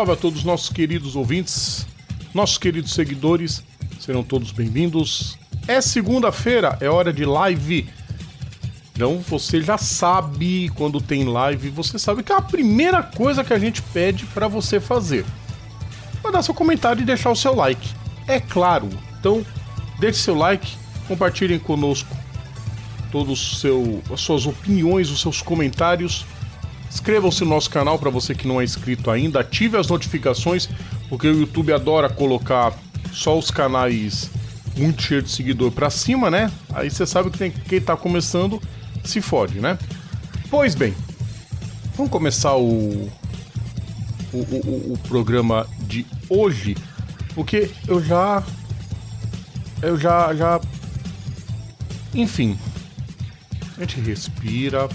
Salve a todos os nossos queridos ouvintes, nossos queridos seguidores, serão todos bem-vindos. É segunda-feira, é hora de live. Então você já sabe quando tem live, você sabe que é a primeira coisa que a gente pede para você fazer. Mandar seu comentário e deixar o seu like. É claro. Então, deixe seu like, compartilhem conosco todos seu, as suas opiniões, os seus comentários. Inscrevam-se no nosso canal para você que não é inscrito ainda. Ative as notificações, porque o YouTube adora colocar só os canais muito cheios de seguidor para cima, né? Aí você sabe que tem, quem tá começando se fode, né? Pois bem, vamos começar o, o, o, o programa de hoje, porque eu já. Eu já. já enfim, a gente respira.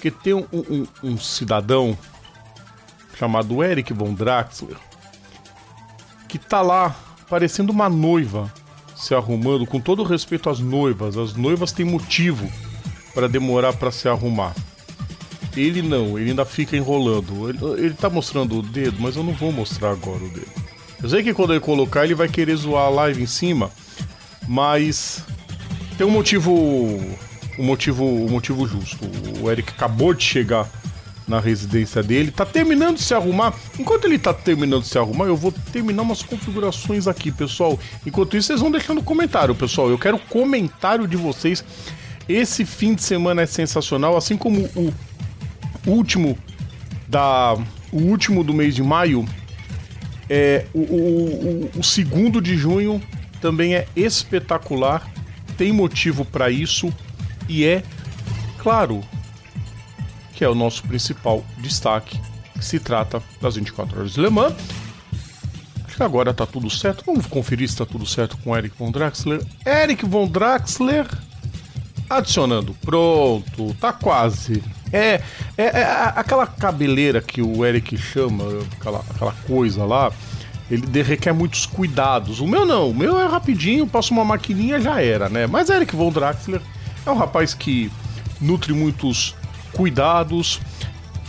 Porque tem um, um, um cidadão chamado Eric von Draxler que tá lá parecendo uma noiva se arrumando, com todo respeito às noivas. As noivas têm motivo para demorar para se arrumar. Ele não, ele ainda fica enrolando. Ele, ele tá mostrando o dedo, mas eu não vou mostrar agora o dedo. Eu sei que quando ele colocar, ele vai querer zoar a live em cima, mas tem um motivo. Um motivo, um motivo justo. O Eric acabou de chegar na residência dele, tá terminando de se arrumar. Enquanto ele tá terminando de se arrumar, eu vou terminar umas configurações aqui, pessoal. Enquanto isso, vocês vão deixando comentário, pessoal. Eu quero comentário de vocês. Esse fim de semana é sensacional, assim como o último da o último do mês de maio. É, o, o, o, o segundo de junho também é espetacular. Tem motivo para isso e é claro que é o nosso principal destaque, que se trata das 24 horas de Le Mans. Acho que agora tá tudo certo. Vamos conferir se tá tudo certo com Eric Von Draxler. Eric Von Draxler adicionando. Pronto, tá quase. É, é, é aquela cabeleira que o Eric chama, aquela, aquela coisa lá, ele requer muitos cuidados. O meu não, o meu é rapidinho, passo uma maquininha já era, né? Mas Eric Von Draxler é um rapaz que nutre muitos cuidados.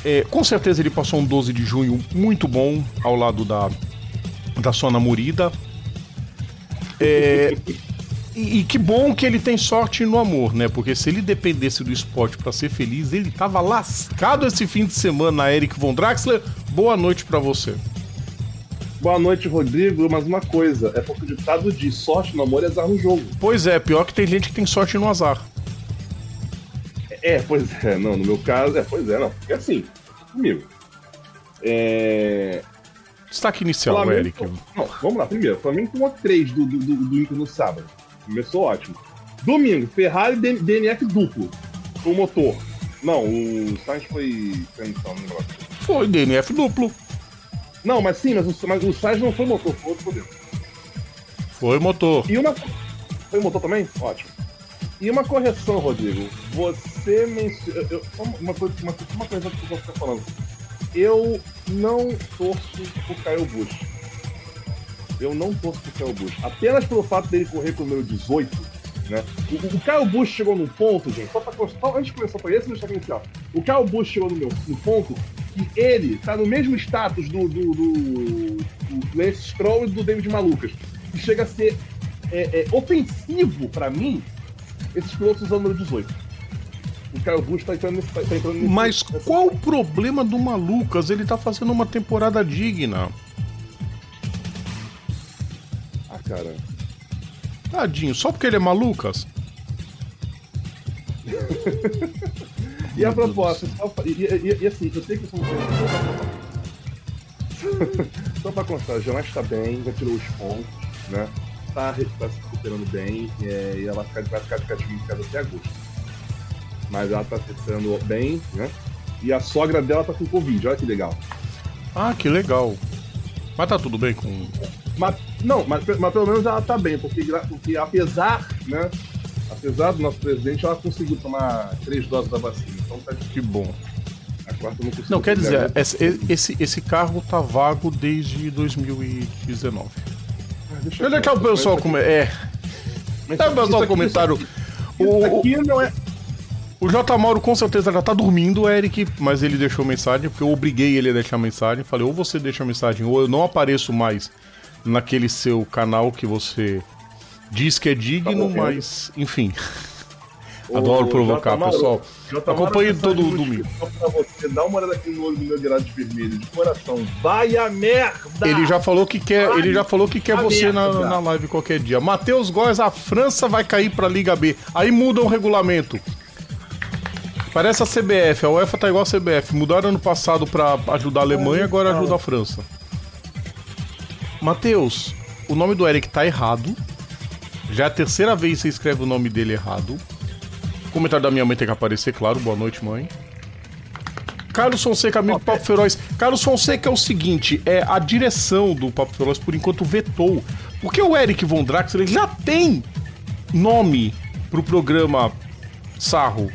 É, com certeza ele passou um 12 de junho muito bom ao lado da, da sua namorada. É, e, e, que bom que ele tem sorte no amor, né? Porque se ele dependesse do esporte para ser feliz, ele tava lascado esse fim de semana na Eric Von Draxler. Boa noite para você. Boa noite, Rodrigo. Mas uma coisa, é porque o ditado de sorte no amor é azar no jogo. Pois é, pior que tem gente que tem sorte no azar. É, pois é, não, no meu caso, é, pois é, não. É assim, comigo. É... Destaque inicial, Flamengo, Eric. Não, vamos lá, primeiro, Flamengo tomou 3 do, do, do, do Inter no sábado. Começou ótimo. Domingo, Ferrari DNF duplo. O motor. Não, o Sainz foi. Foi DNF duplo. Não, mas sim, mas o, mas o Sainz não foi motor, foi outro modelo. Foi motor. E uma. Foi motor também? Ótimo. E uma correção, Rodrigo. Você mencionou. Uma coisa, uma, coisa que eu vou ficar falando. Eu não torço pro Caio Bush. Eu não torço pro Caio Bush. Apenas pelo fato dele correr com o número 18, né? O, o Caio Bush chegou num ponto, gente, só pra constar, antes de começar por esse no destaque inicial. O Caio Bush chegou no, meu, no ponto que ele tá no mesmo status do, do, do, do Lance Stroll e do David Malucas. Que chega a ser é, é, ofensivo para mim esses pilotos usando número 18. O Caio Bush tá entrando nesse. Tá entrando nesse Mas qual o problema do Malucas? Ele tá fazendo uma temporada digna. Ah, cara. Tadinho, só porque ele é Malucas? e a proposta? E, e, e, assim, eu sei que eu sou um. Só pra constar, o Jonas tá bem, já tirou os pontos, né? Tá, tá se recuperando bem é, e ela vai ficar, vai ficar de castigo em casa até agosto. Mas ela tá se recuperando bem, né? E a sogra dela tá com Covid, olha que legal. Ah, que legal. Mas tá tudo bem com. Mas, não, mas, mas pelo menos ela tá bem, porque, porque apesar, né? Apesar do nosso presidente, ela conseguiu tomar três doses da vacina. Então tá de... Que bom. A quarta não conseguiu. Não, quer dizer, esse, esse, esse cargo tá vago desde 2019. Deixa, Deixa eu o pessoal como é. Deixa o pessoal comentário. Isso aqui não é. O J. Mauro com certeza já tá dormindo, Eric, mas ele deixou mensagem, porque eu obriguei ele a deixar mensagem. Falei, ou você deixa mensagem, ou eu não apareço mais naquele seu canal que você diz que é digno, tá mas, enfim. Adoro provocar, pessoal. Acompanhe todo domingo. Pra você, dá uma olhada aqui no olho do meu grade vermelho, de coração. Vai a merda! Ele já falou que quer, vai ele já falou que quer você na, na live qualquer dia. Matheus Góes, a França vai cair pra Liga B. Aí muda o regulamento. Parece a CBF, a UEFA tá igual a CBF. Mudaram ano passado pra ajudar a Alemanha, agora ajuda a França. Matheus, o nome do Eric tá errado. Já é a terceira vez que você escreve o nome dele errado. O comentário da minha mãe tem que aparecer, claro. Boa noite, mãe. Carlos Fonseca, amigo do Papo Feroz. Carlos Fonseca é o seguinte: é a direção do Papo Feroz, por enquanto, vetou. Porque o Eric Von Draxler já tem nome pro programa Sarro.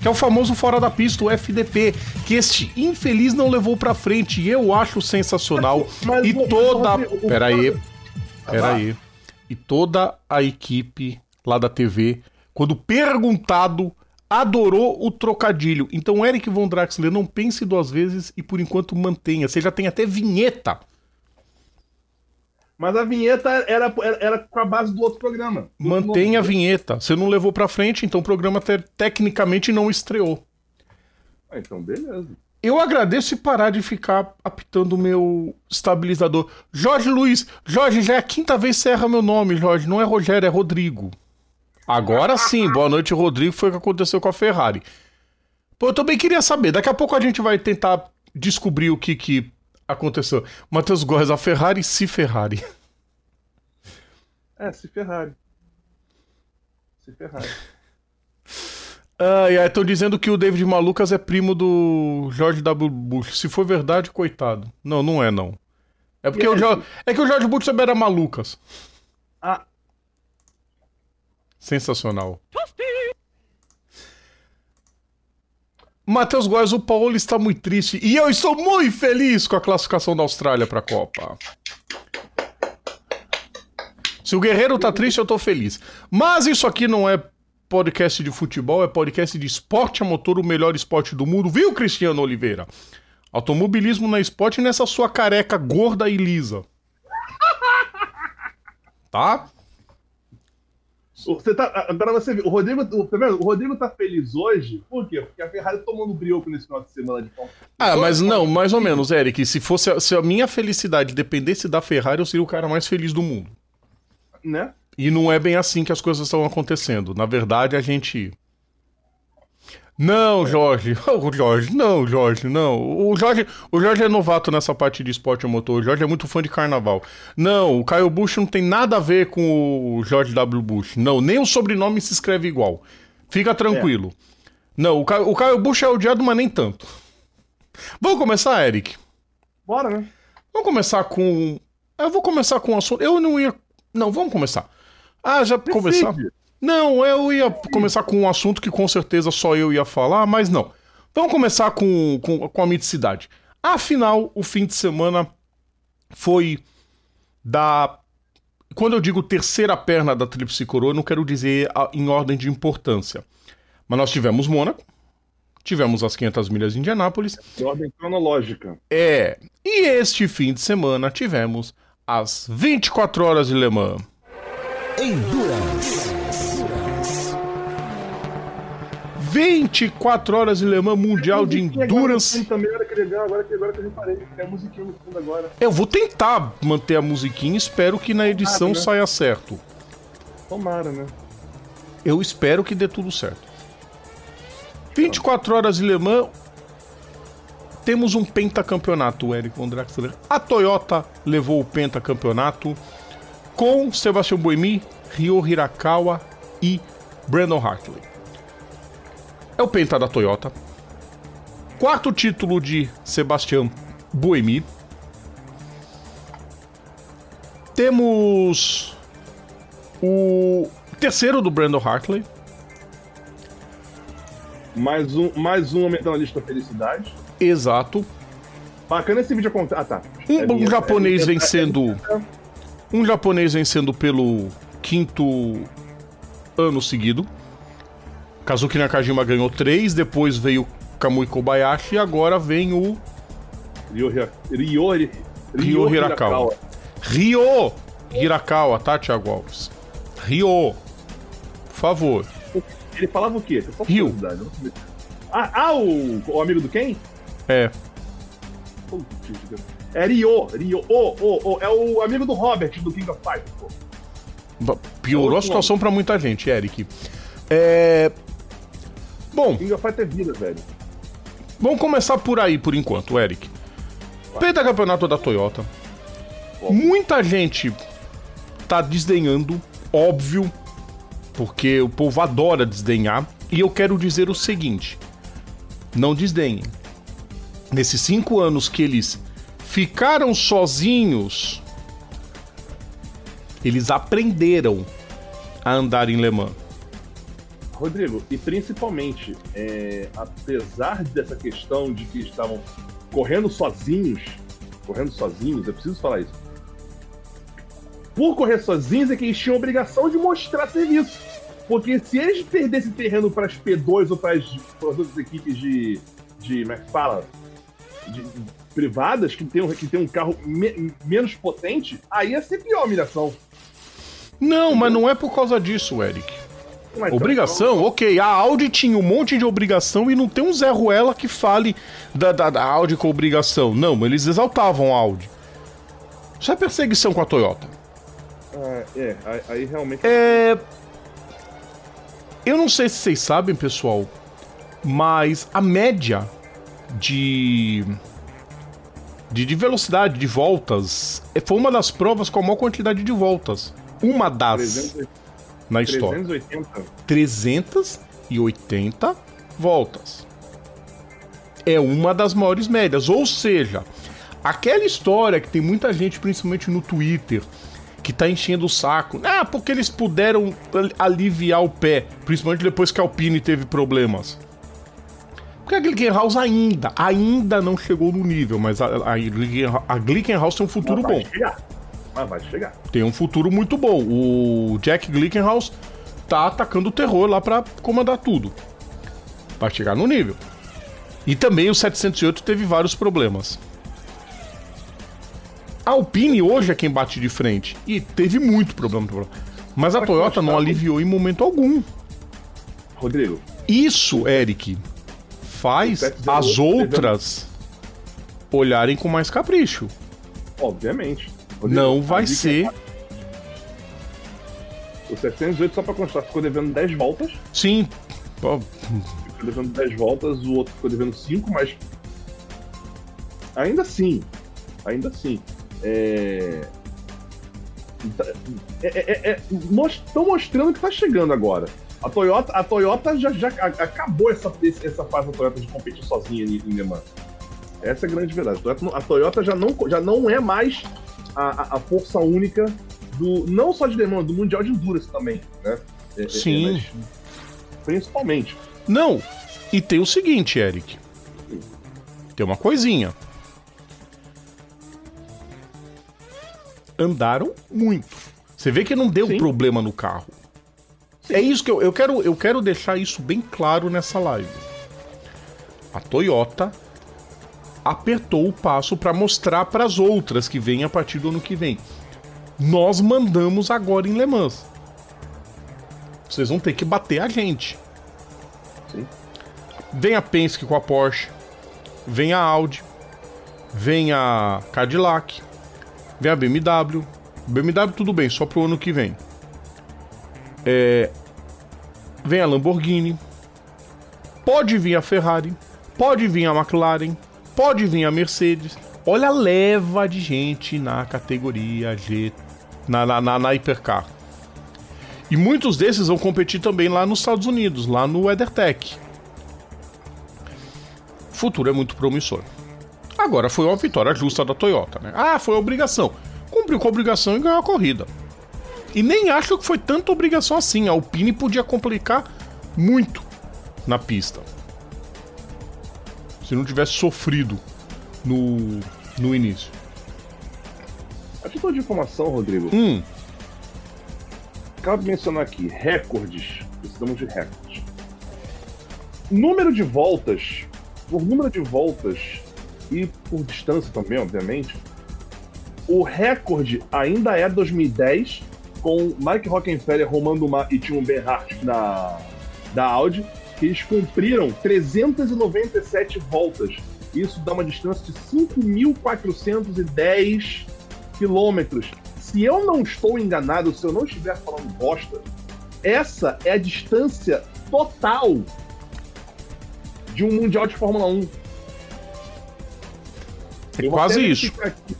Que é o famoso Fora da Pista, o FDP, que este infeliz não levou pra frente. E eu acho sensacional. Mas, e toda. Peraí. Peraí. E toda a equipe lá da TV quando perguntado, adorou o trocadilho. Então, Eric Von Draxler, não pense duas vezes e por enquanto mantenha. Você já tem até vinheta. Mas a vinheta era, era, era com a base do outro programa. Do Mantenha a vinheta. Você não levou pra frente, então o programa te, tecnicamente não estreou. Ah, então beleza. Eu agradeço e parar de ficar apitando o meu estabilizador. Jorge Luiz. Jorge, já é a quinta vez que você erra meu nome, Jorge. Não é Rogério, é Rodrigo. Agora sim, boa noite, Rodrigo. Foi o que aconteceu com a Ferrari. Pô, eu também queria saber. Daqui a pouco a gente vai tentar descobrir o que, que aconteceu. Matheus Góes, a Ferrari se Ferrari. É, se Ferrari. Se Ferrari. Ah, e estão dizendo que o David Malucas é primo do George W. Bush. Se for verdade, coitado. Não, não é, não. É porque o, jo... é que o George Bush também era Malucas. Ah, Sensacional. Matheus Góes, o Paulo está muito triste e eu estou muito feliz com a classificação da Austrália para a Copa. Se o Guerreiro tá triste, eu tô feliz. Mas isso aqui não é podcast de futebol, é podcast de esporte a motor, o melhor esporte do mundo, viu, Cristiano Oliveira? Automobilismo na esporte nessa sua careca gorda e lisa. Tá? Você tá, agora você vê, o Rodrigo, tá o Rodrigo tá feliz hoje, por quê? Porque a Ferrari tomando brioco nesse final de semana de pão. Ah, mas não, mais ou menos, Eric. Se fosse a, se a minha felicidade dependesse da Ferrari, eu seria o cara mais feliz do mundo. Né? E não é bem assim que as coisas estão acontecendo. Na verdade, a gente não, Jorge. O Jorge, não, Jorge, não. O Jorge, o Jorge é novato nessa parte de esporte a motor. O Jorge é muito fã de carnaval. Não, o Caio Bush não tem nada a ver com o George W. Bush. Não, nem o sobrenome se escreve igual. Fica tranquilo. É. Não, o Caio, o Caio Bush é odiado, mas nem tanto. Vamos começar, Eric? Bora, né? Vamos começar com. Eu vou começar com um assunto. Eu não ia. Não, vamos começar. Ah, já Decide. começar? Não, eu ia começar com um assunto que com certeza só eu ia falar, mas não. Vamos começar com, com, com a miticidade. Afinal, o fim de semana foi da. Quando eu digo terceira perna da Tríplice Coroa, eu não quero dizer a, em ordem de importância. Mas nós tivemos Mônaco, tivemos as 500 milhas de Indianápolis. Em ordem cronológica. É. E este fim de semana tivemos as 24 horas de Le Mans. Endurance. 24 horas de Le Mans Mundial de Endurance. Também era que legal, agora que, agora que eu reparei, tem a musiquinha no fundo agora. Eu vou tentar manter a musiquinha, espero que na edição né? saia certo. Tomara, né? Eu espero que dê tudo certo. 24 horas de Le Mans, temos um pentacampeonato, Eric von Draxler. A Toyota levou o pentacampeonato com Sebastian Buemi, Ryo Hirakawa e Brandon Hartley é o Penta da Toyota. Quarto título de Sebastian Buemi. Temos o terceiro do Brandon Hartley. Mais um, mais um aumentando a lista da felicidade. Exato. Bacana esse vídeo contar. Ah, tá. Um, é um japonês é vencendo. Um japonês vencendo pelo quinto ano seguido. Kazuki Nakajima ganhou três, depois veio Kamui Kobayashi e agora vem o Ryo, Ryo, Ryo, Ryo Hirakawa. Ryo Hirakawa, tá, Thiago Alves? Ryo. Por favor. Ele falava o quê? Sabia. Ah, ah o, o amigo do quem? É. É Ryo, Ryo. Oh, oh, oh, é o amigo do Robert do King of Fighters, Piorou a situação pra muita gente, Eric. É. Bom, King of Fighters é vida, velho. vamos começar por aí por enquanto, Eric. Pentacampeonato da Toyota. Bom. Muita gente tá desdenhando, óbvio, porque o povo adora desdenhar. E eu quero dizer o seguinte: não desdenhem. Nesses cinco anos que eles ficaram sozinhos, eles aprenderam a andar em Le Mans. Rodrigo, e principalmente, é, apesar dessa questão de que estavam correndo sozinhos, correndo sozinhos, eu preciso falar isso. Por correr sozinhos é que eles tinham a obrigação de mostrar serviço. Porque se eles perdessem terreno para as P2 ou para as outras equipes de, de. Como é que fala? De, de privadas, que tem, um- que tem um carro me- menos potente, aí ia ser pior a humilhação. Não, mas não é por causa disso, Eric. Mas, Obrigação? Ok, a Audi tinha um monte de obrigação e não tem um Zé Ruela que fale da, da, da Audi com obrigação. Não, eles exaltavam a Audi. Isso é perseguição com a Toyota. Ah, é, aí, aí realmente. É. Eu não sei se vocês sabem, pessoal, mas a média de. de, de velocidade de voltas é- foi uma das provas com a maior quantidade de voltas. Uma das 300, na história. 380. 380 voltas. É uma das maiores médias. Ou seja, aquela história que tem muita gente, principalmente no Twitter, que tá enchendo o saco. Ah, porque eles puderam al- aliviar o pé, principalmente depois que a Alpine teve problemas. Porque a Glickenhaus ainda, ainda não chegou no nível, mas a, a, a Glickenhaus tem um futuro bom. chegar. Mas vai chegar. Tem um futuro muito bom. O Jack Glickenhaus tá atacando o terror lá pra comandar tudo. Pra chegar no nível. E também o 708 teve vários problemas. A Alpine hoje é quem bate de frente. E teve muito problema. Mas a Toyota não aliviou em momento algum. Rodrigo, Isso, Eric, faz O 708 as outras olharem com mais capricho. obviamente. Não vai dica ser. é- O 708, só pra constar, ficou devendo 10 voltas. Sim. pô, Ficou devendo 10 voltas, o outro ficou devendo 5, mas. Ainda assim. Ainda assim. É. Estão mostrando que tá chegando agora. A Toyota, a Toyota já, já acabou essa, essa fase da Toyota de competir sozinha em, em Le Mans. Essa é a grande verdade. A Toyota, não- a Toyota já, não, já não é mais a, a- força única do. Não só de Le Mans, do Mundial de Endurance também, né? É- é- Sim. é, principalmente. Não. E tem o seguinte, Eric. Tem uma coisinha. Andaram muito. Você vê que não deu Sim. problema no carro. É isso que eu, eu quero. Eu quero deixar isso bem claro nessa live. A Toyota apertou o passo para mostrar para as outras que vêm a partir do ano que vem. Nós mandamos agora em Le Mans. Vocês vão ter que bater a gente. Sim. Vem a Penske com a Porsche, vem a Audi, vem a Cadillac, vem a BMW. BMW tudo bem, só pro ano que vem. É, vem a Lamborghini, pode vir a Ferrari, pode vir a McLaren, pode vir a Mercedes. Olha a leva de gente na categoria G, na, na, na, na Hypercar. E muitos desses vão competir também lá nos Estados Unidos, lá no WeatherTech. O futuro é muito promissor. Agora foi uma vitória justa da Toyota, né? Ah, foi obrigação. Cumpriu com a obrigação e ganhou a corrida. E nem acho que foi tanta obrigação assim. A Alpine podia complicar muito na pista. Se não tivesse sofrido no, no início. A título de informação, Rodrigo, Hum, cabe mencionar aqui recordes. Precisamos de recordes. número de voltas, por número de voltas e por distância também, obviamente, o recorde ainda é 2010, com Mike Rockefeller, Romano Dumas e Timo Bernhardt da, da Audi, eles cumpriram 397 voltas. Isso dá uma distância de 5.410 quilômetros. Se eu não estou enganado, se eu não estiver falando bosta, essa é a distância total de um Mundial de Fórmula 1. É quase isso. Aqui,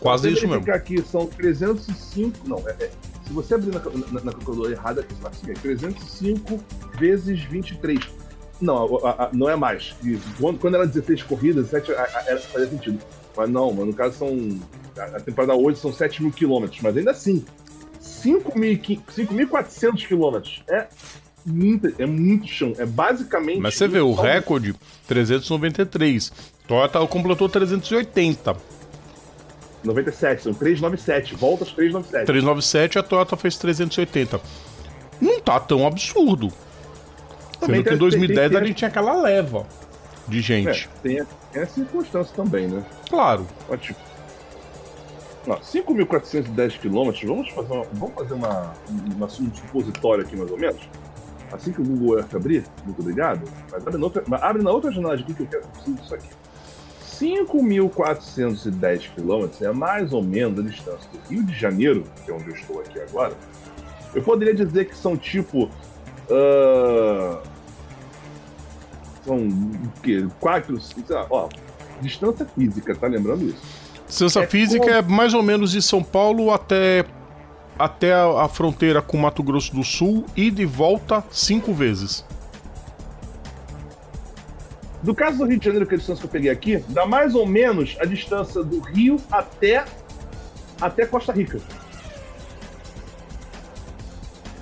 quase isso mesmo. aqui são 305. Não, é, é se você abrir na, na, na calculadora errada, assim, é 305 vezes 23. Não, a, a, não é mais. Quando, quando era 16 corridas, 7 era, fazia sentido. Mas não, mas no caso são. A temporada hoje são 7 mil quilômetros, mas ainda assim, 5.400 quilômetros. É muito, é muito chão. É basicamente. Mas você vê, o recorde 393. Toyota completou 380. 97, são 397, voltas 397. 397 a Toyota fez 380. Não tá tão absurdo. Também Sendo que em 2010 tem, tem, a gente tinha aquela leva de gente. É, tem, tem a circunstância também, né? Claro. Ótimo. 5.410 quilômetros, vamos fazer, uma, vamos fazer uma, uma, um supositório aqui mais ou menos? Assim que o Google Earth abrir, muito obrigado, mas abre na outra, abre na outra janela aqui que eu quero disso aqui. 5.410 quilômetros é mais ou menos a distância do Rio de Janeiro, que é onde eu estou aqui agora. Eu poderia dizer que são tipo. Uh, são o quê? 4, sei lá, ó, distância física, tá lembrando isso? Distância é física como... é mais ou menos de São Paulo até, até a, a fronteira com Mato Grosso do Sul e de volta cinco vezes. Do caso do Rio de Janeiro, que é a distância que eu peguei aqui, dá mais ou menos a distância do Rio até, até Costa Rica.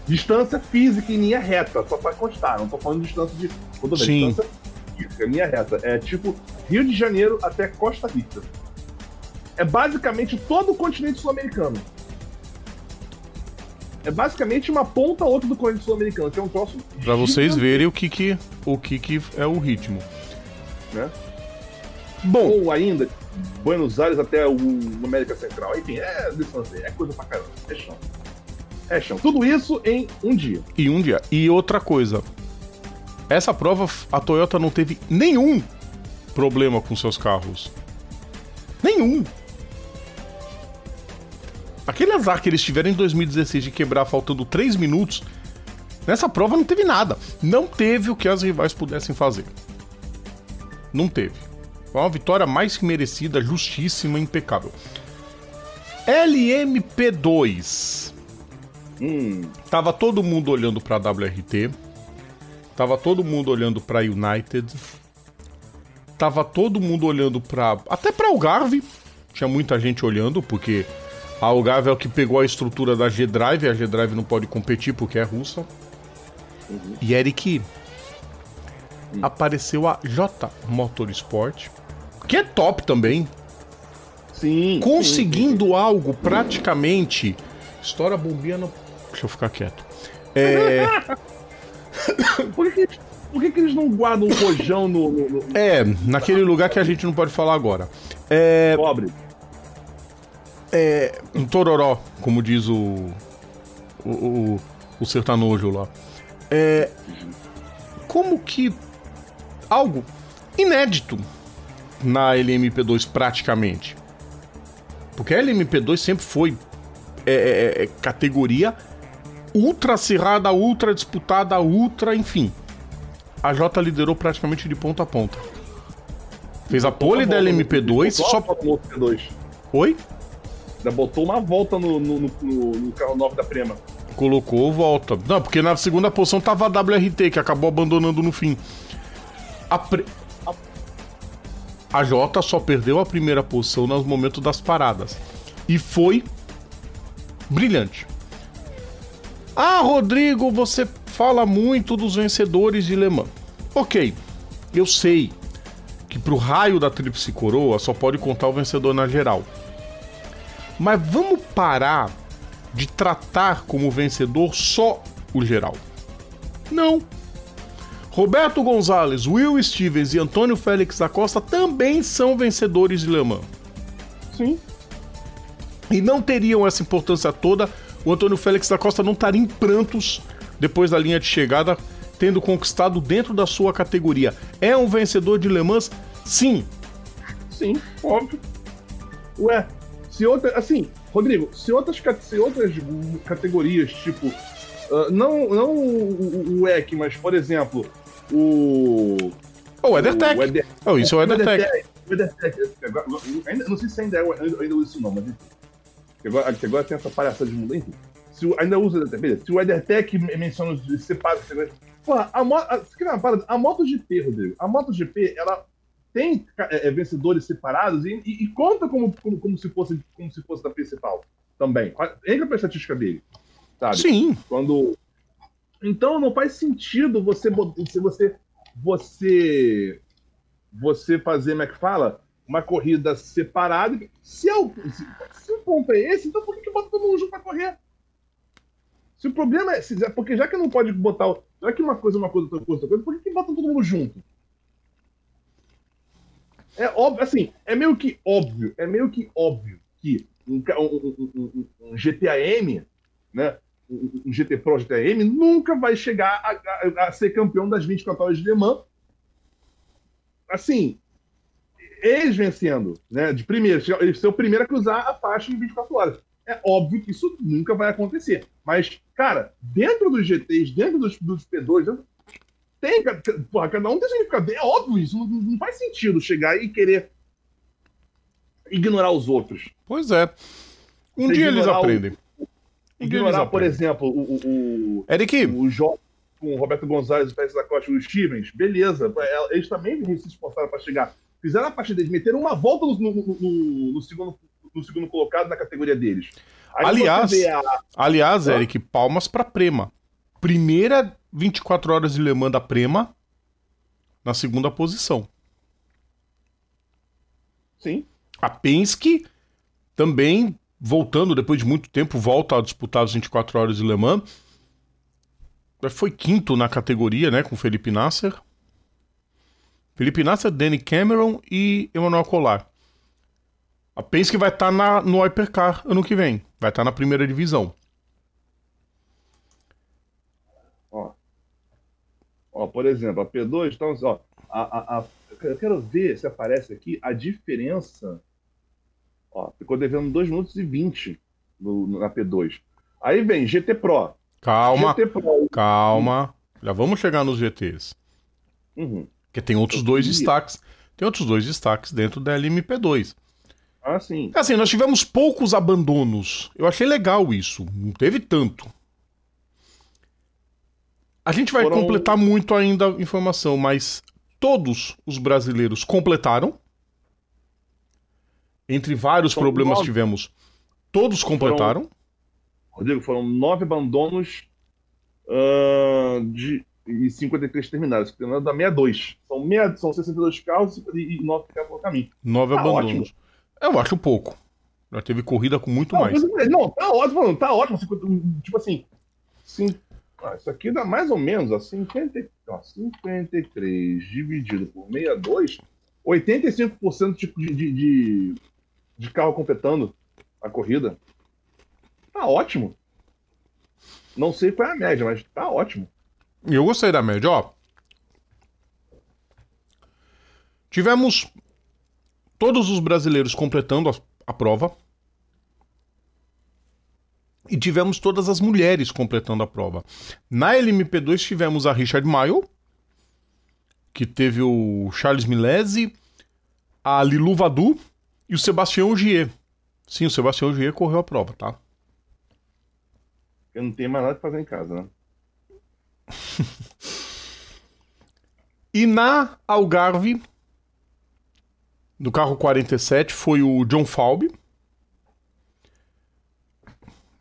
Distância física em linha reta, só para constar, não tô falando de distância de. Quando Sim. Distância física, linha reta. É tipo Rio de Janeiro até Costa Rica. É basicamente todo o continente sul-americano. É basicamente uma ponta a outra do continente sul-americano, que é um troço. Pra vocês verem o que, que, o que, que é o ritmo né? Bom. Ou ainda, Buenos Aires até o América Central. Enfim, é é coisa pra caramba. É chão. É chão. Tudo isso em um dia. E um dia. E outra coisa. Essa prova, a Toyota não teve nenhum problema com seus carros. Nenhum. Aquele azar que eles tiveram em 2016 de quebrar faltando 3 minutos, nessa prova não teve nada. Não teve o que as rivais pudessem fazer. Não teve. Foi uma vitória mais que merecida, justíssima, impecável. LMP2. Hum. Tava todo mundo olhando para WRT. Tava todo mundo olhando para United. Tava todo mundo olhando para até para Algarve. Tinha muita gente olhando porque a Algarve é o que pegou a estrutura da G-Drive, a G-Drive não pode competir porque é russa. Uhum. E Eric, apareceu a J Motorsport, que é top também. Sim. Conseguindo sim, algo praticamente. História bombinha não. Deixa eu ficar quieto. É. por, que, por que, que, eles não guardam um rojão no, no, no, É, naquele lugar que a gente não pode falar agora. É. Pobre. É. Um tororó, como diz o. O, o, o sertanojo lá. É. Como que algo inédito na LMP2 praticamente. Porque a LMP2 sempre foi é, é, é, é, categoria ultra acirrada, ultra disputada, ultra, enfim. A J liderou praticamente de ponta a ponta. Fez a pole da LMP2 só. LMP2. Oi? Já botou uma volta no, no, no, no carro 9 da Prema. Colocou volta. Não, porque na segunda posição tava a WRT, que acabou abandonando no fim. A, pre... a Jota só perdeu a primeira posição nos momentos das paradas. E foi brilhante. Ah, Rodrigo, você fala muito dos vencedores de Le Mans. Ok, eu sei que pro raio da Tríplice Coroa só pode contar o vencedor na geral. Mas vamos parar de tratar como vencedor só o geral. Não. Roberto Gonzalez, Will Stevens e Antônio Félix da Costa também são vencedores de Le Mans. Sim. E não teriam essa importância toda, o Antônio Félix da Costa não estaria em prantos depois da linha de chegada, tendo conquistado dentro da sua categoria. É um vencedor de Le Mans? Sim. Sim, óbvio. Ué, se outra. Assim, Rodrigo, se outras, se outras categorias, tipo. Uh, não não o, o EC, mas, por exemplo, o. Oh, o EtherTech. O Eder, oh, isso é o EtherTech. O EtherTech. Ainda, não sei se ainda é ainda, ainda usa isso não, mas agora, agora tem essa palhaçada de enfim. Se, ainda usa o beleza. Se o EtherTech menciona os separados, Porra, a, a, a, a MotoGP, Rodrigo, a MotoGP, ela tem é, é, vencedores separados e, e, e conta como, como, como, se fosse, como se fosse da principal também. Entra pra estatística dele, sabe? Sim. Quando... Então não faz sentido você, você, você, você, fazer, como é que fala? Uma corrida separada. Se, é o, se, se o ponto é esse, então por que, que bota todo mundo junto pra correr? Se o problema é. Se, porque já que não pode botar. Já que uma coisa é uma coisa, outra coisa, outra coisa, por que, que bota todo mundo junto? É óbvio, assim, é meio que óbvio, é meio que óbvio que um, um, um, um GTAM, né? Um GT Pro GTAM nunca vai chegar a, a, a, ser campeão das 24 horas de Le Mans. Assim, eles vencendo, né? De primeiro, ele ser o primeiro a cruzar a faixa em 24 horas. É óbvio que isso nunca vai acontecer. Mas, cara, dentro dos GTs, dentro dos, dos P2, dentro, tem, porra, cada um tem significado. É óbvio isso. Não, não faz sentido chegar e querer ignorar os outros. Pois é. Um dia eles aprendem. O, ignorar, por exemplo, o, o, Eric. o Jó com o Roberto Gonzalez, o Pérez da Costa e o Stevens, beleza. É, eles também se esforçaram para chegar. Fizeram a parte deles, meteram uma volta no, no, no, no, segundo, no segundo colocado na categoria deles. Aí aliás, a... aliás, Eric, palmas para Prema. Primeira 24 horas de Le Mans da Prema na segunda posição. Sim. A Penske também, voltando depois de muito tempo, volta a disputar as 24 horas de Le Mans. Foi quinto na categoria, né, com Felipe Nasser. Felipe Nasser, Danny Cameron e Emmanuel Colar. A Penske vai estar tá no Hypercar ano que vem. Vai estar tá na primeira divisão. Ó, por exemplo, a P2, então, ó, a, a, a, eu quero ver se aparece aqui a diferença. Ó, ficou devendo 2 minutos e 20 no, na P2. Aí vem GT Pro. Calma, GT Pro. calma. Já vamos chegar nos GTs. Uhum. Porque tem outros dois destaques. Tem outros dois destaques dentro da LMP2. Ah, sim. Assim, nós tivemos poucos abandonos. Eu achei legal isso. Não teve tanto. A gente vai Foram... completar muito ainda a informação, mas todos os brasileiros completaram. Entre vários São problemas nove... tivemos, todos completaram. Foram... Rodrigo, foram nove abandonos uh, de, e 53 terminados. Terminado da 62. São, meia, são 62 carros e, e 9 ficaram pelo caminho. Nove tá abandonos. Ótimo. Eu acho pouco. Já teve corrida com muito não, mais. Não, tá ótimo, tá ótimo. Tipo assim, ah, isso aqui dá mais ou menos ó, 50, ó, 53 dividido por 62, 85% tipo de, de, de, de carro completando a corrida. Tá ótimo. Não sei qual é a média, mas tá ótimo. Eu gostei da média, ó. Tivemos todos os brasileiros completando a, a prova. E tivemos todas as mulheres completando a prova. Na LMP2 tivemos a Richard Mile, que teve o Charles Milese, a Lilu Vadu e o Sebastião Ogier. Sim, o Sebastião Ogier correu a prova, tá? Eu não tenho mais nada pra fazer em casa, né? e na Algarve, do carro 47, foi o John Falbe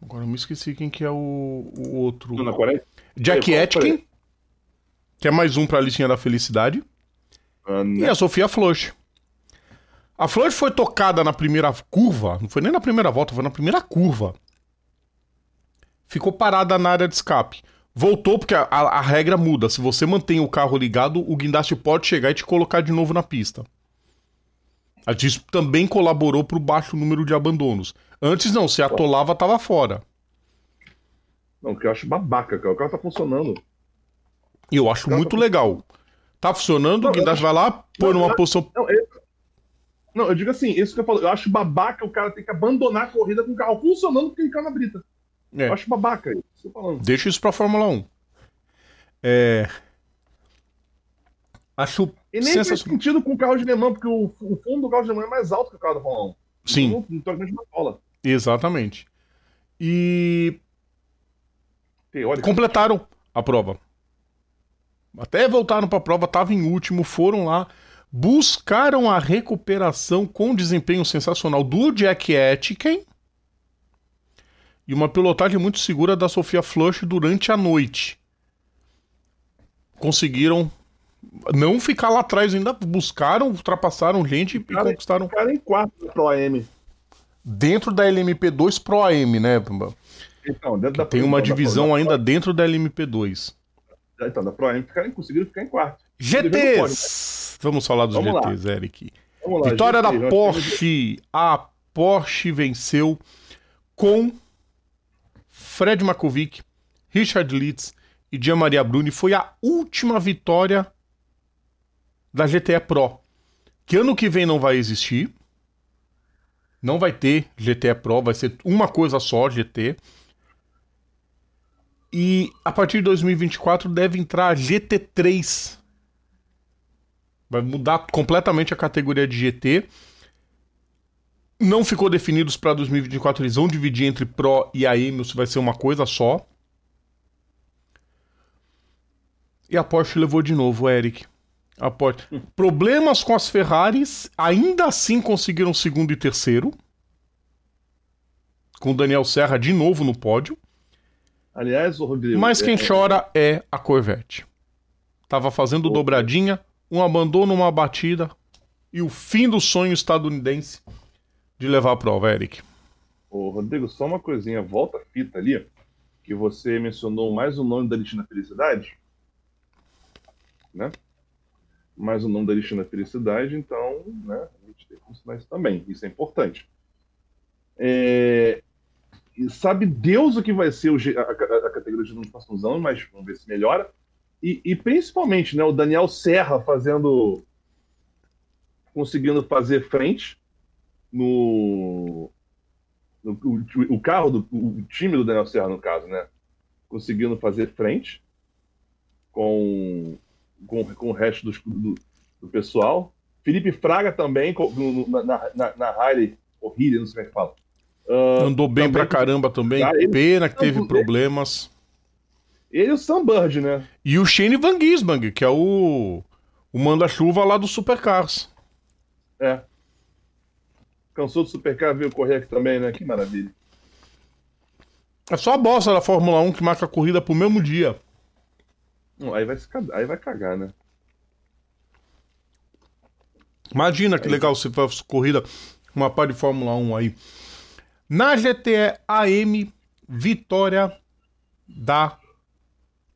Agora eu me esqueci quem que é o, o outro. Coreia? Jack é, Etkin, que é mais um pra listinha da felicidade. Ah, e a Sofia Floch. A Floch foi tocada na primeira curva, não foi nem na primeira volta, foi na primeira curva. Ficou parada na área de escape. Voltou porque a, a, a regra muda. Se você mantém o carro ligado, o guindaste pode chegar e te colocar de novo na pista. Isso também colaborou para o baixo número de abandonos. Antes não, se atolava, tava fora. Não, que eu acho babaca, cara. O carro tá funcionando. E eu acho muito tá legal. Tá funcionando, não, o guindaste vai lá, põe numa posição. Não eu, não, eu digo assim, isso que eu falo, eu acho babaca o cara ter que abandonar a corrida com o carro funcionando porque ele caiu na brita. É. Eu acho babaca isso. Deixa isso pra Fórmula 1. É. Acho. E nem faz sentido com o carro de Le Mans, porque o, o, fundo do carro de Le Mans é mais alto que o carro da Fórmula 1. Sim. Então, bola. Exatamente. E. Completaram a prova. Até voltaram para a prova, estavam em último, foram lá, buscaram a recuperação com desempenho sensacional do Jack Etkin e uma pilotagem muito segura da Sofia Flush durante a noite. Conseguiram não ficar lá atrás, ainda buscaram, ultrapassaram gente e conquistaram. Ficaram em quarto Pro AM. Dentro da LMP2 Pro AM, né? Então, dentro da Tem uma divisão da ainda dentro da LMP2. Então, da Pro AM ficaram, conseguiram ficar em quarto. GTs! Vamos falar dos Vamos GTs, lá. Eric. Lá, Vitória GT, da Porsche. A Porsche venceu com Fred Makovic, Richard Litz e Gian Maria Bruni. Foi a última vitória da GTE Pro. Que ano que vem não vai existir. Não vai ter GTE Pro, vai ser uma coisa só, GT. E a partir de 2024 deve entrar a GT3. Vai mudar completamente a categoria de GT. Não ficou definidos para 2024, eles vão dividir entre Pro e AM, isso vai ser uma coisa só. E a Porsche levou de novo, Eric. A Porsche. Problemas com as Ferraris, ainda assim conseguiram segundo e terceiro. Com o Daniel Serra de novo no pódio. Aliás, o Rodrigo. Mas quem é... chora é a Corvette. Tava fazendo dobradinha, um abandono, uma batida e o fim do sonho estadunidense de levar a prova, Eric. Ô, Rodrigo, só uma coisinha, volta a fita ali, que você mencionou mais o nome da Listina Felicidade, né? Mais o nome da Listina Felicidade, então, né, a gente tem que mencionar isso também, isso é importante. É, sabe Deus o que vai ser o, a, a, categoria de nos próximos anos, mas vamos ver se melhora. E, e, principalmente, né, o Daniel Serra fazendo. conseguindo fazer frente no. no o, o, carro, do, o time do Daniel Serra, no caso, né? Conseguindo fazer frente com, com, com o resto do, do, do pessoal. Felipe Fraga também, na, na, na Harley, ou Hilly, não sei como é que fala Uh, Andou bem também, pra caramba também. ele, Pena que teve problemas. Ele e o Sam Bird, né? E o Shane Van Gisbang, que é o, o manda-chuva lá do Supercars. É. Cansou do Supercar, veio correr aqui também, né? Que maravilha. É só a bosta da Fórmula 1 que marca a corrida pro mesmo dia. Aí vai, aí vai cagar, né? Imagina que aí legal se fosse corrida, uma par de Fórmula 1 aí. Na GTE AM, vitória da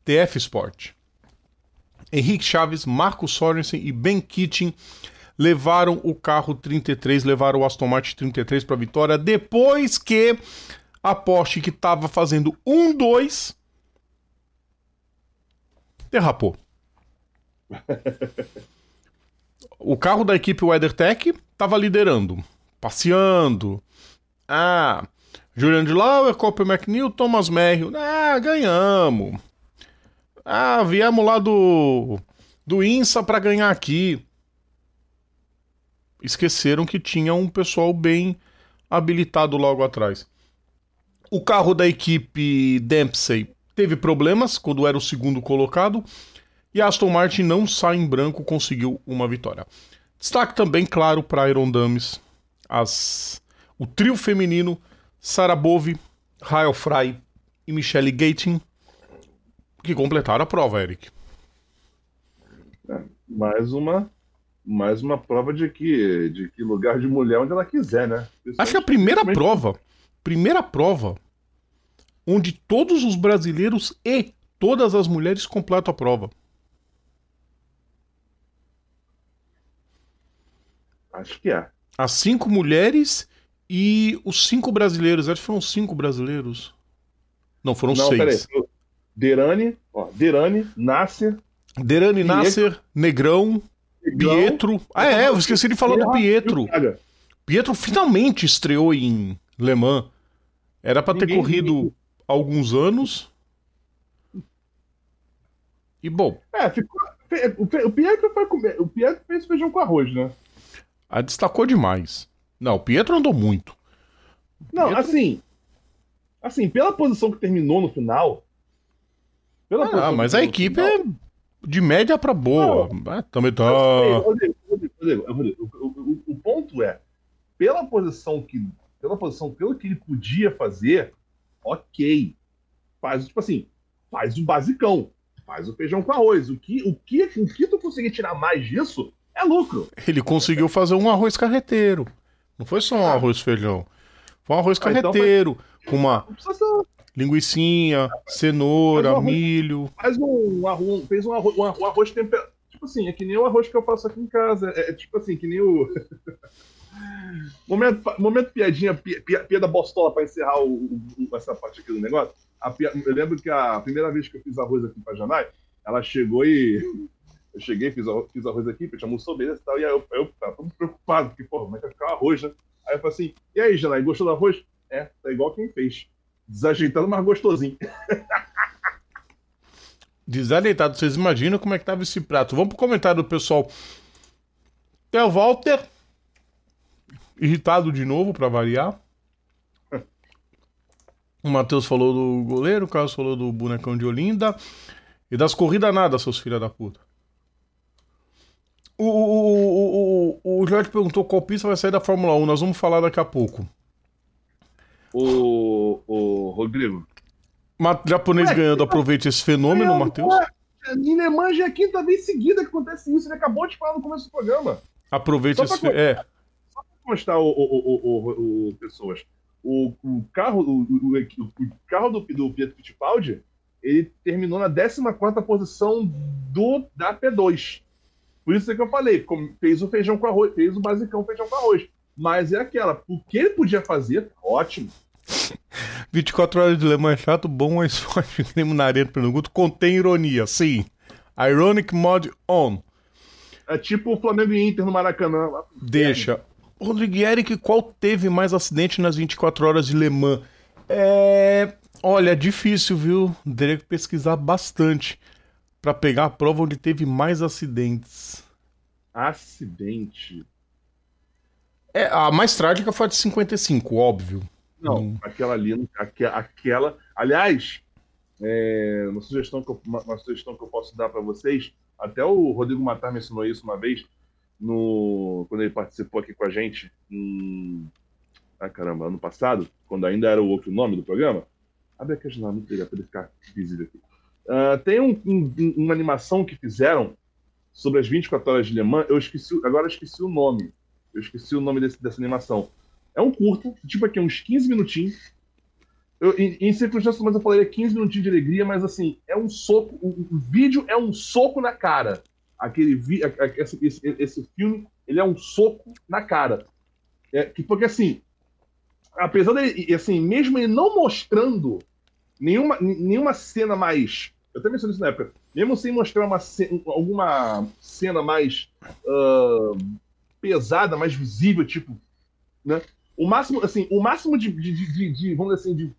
TF Sport. Henrique Chaves, Marco Sorensen e Ben Kitchen levaram o carro 33, levaram o Aston Martin 33 para a vitória, depois que a Porsche, que estava fazendo 1-2, derrapou. o carro da equipe WeatherTech estava liderando, passeando, ah, Julian de Lauer, Copper McNeil, Thomas Merrill. Ah, ganhamos. Ah, viemos lá do do INSA para ganhar aqui. Esqueceram que tinha um pessoal bem habilitado logo atrás. O carro da equipe Dempsey teve problemas quando era o segundo colocado e Aston Martin não sai em branco, conseguiu uma vitória. Destaque também, claro, para Iron Dames, as o trio feminino Sarah Bove, Rael Fry e Michelle Gating, que completaram a prova, Eric. É, mais uma mais uma prova de que de que lugar de mulher onde ela quiser, né? Acho que a primeira prova, primeira prova onde todos os brasileiros e todas as mulheres completam a prova. Acho que é. As cinco mulheres e os cinco brasileiros. Acho que foram cinco brasileiros. Não, foram Não, seis. peraí. Derani, ó, Derani, Nasser, Derani Pietro. Nasser, Negrão, Negrão, Pietro. Ah, é, eu esqueci de falar do Pietro. Pietro finalmente estreou em Le Mans. Era pra ter corrido ninguém- alguns anos. E bom, É, ficou. O Pietro foi comer. O Pietro fez feijão com arroz, né? a destacou demais. Não, o Pietro andou muito. Não, Pietro- assim. Assim, pela posição que terminou no final. Pela Ah, mas a equipe no é final, de média pra boa. Ah, também tá. Rodrigo, Rodrigo, Rodrigo, Rodrigo, o, o- o ponto é, pela posição que. Pela posição, pelo que ele podia fazer, ok. Faz, tipo assim, faz o basicão. Faz o feijão com arroz. O que, o que, o que tu conseguir tirar mais disso é lucro. Ele conseguiu fazer um arroz carreteiro. Não foi só um arroz feijão. Foi um arroz Ah, então carreteiro. Com uma Não precisa ser. linguicinha, cenoura, Mas o arroz- milho. Faz um arroz. Fez um arroz, um arroz, um temperado. Tipo assim, é que nem o arroz que eu faço aqui em casa. É, é tipo assim, que nem o. momento, momento piadinha, pi- pi- piada bostola pra encerrar o, o- essa parte aqui do negócio. A eu lembro que a primeira vez que eu fiz arroz aqui pra Janai, ela chegou e. Eu cheguei, fiz fiz arroz aqui, a gente almoçou beleza e tal. E aí eu, eu tava todo preocupado, porque, pô, é vai ficar arroz, né? Aí eu falei assim: e aí, Janai, gostou do arroz? É, tá igual quem fez. Desajeitado, mas gostosinho. Desajeitado. Vocês imaginam como é que tava esse prato. Vamos pro comentário do pessoal. É o Walter. Irritado de novo, pra variar. O Matheus falou do goleiro, o Carlos falou do bonecão de Olinda. E das corridas nada, seus filha da puta. O, o, o, o, Jorge perguntou qual pista vai sair da Fórmula 1. Nós vamos falar daqui a pouco. O, o Rodrigo. Ma japonês Ué, ganhando, aproveite esse fenômeno, É, Matheus. já é a quinta vez seguida que acontece isso. Ele acabou de falar no começo do programa. Aproveite Só esse. pra fe- É, Vou mostrar o, o, o, o, o- pessoas. O, o carro, o, o, o- o carro do, do Pietro Fittipaldi, ele terminou na 14 posição do, da P2. Por isso é que eu falei, fez o feijão com arroz, fez o basicão feijão com arroz. Mas é aquela, o que ele podia fazer, ótimo. 24 horas de Le Mans é chato, bom é esporte creme na arena pergunto. Contém ironia, sim. Ironic Mod On. É tipo o Flamengo e Inter no Maracanã. lá. Deixa. Rodrigo Eric, qual teve mais acidente nas 24 horas de Le Mans? É. Olha, é difícil, viu? Teria que pesquisar bastante pra pegar a prova onde teve mais acidentes. Acidente. É, a mais trágica foi a de 55, óbvio. Não, Hum. aquela ali, aque- aquela. Aliás, é, uma, sugestão que eu, uma, uma sugestão que eu posso dar para vocês, até o Rodrigo Matar mencionou isso uma vez, no, quando ele participou aqui com a gente, em. Ah, caramba, ano passado, quando ainda era o outro nome do programa. Abre a muito legal, para ele ficar visível aqui. Ah, tem um- um- uma animação que fizeram sobre as 24 horas de Le Mans, eu esqueci, agora eu esqueci o nome. Eu esqueci o nome desse- dessa animação. É um curto, tipo aqui, uns 15 minutinhos. Eu, em, em circunstâncias, mas eu falei é 15 minutinhos de alegria, mas assim, é um soco. O, o vídeo é um soco na cara. Aquele vi, a- a- esse, esse, esse filme, ele é um soco na cara. É, que, porque assim, apesar dele, assim, mesmo ele não mostrando nenhuma, nenhuma cena mais. Eu até mencionei isso na época. Mesmo sem mostrar uma, ce- alguma cena mais ah, pesada, mais visível, tipo. Né? O máximo, assim, o máximo de, de, de- de- vamos dizer assim, de.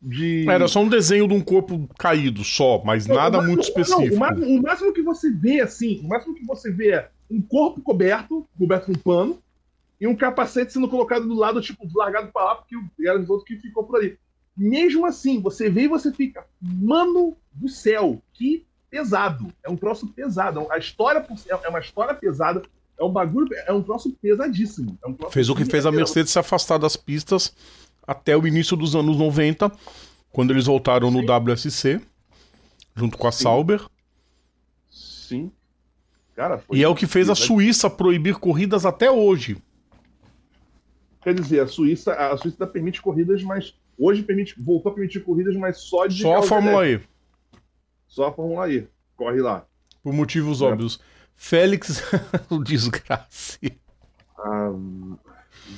de... Era só um desenho de um corpo caído só, mas Não, nada o ma- muito não, específico. o, máximo, o máximo que você vê, assim, o máximo que você vê é um corpo coberto, coberto com pano, e um capacete sendo colocado do lado, tipo, largado pra lá, porque era os outros que ficou por ali. Mesmo assim, você vê e você fica, mano do céu, que pesado. É um troço pesado. A história por- é uma história pesada. É um bagulho, é um troço pesadíssimo. É um troço Fez o que fez a. Mercedes se afastar das pistas até o início dos anos 90, quando eles voltaram no WSC, junto com a Sim. Sauber. Sim. Cara, foi E é o que fez a. Suíça proibir corridas até hoje. Quer dizer, a Suíça, a Suíça permite corridas, mas hoje permite, voltou a permitir corridas, mas só de Só a Fórmula E. Só a Fórmula E. Corre lá. Por motivos é. óbvios. Félix, o desgraça. Ah,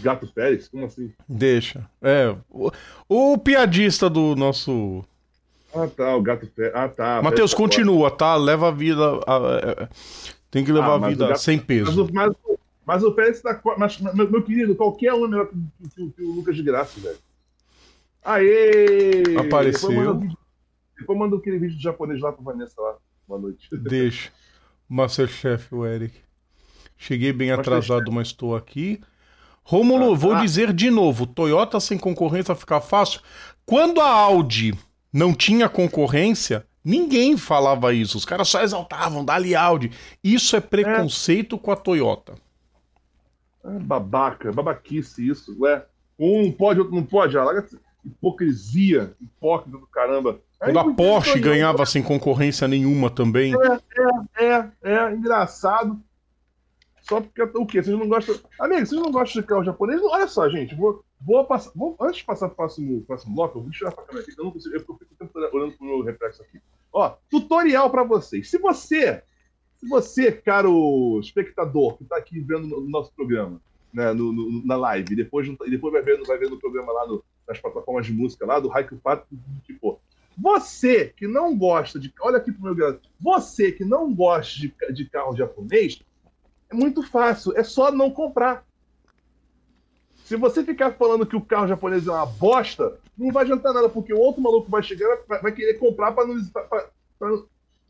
Gato Félix? Como assim? Deixa. É. O, o piadista do nosso. Ah, tá, o Gato Félix. Ah, tá. Matheus, continua, tá? Leva a vida. A, a, a, tem que levar ah, a vida gato, sem peso. Mas, mas, mas o Félix tá. Mas, meu, meu, querido, qualquer um é melhor que, que, que, o Lucas de Graça, velho. Aê! Apareceu. Depois manda, aquele vídeo de japonês lá pro Vanessa lá. Boa noite. Deixa. Masterchef, o Eric. Cheguei bem atrasado, mas estou aqui. Rômulo, ah, vou ah. dizer de novo: Toyota sem concorrência fica fácil. Quando a Audi não tinha concorrência, ninguém falava isso. Os caras só exaltavam, dali Audi. Isso é preconceito é. com a Toyota. É babaca, babaquice isso. Ué, um pode, outro não pode. Larga hipocrisia, hipócrita do caramba. Quando a Porsche ganhava sem concorrência nenhuma também. É, é, é, é, engraçado. Só porque o quê? Vocês não gostam. Amigo, vocês não gostam de carro japonês? Olha só, gente, vou, vou passar. Vou, antes de passar para o próximo, próximo bloco, eu vou tirar a câmera aqui. Eu não consigo. Eu fico olhando pro meu reflexo aqui. Ó, tutorial para vocês. Se você, se você, caro espectador, que está aqui vendo o nosso programa, né, no, no, na live, depois, depois vai ver, vai ver no programa lá no, nas plataformas de música lá, do Haiku Pato, tipo. Você que não gosta de. Olha aqui pro meu garoto. Você que não gosta de, de carro japonês, é muito fácil, é só não comprar. Se você ficar falando que o carro japonês é uma bosta, não vai adiantar nada, porque o outro maluco vai chegar vai, vai querer comprar para não. Pra, pra, pra...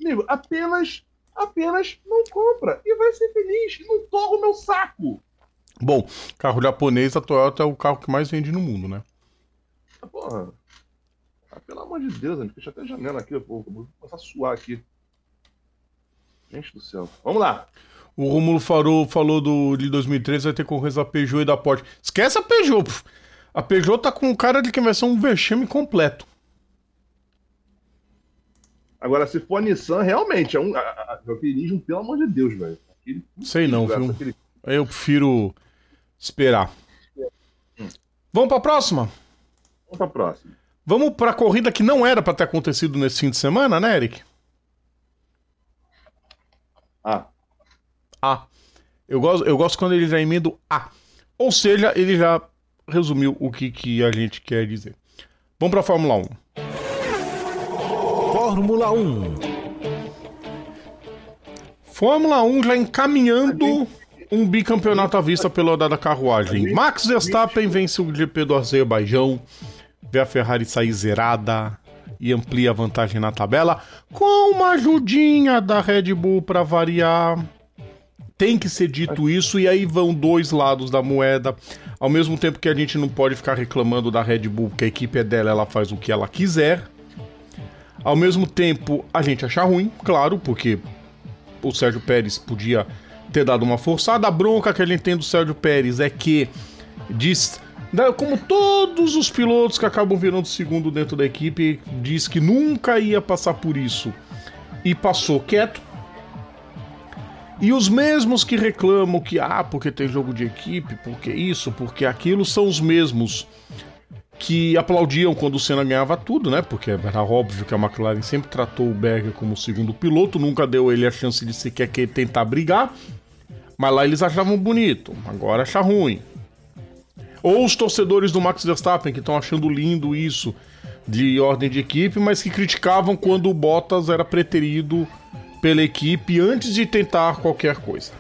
Amigo, apenas, apenas não compra e vai ser feliz. E não torra o meu saco. Bom, carro japonês, a Toyota é o carro que mais vende no mundo, né? Porra. Ah, pelo amor de Deus, amigo, deixa até a janela aqui, pô. Vou começar a suar aqui. Gente do céu. Vamos lá. O Romulo falou, falou do, de 2013, vai ter concorrência da Peugeot e da Porsche. Esquece a Peugeot. Pô. A Peugeot tá com cara de que vai ser um vexame completo. Agora, se for a Nissan, realmente, é um alpinismo, pelo amor de Deus, velho. Sei não, viu? Aquele... Eu prefiro esperar. Hum. Vamos pra próxima? Vamos pra próxima. Vamos pra corrida que não era para ter acontecido nesse fim de semana, né, Eric? Ah. A. Eu gosto, eu gosto quando ele já emenda A. Ou seja, ele já resumiu o que, que a gente quer dizer. Vamos para a Fórmula 1. Fórmula 1. Fórmula 1 já encaminhando um bicampeonato à vista pela da carruagem. Max Verstappen vence o GP do Azerbaijão, vê a Ferrari sair zerada e amplia a vantagem na tabela, com uma ajudinha da Red Bull para variar tem que ser dito isso, e aí vão dois lados da moeda. Ao mesmo tempo que a gente não pode ficar reclamando da Red Bull, porque a equipe é dela, ela faz o que ela quiser. Ao mesmo tempo, a gente acha ruim, claro, porque o Sérgio Pérez podia ter dado uma forçada. A bronca que a gente tem do Sérgio Pérez é que diz. Né, como todos os pilotos que acabam virando segundo dentro da equipe, diz que nunca ia passar por isso e passou quieto. E os mesmos que reclamam que, ah, porque tem jogo de equipe, porque isso, porque aquilo, são os mesmos que aplaudiam quando o Senna ganhava tudo, né? Porque era óbvio que a McLaren sempre tratou o Berger como segundo piloto, nunca deu ele a chance de sequer que tentar brigar. Mas lá eles achavam bonito, agora acha ruim. Ou os torcedores do Max Verstappen que estão achando lindo isso de ordem de equipe, mas que criticavam quando o Bottas era preterido pela equipe antes de tentar qualquer coisa.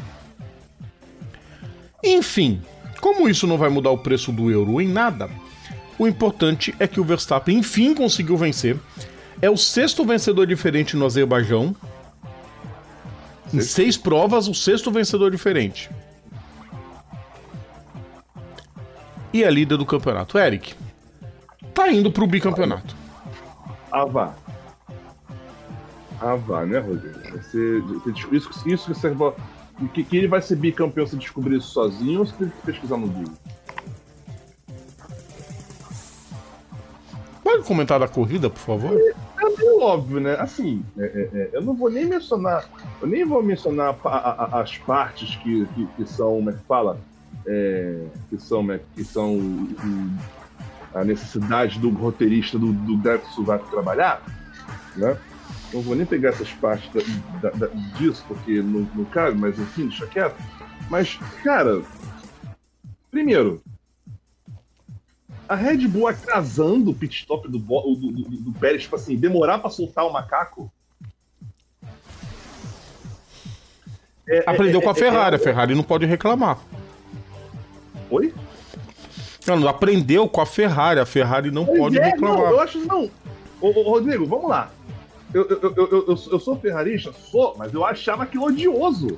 Enfim, como isso não vai mudar o preço do euro em nada, o importante é que o Verstappen enfim conseguiu vencer. É o sexto vencedor diferente no Azerbaijão. Em seis provas, o sexto vencedor diferente. E é líder do campeonato. Eric, tá indo pro bicampeonato. Ah, vá. Ah, né, Rodrigo? Você, isso, isso que você que, que ele vai ser bicampeão se descobrir isso sozinho ou se que pesquisar no Google? Pode comentar da corrida, por favor? Óbvio, né? Assim, é, é, é eu não vou nem mencionar, eu nem vou mencionar a, a, as partes que, que, que, são, como é que fala? É, que são, que são a necessidade do roteirista do, do Survive trabalhar, né? não vou nem pegar essas partes da, da, da, disso, porque não, não cabe, mas enfim, deixa quieto. Mas, cara, primeiro, a Red Bull atrasando o pit stop do, do, do, do Pérez, tipo assim, demorar para soltar o macaco. É, Aprendeu é, com a é, Ferrari, é, a Ferrari não pode reclamar. Oi? Não, aprendeu com a Ferrari, a Ferrari não pois pode reclamar. Não, eu acho não. Ô, ô, Rodrigo, vamos lá. Eu, eu, eu, eu, eu sou ferrarista? Sou, mas eu achava aquilo odioso.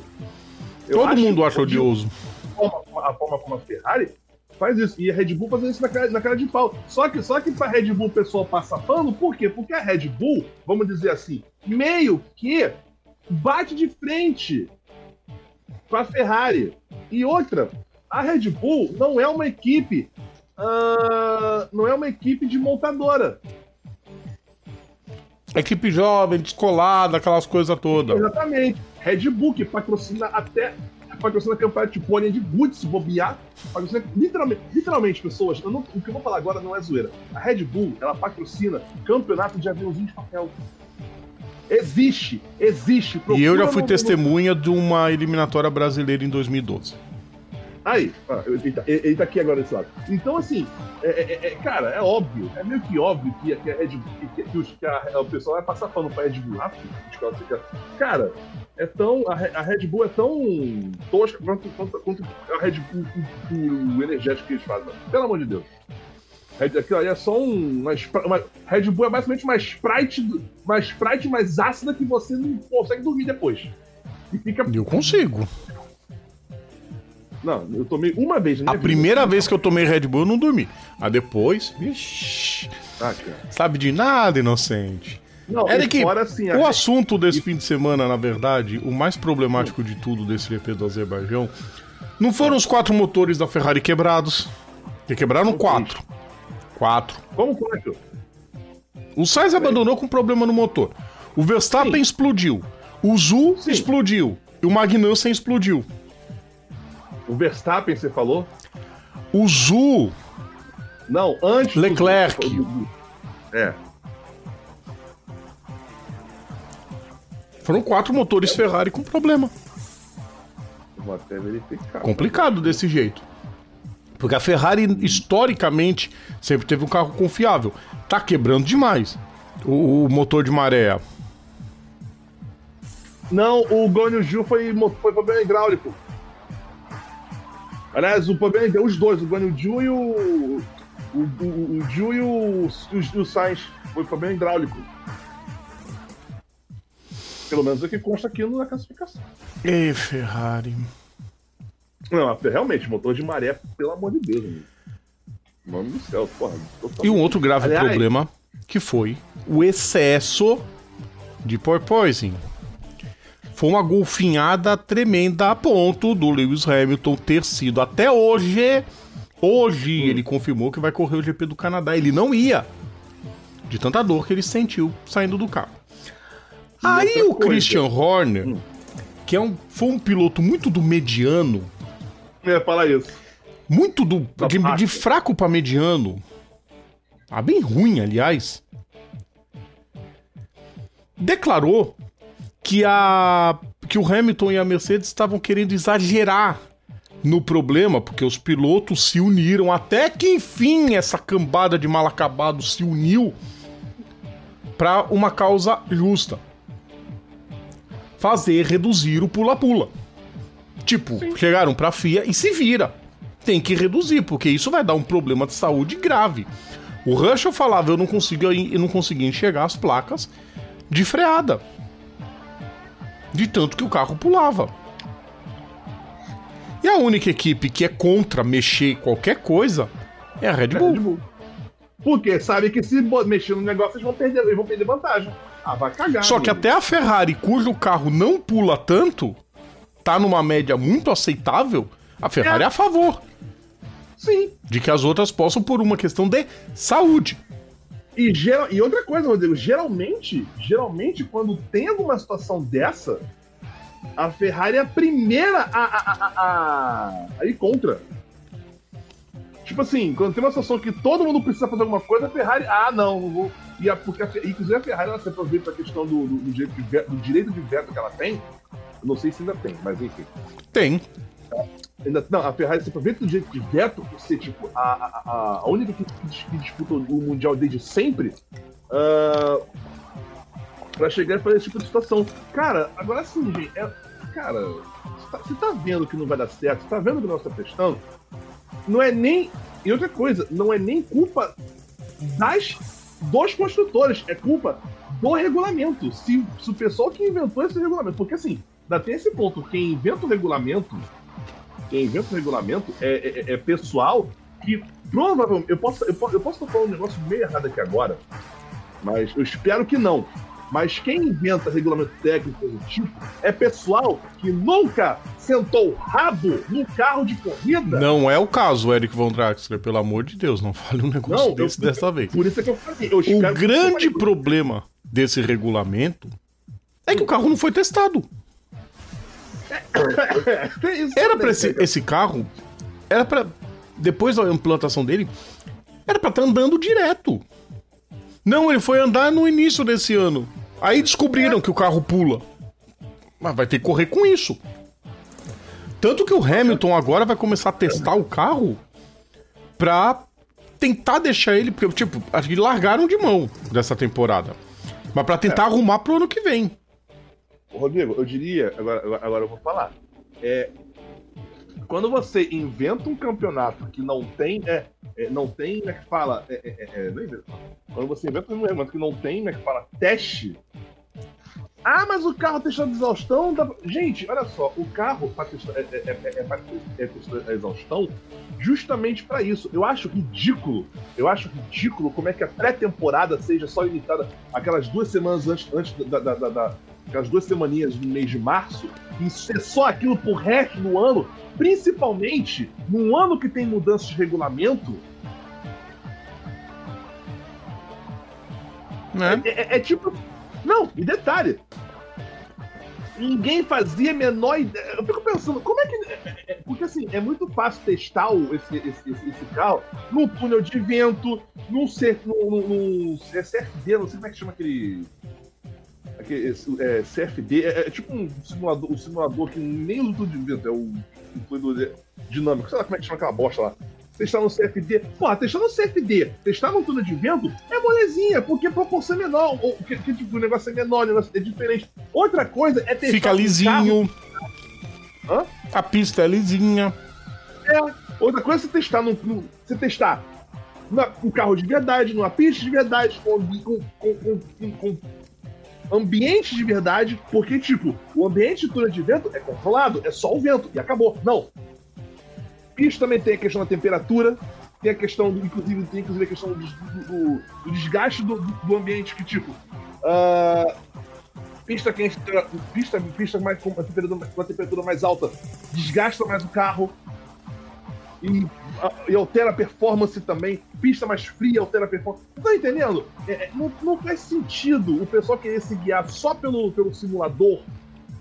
Eu Todo mundo acha odioso. A forma, a forma como a Ferrari faz isso. E a Red Bull fazendo isso na cara, na cara de pau. Só que, só que pra Red Bull o pessoal passa pano, por quê? Porque a Red Bull, vamos dizer assim, meio que bate de frente com a Ferrari. E outra, a Red Bull não é uma equipe. Uh, não é uma equipe de montadora. Equipe jovem, descolada, aquelas coisas todas. Exatamente. Red Bull, que patrocina até patrocina campeonato de pônei de bobear. Patrocina, literalmente, literalmente, pessoas, não, o que eu vou falar agora não é zoeira. A Red Bull, ela patrocina campeonato de aviãozinho de papel. Existe, existe. E eu já fui testemunha de uma eliminatória brasileira em 2012. Aí, ele tá, ele tá aqui agora desse lado. Então, assim, é, é, é, cara, é óbvio, é meio que óbvio que, que a Red Bull, que, que, que, a, o pessoal vai passar pano pra Red Bull rápido. Cara, é tão. A, a, Red Bull é tão tosca quanto, quanto, quanto a Red Bull, o, o, energético que eles fazem. Pelo amor de Deus. Aquilo aí é só um. Uma, uma, Red Bull é basicamente uma Sprite, uma Sprite mais ácida que você não consegue dormir depois. E fica. Eu consigo. Não, eu tomei uma vez, né? A primeira vez que eu tomei Red Bull, eu não dormi. A depois, vixi. Ah, sabe de nada, inocente. Não, Eric, fora, assim, o a... assunto desse fim de semana, na verdade, o mais problemático de tudo desse GP do Azerbaijão, não foram os quatro motores da Ferrari quebrados. Que quebraram quatro. Quatro. Como quatro? O Sainz abandonou com problema no motor. O Verstappen Sim. explodiu. O Zu Sim. explodiu. E o Magnussen explodiu. O Verstappen, você falou? O Zu. Não, antes. Leclerc. Do... É. Foram quatro motores é. Ferrari com problema. Vou até verificar. Complicado desse jeito. Porque a Ferrari, historicamente, sempre teve um carro confiável. Tá quebrando demais o, o motor de maré. Não, o Gonyo Ju foi, foi problema hidráulico. Aliás, o problema é os dois, o Guan Ju e o. O, o, o Ju e o, o, o Sainz. Foi problema hidráulico. Pelo menos é o que consta aqui na classificação. Ei, Ferrari. Não, realmente, motor de maré, pelo amor de Deus, amigo. Mano do céu, porra. E um outro grave Aliás, problema que foi o excesso de porpoising foi uma golfinhada tremenda a ponto do Lewis Hamilton ter sido até hoje. Hoje ele confirmou que vai correr o GP do Canadá. Ele não ia. De tanta dor que ele sentiu saindo do carro. E Aí o coisa. Christian Horner, hum. que é um, foi um piloto muito do mediano. É, fala isso. Muito do. De, de, fraco para mediano. Ah, bem ruim, aliás. Declarou que, a, que o Hamilton e a Mercedes estavam querendo exagerar no problema, porque os pilotos se uniram, até que enfim essa cambada de mal acabado se uniu para uma causa justa. Fazer reduzir o pula-pula. Tipo, Sim. chegaram pra FIA e se vira. Tem que reduzir, porque isso vai dar um problema de saúde grave. O Russell falava, eu não conseguia, eu não conseguia enxergar as placas de freada de tanto que o carro pulava. E a única equipe que é contra mexer qualquer coisa é a Red Bull. Red Bull. Porque sabe que se mexer no negócio eles vão perder, eles vão perder vantagem. Ah, vai cagar. Só que até a Ferrari, cujo carro não pula tanto, tá numa média muito aceitável, a Ferrari é, é a favor. Sim. De que as outras possam por uma questão de saúde. E, geral, e outra coisa, Rodrigo, geralmente, geralmente, quando tem alguma situação dessa, a Ferrari é a primeira a, a, a, a, ir contra. Tipo assim, quando tem uma situação que todo mundo precisa fazer alguma coisa, a Ferrari, ah, não, vou, E a, porque a, inclusive a Ferrari ela se aproveita da questão do, do, do, de do direito de veto que ela tem. Eu não sei se ainda tem, mas enfim. Tem. Ainda, não, a Ferrari se aproveita do direito de veto por ser tipo a, a, a única que, que disputa o Mundial desde sempre. Uh, pra chegar e fazer esse tipo de situação. Cara, agora sim, gente, é, cara, você tá, tá, vendo que não vai dar certo, você tá vendo que não está prestando, não é nem. E outra coisa, não é nem culpa das dos construtores, é culpa do regulamento. Se, se o pessoal que inventou esse regulamento, porque assim, até esse ponto, quem inventa o regulamento, quem inventa o regulamento é, é, é pessoal que provavelmente. Eu posso, eu posso, eu posso falar um negócio meio errado aqui agora, mas eu espero que não. Mas quem inventa regulamento técnico do tipo é pessoal que nunca sentou rabo no carro de corrida. Não é o caso, Eric Von Draxler, pelo amor de Deus, não fale um negócio não, desse eu, dessa vez. Por isso é que eu falei. Eu o grande problema desse regulamento é que o carro não foi testado. era para esse, esse carro, era para depois da implantação dele, era para estar tá andando direto. Não, ele foi andar no início desse ano. Aí descobriram que o carro pula. Mas vai ter que correr com isso. Tanto que o Hamilton agora vai começar a testar o carro pra tentar deixar ele. Porque, tipo, acho que largaram de mão dessa temporada. Mas pra tentar é. arrumar pro ano que vem. Rodrigo, eu diria, agora, agora eu vou falar. É, quando você inventa um campeonato que não tem, é, é não tem, como é que fala? É, é, é, é quando você inventa um campeonato que não tem, como é que fala? Teste. Ah, mas o carro testando exaustão. Dá... Gente, olha só, o carro é, a exaustão justamente para isso. Eu acho ridículo, eu acho ridículo como é que a pré-temporada seja só limitada aquelas duas semanas antes, antes da, da, da, da aquelas duas semaninhas no mês de março, e ser só aquilo pro resto do ano, principalmente num ano que tem mudanças de regulamento. Né? É, é, é tipo. Não, e detalhe. Ninguém fazia a menor ideia. Eu fico pensando, como é que. É, é, porque assim, é muito fácil testar o, esse, esse, esse, esse carro num túnel de vento, num, num, num, num CFD, não sei como é que chama aquele aquele, é, CFD, é, é, tipo um simulador, um simulador que nem o de vento, é o fluido dinâmico, sei lá como é que chama aquela bosta lá. Testar no CFD. Porra, testar no CFD, testar no túnel de vento é molezinha, porque a proporção é menor. Ou, que, que, tipo, o negócio é menor, o negócio é diferente. Outra coisa é testar. Fica lisinho. A pista é lisinha. É. Outra coisa é você testar no. no você testar um carro de verdade, numa pista de verdade, com, com, com, com ambiente de verdade, porque, tipo, o ambiente de túnel de vento é controlado, é só o vento, e acabou. Não. Isso também tem a questão da temperatura, tem a questão, do, inclusive, tem inclusive a questão do, do, do desgaste do, do, ambiente, que, tipo, uh, pista quente, pista, pista mais, com, uma temperatura, uma temperatura mais alta desgasta mais o carro e e altera a performance também. Pista mais fria altera a performance. Tá entendendo? É, é, não, não faz sentido o pessoal querer se guiar só pelo, pelo simulador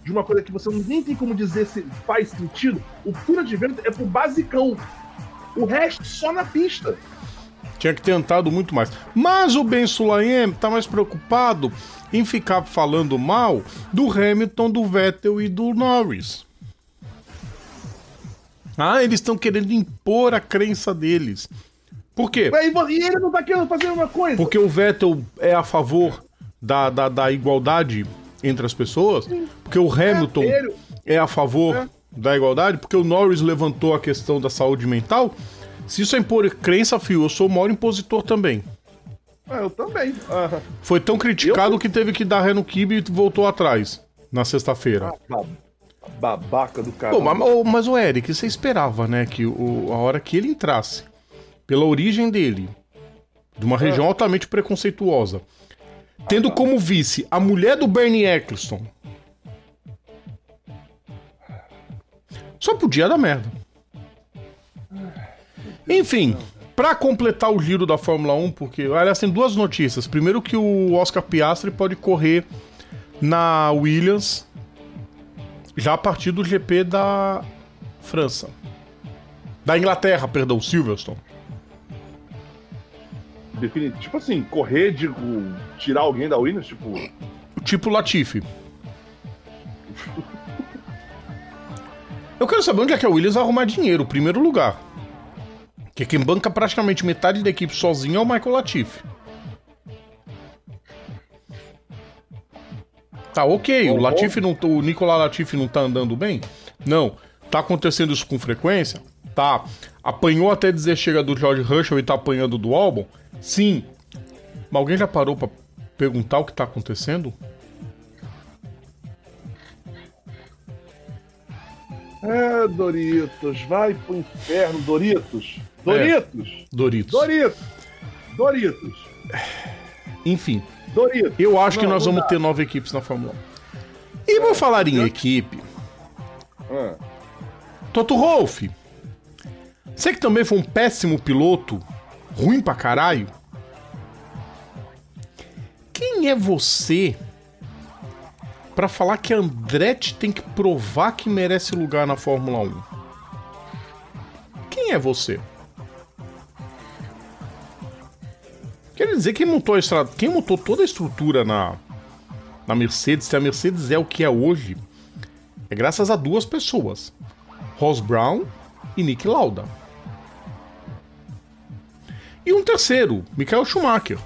de uma coisa que você nem tem como dizer se faz sentido. O túnel de vento é pro basicão. O resto só na pista. Tinha que ter tentado muito mais. Mas o Ben Sulayem tá mais preocupado em ficar falando mal do Hamilton, do Vettel e do Norris. Ah, eles estão querendo impor a crença deles. Por quê? E ele não tá querendo fazer uma coisa. Porque o Vettel é a favor da, da, da igualdade entre as pessoas. Sim. Porque o Hamilton é, é a favor é. da igualdade. Porque o Norris levantou a questão da saúde mental. Se isso é impor crença, fio, eu sou o maior impositor também. Ah, eu também. Uhum. Foi tão criticado eu... que teve que dar ré no kibe e voltou atrás na sexta-feira. Ah, tá babaca do cara. mas, mas o Eric, você esperava, né, que o, a hora que ele entrasse, pela origem dele, de uma região é. altamente preconceituosa, tendo como vice a mulher do Bernie Eccleston. Só podia dar merda. Enfim, para completar o giro da Fórmula 1, porque, aliás, tem duas notícias. Primeiro que o Oscar Piastri pode correr na Williams já a partir do GP da França. Da Inglaterra, perdão, Silverstone. definitivo. Tipo assim, correr, de tirar alguém da Williams, tipo. Tipo Latifi. Eu quero saber onde é que a Williams vai arrumar dinheiro, primeiro lugar. Que quem banca praticamente metade da equipe sozinho é o Michael Latifi. Tá ok, o Latifi não, o Nicolas Latifi não tá andando bem? Não. Tá acontecendo isso com frequência? Tá. Apanhou até dizer chega do George Russell e tá apanhando do álbum? Sim. Mas alguém já parou para perguntar o que tá acontecendo? É, Doritos, vai pro inferno, Doritos. Doritos. É, Doritos. Doritos. Doritos. Enfim. Eu acho não, que nós vamos dá. ter nove equipes na Fórmula 1. E é, vou falar em eu... equipe. Ah. Toto Wolff. Você que também foi um péssimo piloto, ruim pra caralho. Quem é você para falar que Andretti tem que provar que merece lugar na Fórmula 1? Quem é você? Quer dizer, quem montou, a estrada, quem montou toda a estrutura na, na Mercedes, se a Mercedes é o que é hoje, é graças a duas pessoas: Ross Brown e Nick Lauda. E um terceiro, Michael Schumacher.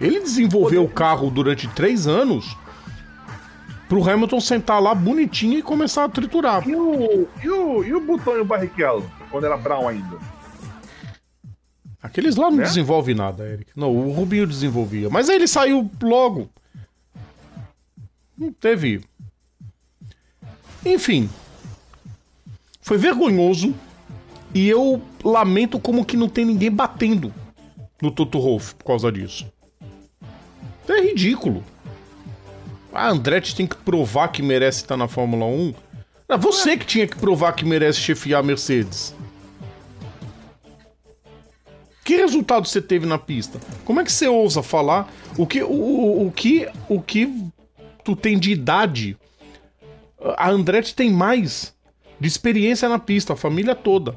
Ele desenvolveu o carro durante três anos pro Hamilton sentar lá bonitinho e começar a triturar. E o, e o, e o Button e o Barrichello, quando era Brown ainda? Aqueles lá não né? desenvolvem nada, Eric. Não, o Rubinho desenvolvia. Mas aí ele saiu logo. Não teve. Enfim. Foi vergonhoso. E eu lamento como que não tem ninguém batendo no Toto Wolff por causa disso. É ridículo. A ah, Andretti tem que provar que merece estar na Fórmula 1. É você que tinha que provar que merece chefiar a Mercedes. Que resultado você teve na pista? Como é que você ousa falar o que o, o que o que tu tem de idade? A Andretti tem mais de experiência na pista, a família toda.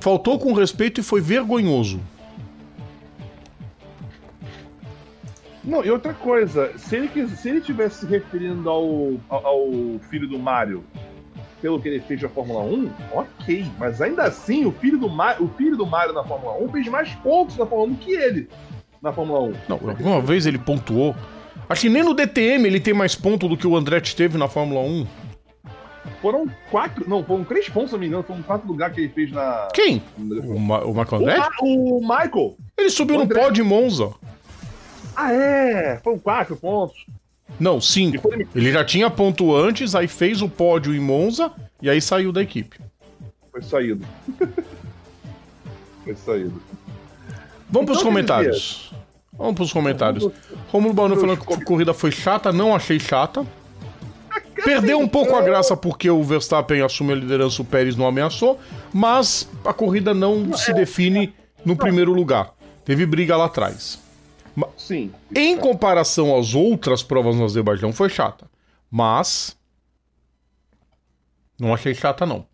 Faltou com respeito e foi vergonhoso. Não, e outra coisa, se ele, se ele tivesse se referindo ao, ao filho do Mario pelo que ele fez na Fórmula 1, ok. Mas ainda assim, o filho do, Mario, o filho do Mario na Fórmula 1 fez mais pontos na Fórmula 1 que ele na Fórmula 1. Não, alguma vez ele pontuou. Acho que nem no DTM ele tem mais pontos do que o Andretti teve na Fórmula 1. Foram quatro, não, foram três pontos, se não me engano, foram quatro lugares que ele fez na. Quem? O, Ma o Michael Andretti? O, o Michael. Ele subiu no pódio de Monza. Ah, é? Foram quatro pontos. Não, cinco. Ele já tinha ponto antes, aí fez o pódio em Monza e aí saiu da equipe. Foi saído. Foi saído. Vamos então, pros comentários. Vamos pros comentários. Romulo Banu falando que a corrida foi chata, não achei chata. Perdeu um pouco a graça porque o Verstappen assumiu a liderança, o Pérez não ameaçou, mas a corrida não se define no primeiro lugar. Teve briga lá atrás. Sim. Em comparação às outras provas no Azerbaijão, foi chata. Mas. Não achei chata, não.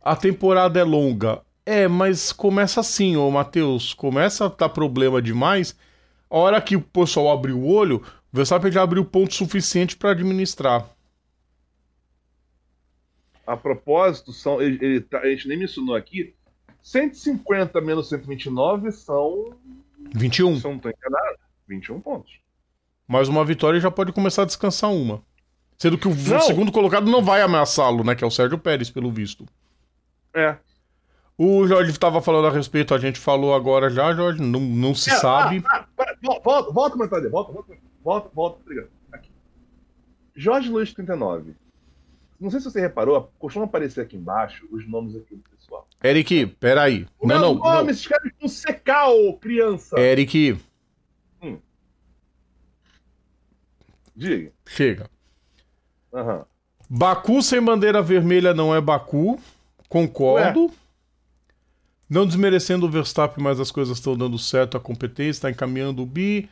A temporada é longa. É, mas começa assim, ô Matheus. Começa a dar problema demais. A hora que o pessoal abriu o olho, o Verstappen já abriu ponto suficiente para administrar. A propósito, são, ele, ele, tá, a gente nem mencionou aqui, 150 menos 129 são 21. Se eu não tô enganado, 21 pontos. Mais uma vitória e já pode começar a descansar uma. Sendo que o não. segundo colocado não vai ameaçá-lo, né? Que é o Sérgio Pérez, pelo visto. É. O Jorge estava falando a respeito, a gente falou agora já, Jorge, não, não se é, sabe. Ah, ah, volta, volta, volta, volta, volta, volta, volta, obrigado. Aqui. Jorge Luiz 39. Não sei se você reparou, costuma aparecer aqui embaixo os nomes aqui do pessoal. Eric, peraí. O não, não, nome não. se escreve com CK, criança. Eric. Hum. Diga. Chega. Uhum. Baku sem bandeira vermelha não é Baku. Concordo. Ué. Não desmerecendo o Verstappen, mas as coisas estão dando certo. A competência está encaminhando o bi.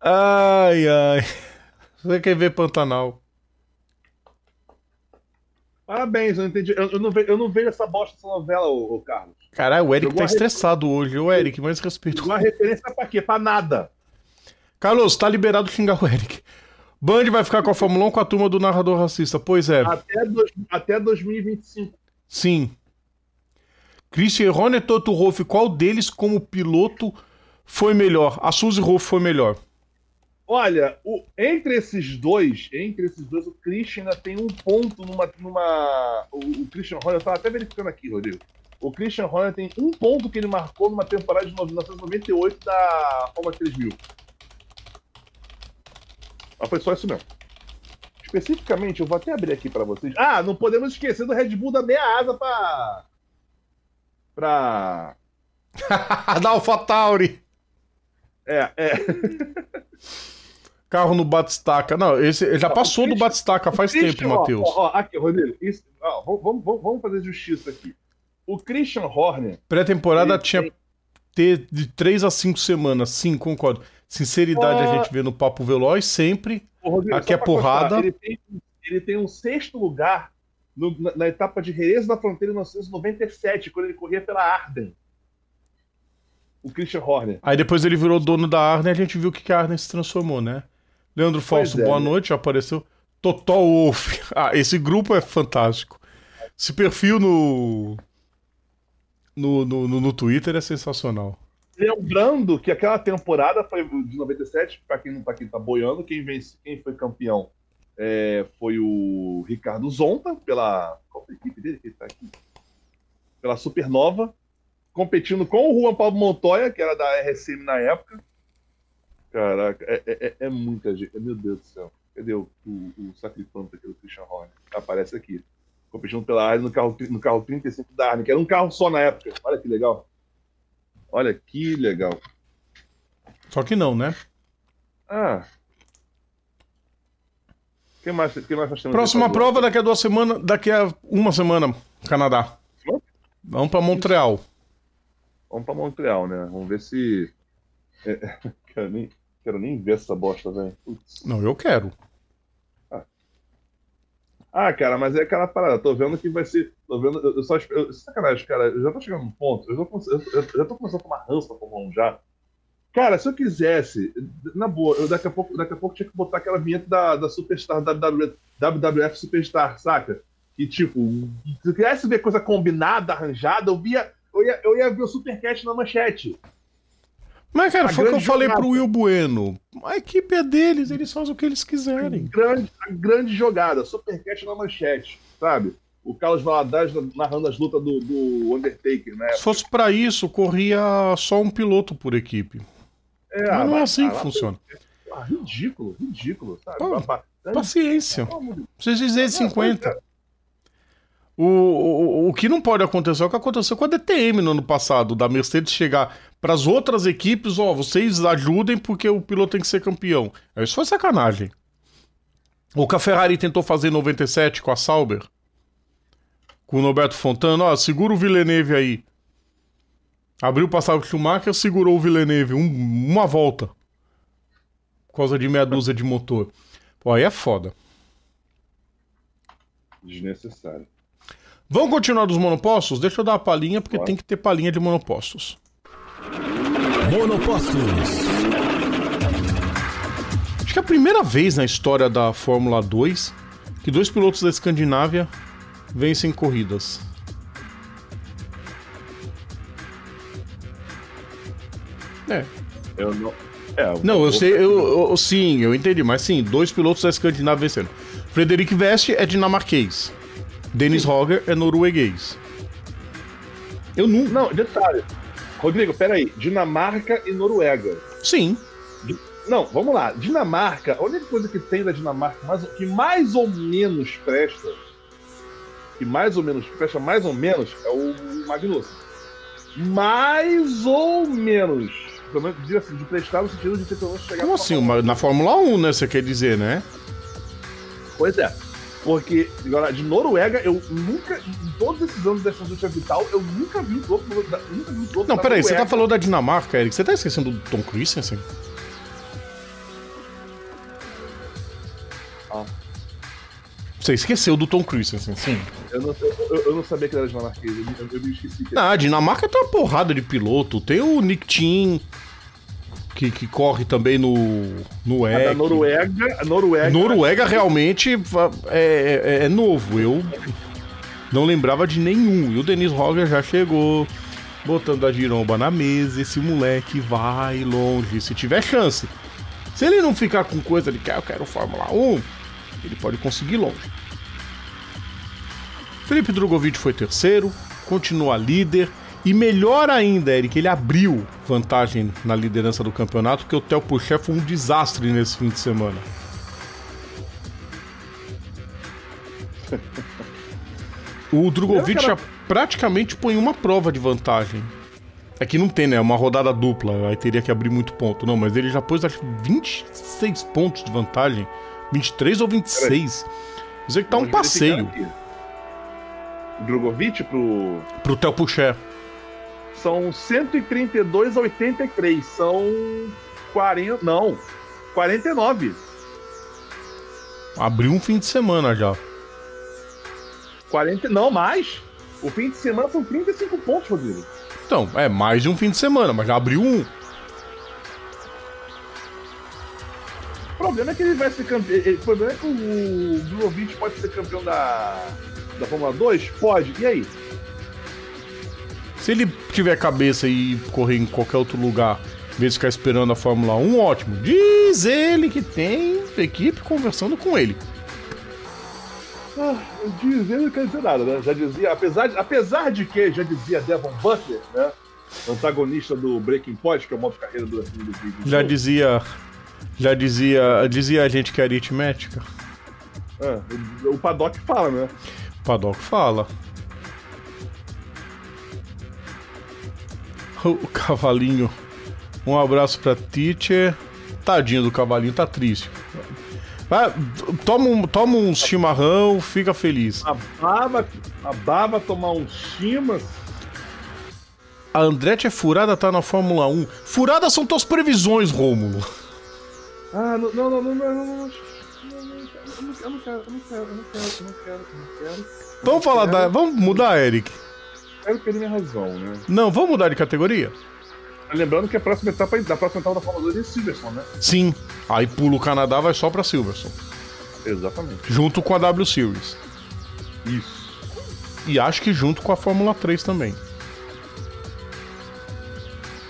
Ai, ai. Você quer ver Pantanal? Parabéns, eu não entendi. Eu, eu não, vejo, eu não vejo essa bosta dessa novela, ô, ô Carlos. Caralho, o Eric Jogou tá estressado hoje. Ô, Eric, mais respeito. Uma referência pra quê? Pra nada. Carlos, tá liberado xingar o Eric. Band vai ficar com a Fórmula 1 com a turma do narrador racista. Pois é, Até, dois, até 2025. sim. Christian Horner e Toto Wolff, qual deles como piloto foi melhor? A Suzy Wolff foi melhor. Olha, o- entre esses dois, entre esses dois, o Christian ainda tem um ponto numa. numa o, o Christian Horner, eu tava até verificando aqui, Rodrigo. O Christian Horner tem um ponto que ele marcou numa temporada de 1998 da Fórmula 3000. Mas foi só isso mesmo. Especificamente, eu vou até abrir aqui pra vocês. Ah, não podemos esquecer do Red Bull da meia asa pra. pra. da AlphaTauri. É, é. Carro no Batistaca. Não, esse ele já passou do Batistaca faz Christian, tempo, Matheus. Ó, ó, aqui, Rodrigo, isso, ó, vamos, vamos- vamos fazer justiça aqui. O Christian Horner, Pré-temporada tinha tem- ter de 3 a 5 semanas. Sim, concordo. Sinceridade Ah. a gente vê no Papo Veloz sempre. Ô, Rodrigo, Aqui é porrada. ele, tem, ele tem um sexto lugar no- na, na etapa de Jerez da Fronteira em 1997, quando ele corria pela Arden. O Christian Horner. Aí depois ele virou dono da Arden e a gente viu o que que a Arden se transformou, né? Leandro Falso, é, boa né? noite, apareceu. Totó Wolf. Ah, esse grupo é fantástico. Esse perfil no, no, no, no- Twitter é sensacional. Lembrando que aquela temporada foi de 97, para quem, pra quem tá boiando, quem, vence, quem foi campeão é, foi o Ricardo Zonta, pela. Qual a equipe dele que tá aqui? Pela Supernova, competindo com o Juan Pablo Montoya, que era da RSM na época. Caraca, é, é- é- é muita gente. Meu Deus do céu. Cadê o, o, o sacrifante aqui do Christian Horner? Aparece aqui. Competindo pela Arne no carro, no carro 35 da Arne, que era um carro só na época. Olha que legal. Olha que legal. Só que não, né? Ah. Quem mais, quem mais Próxima prova daqui a duas semanas, daqui a uma semana, Canadá. Vamos pra Montreal. Vamos pra Montreal, né? Vamos ver se. É, quero, nem, quero nem ver essa bosta, velho. Não, eu quero. Ah, cara, mas é aquela parada. Tô vendo que vai ser. Tô vendo. Eu, eu só espero. eu- Sacanagem, cara. Eu já tô chegando num ponto. Eu, já tô- eu- eu já tô começando a tomar ranço da Fórmula 1 já. Cara, se eu quisesse, na boa, eu daqui a pouco, daqui a pouco tinha que botar aquela vinheta da, da Superstar, da WW WWF Superstar, saca? Que tipo, se eu quisesse ver coisa combinada, arranjada, eu via. Eu ia, eu ia ver o Supercat na manchete. Mas, cara, A foi o que eu falei jogada. pro Will Bueno. A equipe é deles, eles fazem o que eles quiserem. grande, a grande jogada, Supercat na manchete, sabe? O Carlos Valadares narrando as lutas do, do Undertaker, né? Se fosse pra isso, corria só um piloto por equipe. É, Mas não é assim que funciona. ah, ridículo, ridículo, sabe? Pô, Paciência. Dizer Deus. 50. O, o, o que não pode acontecer é o que aconteceu com a DTM no ano passado, da Mercedes chegar para as outras equipes, ó, vocês ajudem porque o piloto tem que ser campeão. Isso foi sacanagem. O que a Ferrari tentou fazer em 97 com a Sauber, com o Norberto Fontana, ó, segura o Villeneuve aí. Abriu para o Schumacher, segurou o Villeneuve um- uma volta. Por causa de meia dúzia de motor. Pô, aí é foda. Desnecessário. Vamos continuar dos monopostos? Deixa eu dar uma palhinha, porque tem que ter palhinha de monopostos. Monopostos. Acho que é a primeira vez na história da Fórmula 2 que dois pilotos da Escandinávia vencem corridas. É. Eu não. É, Não, eu sei, eu, eu- sim, eu entendi, mas sim, dois pilotos da Escandinávia vencendo. Frederic Veste é dinamarquês. Dennis Hogger é norueguês. Eu não. Não, detalhe. Rodrigo, peraí. Dinamarca e Noruega. Sim. Não, vamos lá. Dinamarca, a única coisa que tem da Dinamarca mais- que mais ou menos presta, que mais ou menos presta mais ou menos, é o Magnussen. Mais ou menos. Pelo menos assim, de prestar no sentido de ter pelo menos chegado Como assim? Fórmula Na Fórmula 1, né? Você quer dizer, né? 1. Pois é. Porque, agora, de Noruega, eu nunca, em todos esses anos dessa indústria vital, eu nunca vi um piloto, da- nunca vi um piloto Não, peraí, você tá Noruega. falando da Dinamarca, Eric. Você tá esquecendo do Tom Christensen? Ah. Você esqueceu do Tom Christensen, sim. Eu não, eu, eu não sabia que era dinamarquês, eu, eu, eu me esqueci. Que Não, a Dinamarca tem uma porrada de piloto. Tem o Nick Tim, que, que corre também no, no. A da. Noruega, a Noruega. Noruega realmente é, é- é novo. Eu não lembrava de nenhum. E o Denis Roger já chegou botando a giromba na mesa. Esse moleque vai longe, se tiver chance. Se ele não ficar com coisa de que ah, eu quero Fórmula 1, ele pode conseguir longe. Felipe Drogovic foi terceiro, continua líder. E melhor ainda, Eric, ele abriu vantagem na liderança do campeonato, porque o Theo Pucher foi um desastre nesse fim de semana. O Drogovic já praticamente põe uma prova de vantagem. É que não tem, né? É uma rodada dupla, aí teria que abrir muito ponto. Não, mas ele já pôs, acho que 26 pontos de vantagem. 23 ou 26. Quer dizer que tá um Vamos verificar passeio. Drogovic pro. pro Theo Pucher. São 132 a 83. São 40. Não. 49. Abriu um fim de semana já. 40. Não, mais. O fim de semana são 35 pontos, Rodrigo. Então, é mais de um fim de semana, mas já abriu um. O problema é que ele vai ser campeão. O problema é que o Drogovic pode ser campeão da. Da Fórmula 2? Pode. E aí? Se ele tiver cabeça e correr em qualquer outro lugar, em vez de ficar esperando a Fórmula 1, ótimo. Diz ele que tem equipe conversando com ele. Ah, dizer não quer dizer nada, né? Já dizia, apesar de, apesar de que, já dizia Devon Butler, né? Antagonista do Breaking Point, que é o modo de carreira do do vídeo. Já dizia. Já dizia. Dizia a gente que é aritmética. Ah, o, o Paddock fala, né? O Paddock fala. o cavalinho. Um abraço pra Tite. Tadinho do cavalinho, tá triste. Vai, toma, um, toma um chimarrão, fica feliz. A baba, a baba tomar um chimas. A Andretti é furada, tá na Fórmula 1. Furadas são tuas previsões, Rômulo. Ah, não, não, não, não, não, não. Eu não quero, eu não quero, eu não quero, não. Vamos falar. Vamos mudar, Eric. Quero perder minha razão, né? Não, vamos mudar de categoria? Lembrando que a próxima etapa da próxima etapa da Fórmula 2 é Silverstone, né? Sim. Aí pula o Canadá, vai só pra Silverstone. Exatamente. Junto com a W Series. Isso. E acho que junto com a Fórmula 3 também.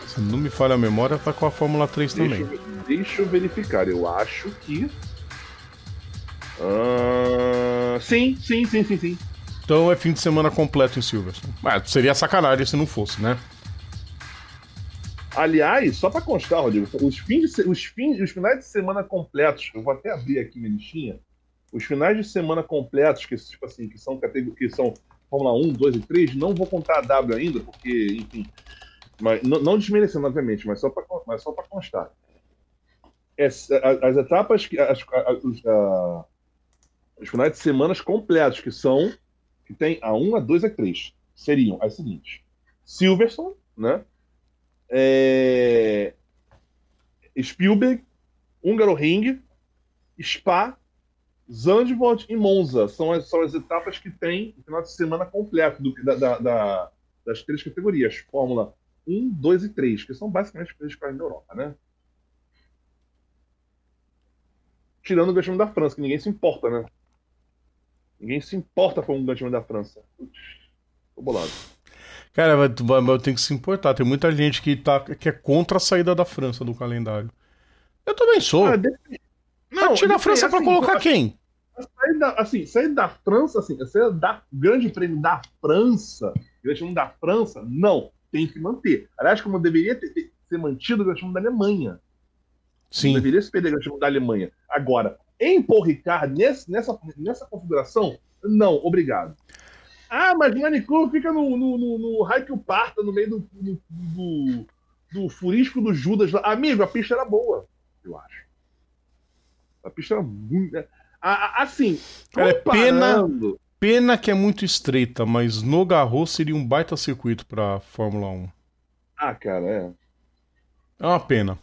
Se não me falha a memória, tá com a Fórmula 3 Deixa, também. eu- deixa eu verificar. Eu acho que. Ah, sim, sim, sim, sim, sim. Então é fim de semana completo em Silverstone. Seria sacanagem se não fosse, né? Aliás, só pra constar, Rodrigo, os, fins de os, fins, os finais de semana completos, eu vou até abrir aqui minha listinha. Os finais de semana completos, que, tipo assim, que são que são Fórmula 1, 2 e 3, não vou contar a W ainda, porque, enfim. Mas, não, não desmerecendo, obviamente, mas só pra constar. Es- a- as etapas, as, a- a- os, a- os finais de semanas completos, que são, que tem a 1, a 2 e a 3, seriam as seguintes. Silverstone, né? é, Spielberg, Hungaroring, Spa, Zandvoort e Monza. São as, são as etapas que tem o final de semana completo do- da- da- da- das três categorias: Fórmula 1, 2 e 3, que são basicamente as que fazem na Europa, né? Tirando o Prêmio da França, que ninguém se importa, né? Ninguém se importa com o Grande Prêmio da França. Tô bolado. Cara, vai, vai ter que se importar. Tem muita gente que, tá, que é contra a saída da França do calendário. Eu também sou. Ah, de- Mas tira a França pra assim, colocar quem? Sair da, assim, sair da França, assim, sair da Grande Prêmio da França, Grande Prêmio da França, não, tem que manter. Aliás, como deveria ter, ter- ser mantido o Grande Prêmio da Alemanha. Não Sim. deveria se perder o Grande Prêmio da Alemanha. Agora, em Paul Ricard, nesse, nessa, nessa configuração, não, obrigado. Ah, mas Manicu fica no, no, no, no raio que o parta, no meio do, do, do, do furisco do Judas. lá. Amigo, a pista era boa, eu acho. A pista era muito. a- a- Assim, Cara, é pena- comparando- Pena que é muito estreita, mas no Garros seria um baita circuito pra Fórmula 1. Ah, cara, é. É uma pena.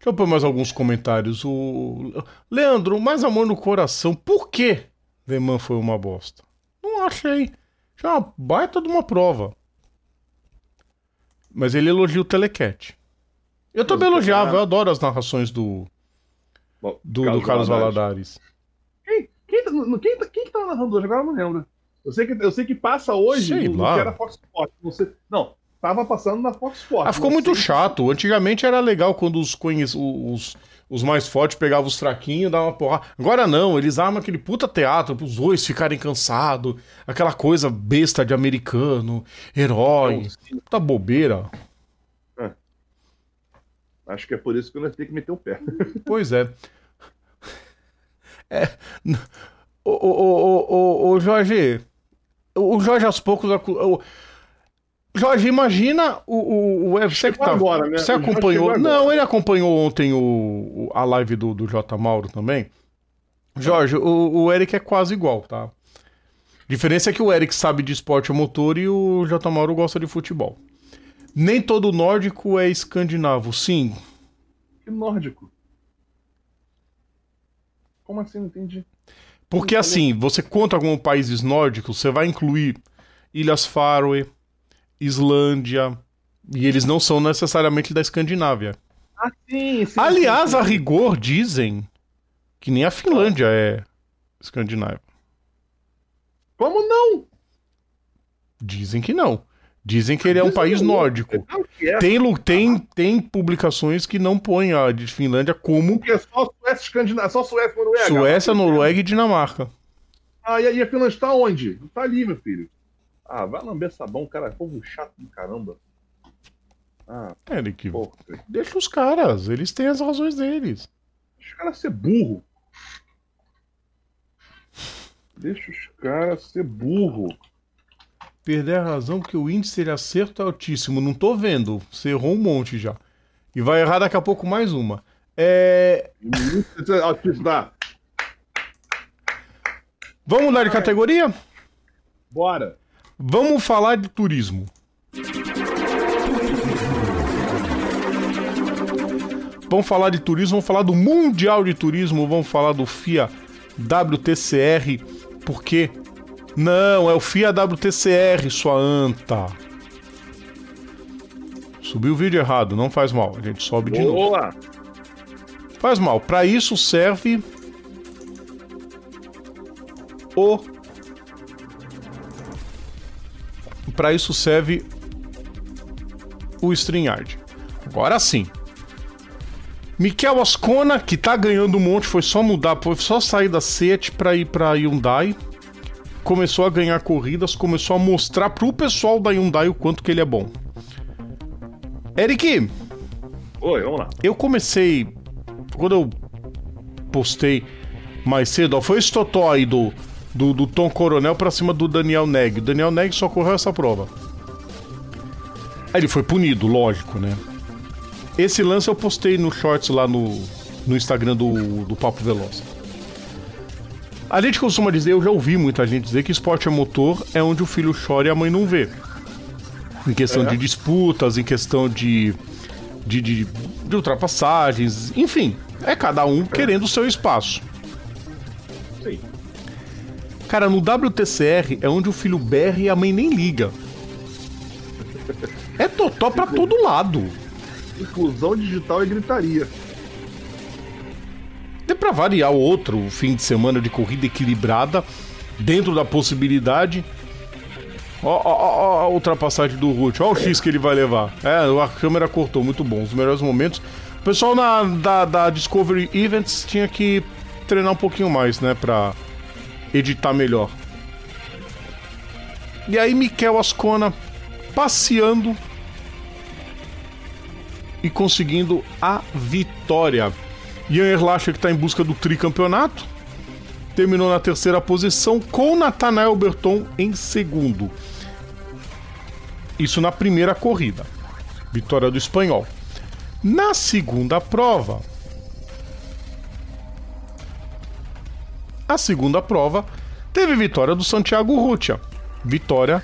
Deixa eu pôr mais alguns comentários. O Leandro, mais amor no coração. Por que Le Mans foi uma bosta. Não achei. Já uma baita de uma prova. Mas ele elogia o Telecat. Eu também elogiava, eu adoro as narrações do, Bom, do, do Carlos Valadares. Quem, quem, tá- quem, tá- quem que tava narrando hoje? Agora eu não lembro. Eu sei que, eu sei que passa hoje Sei no, no lá. que era Fox Sports. Não, sei, não, tava passando na Fox Sports. Ah, ficou Não muito chato. Antigamente era legal quando os, conhe- os, os mais fortes pegavam os fraquinhos e davam uma porrada. Agora não, eles armam aquele puta teatro pros dois ficarem cansados. Aquela coisa besta de americano, herói. Puta bobeira. Acho que é por isso que nós temos que meter o pé. Pois é. É. Ô, ô, ô, ô, ô, ô, Jorge. O Jorge aos poucos. o- Jorge, imagina o, o, o você que tá, agora, né? Você acompanhou. Não, ele acompanhou ontem o, a live do, do J. Mauro também. Jorge, o, o Eric é quase igual, tá? A diferença é que o Eric sabe de esporte motor e o J. Mauro gosta de futebol. Nem todo nórdico é escandinavo, sim. Que nórdico. Como assim? Não entendi. Porque assim, você conta como países nórdicos, você vai incluir Ilhas Faroe, Islândia, e eles não são necessariamente da Escandinávia. Ah, sim, sim. Aliás, sim, a rigor dizem que nem a Finlândia é escandinava. Como não? Dizem que não. Dizem que ele é um país nórdico. Que é. Tem, tem, tem publicações que não põem a de Finlândia como Porque é só Suécia Escandinava, só Suécia Noruega. Suécia, Noruega e Dinamarca. Ah, e a, Finlândia tá onde? Não tá ali, meu filho. Ah, vai lamber sabão, cara. é Povo chato do caramba. Ah, Eric, porra. deixa os caras, eles têm as razões deles. Deixa os caras ser burro. Deixa os caras ser burro. Perder a razão porque o índice de acerto é altíssimo. Não tô vendo. Você errou um monte já. E vai errar daqui a pouco mais uma. É... Vamos mudar de categoria? Bora. Vamos falar de turismo. Vamos falar de turismo, vamos falar do Mundial de Turismo, vamos falar do FIA WTCR, porque não, é o FIA WTCR, sua anta. Subiu o vídeo errado, não faz mal, a gente sobe de novo. Boa. Faz mal. Para isso serve o Para isso serve o StreamYard. Agora sim. Mikel Ascona, que tá ganhando um monte, foi só mudar, foi só sair da Seat para ir para Hyundai. Começou a ganhar corridas, começou a mostrar pro pessoal da Hyundai o quanto que ele é bom. Eric, Oi, vamos lá. eu comecei. Quando eu postei mais cedo, ó, foi esse totó aí do, do, do Tom Coronel pra cima do Daniel Neg. O Daniel Neg só correu essa prova. Aí ele foi punido, lógico, né? Esse lance eu postei no shorts lá no, no Instagram do, do Papo Veloz. A gente costuma dizer, eu já ouvi muita gente dizer que esporte a motor é onde o filho chora e a mãe não vê. Em questão É. de disputas, em questão de, de, de, de ultrapassagens, enfim, é cada um querendo o seu espaço. Sim. Cara, no WTCR é onde o filho berra e a mãe nem liga. É totó pra todo lado. Inclusão digital e gritaria. Dê pra variar outro fim de semana de corrida equilibrada, dentro da possibilidade. Ó, ó, ó, ó a ultrapassagem do Ruth, ó o X que ele vai levar. É, a câmera cortou, muito bom, os melhores momentos. O pessoal na, da, da Discovery Events tinha que treinar um pouquinho mais, né, pra editar melhor. E aí, Mikel Ascona passeando e conseguindo a vitória. Ian Erlacher que está em busca do tricampeonato. Terminou na terceira posição com Nathanael Berton em segundo. Isso na primeira corrida. Vitória do espanhol. Na segunda prova. A segunda prova teve vitória do Santiago Rutia. Vitória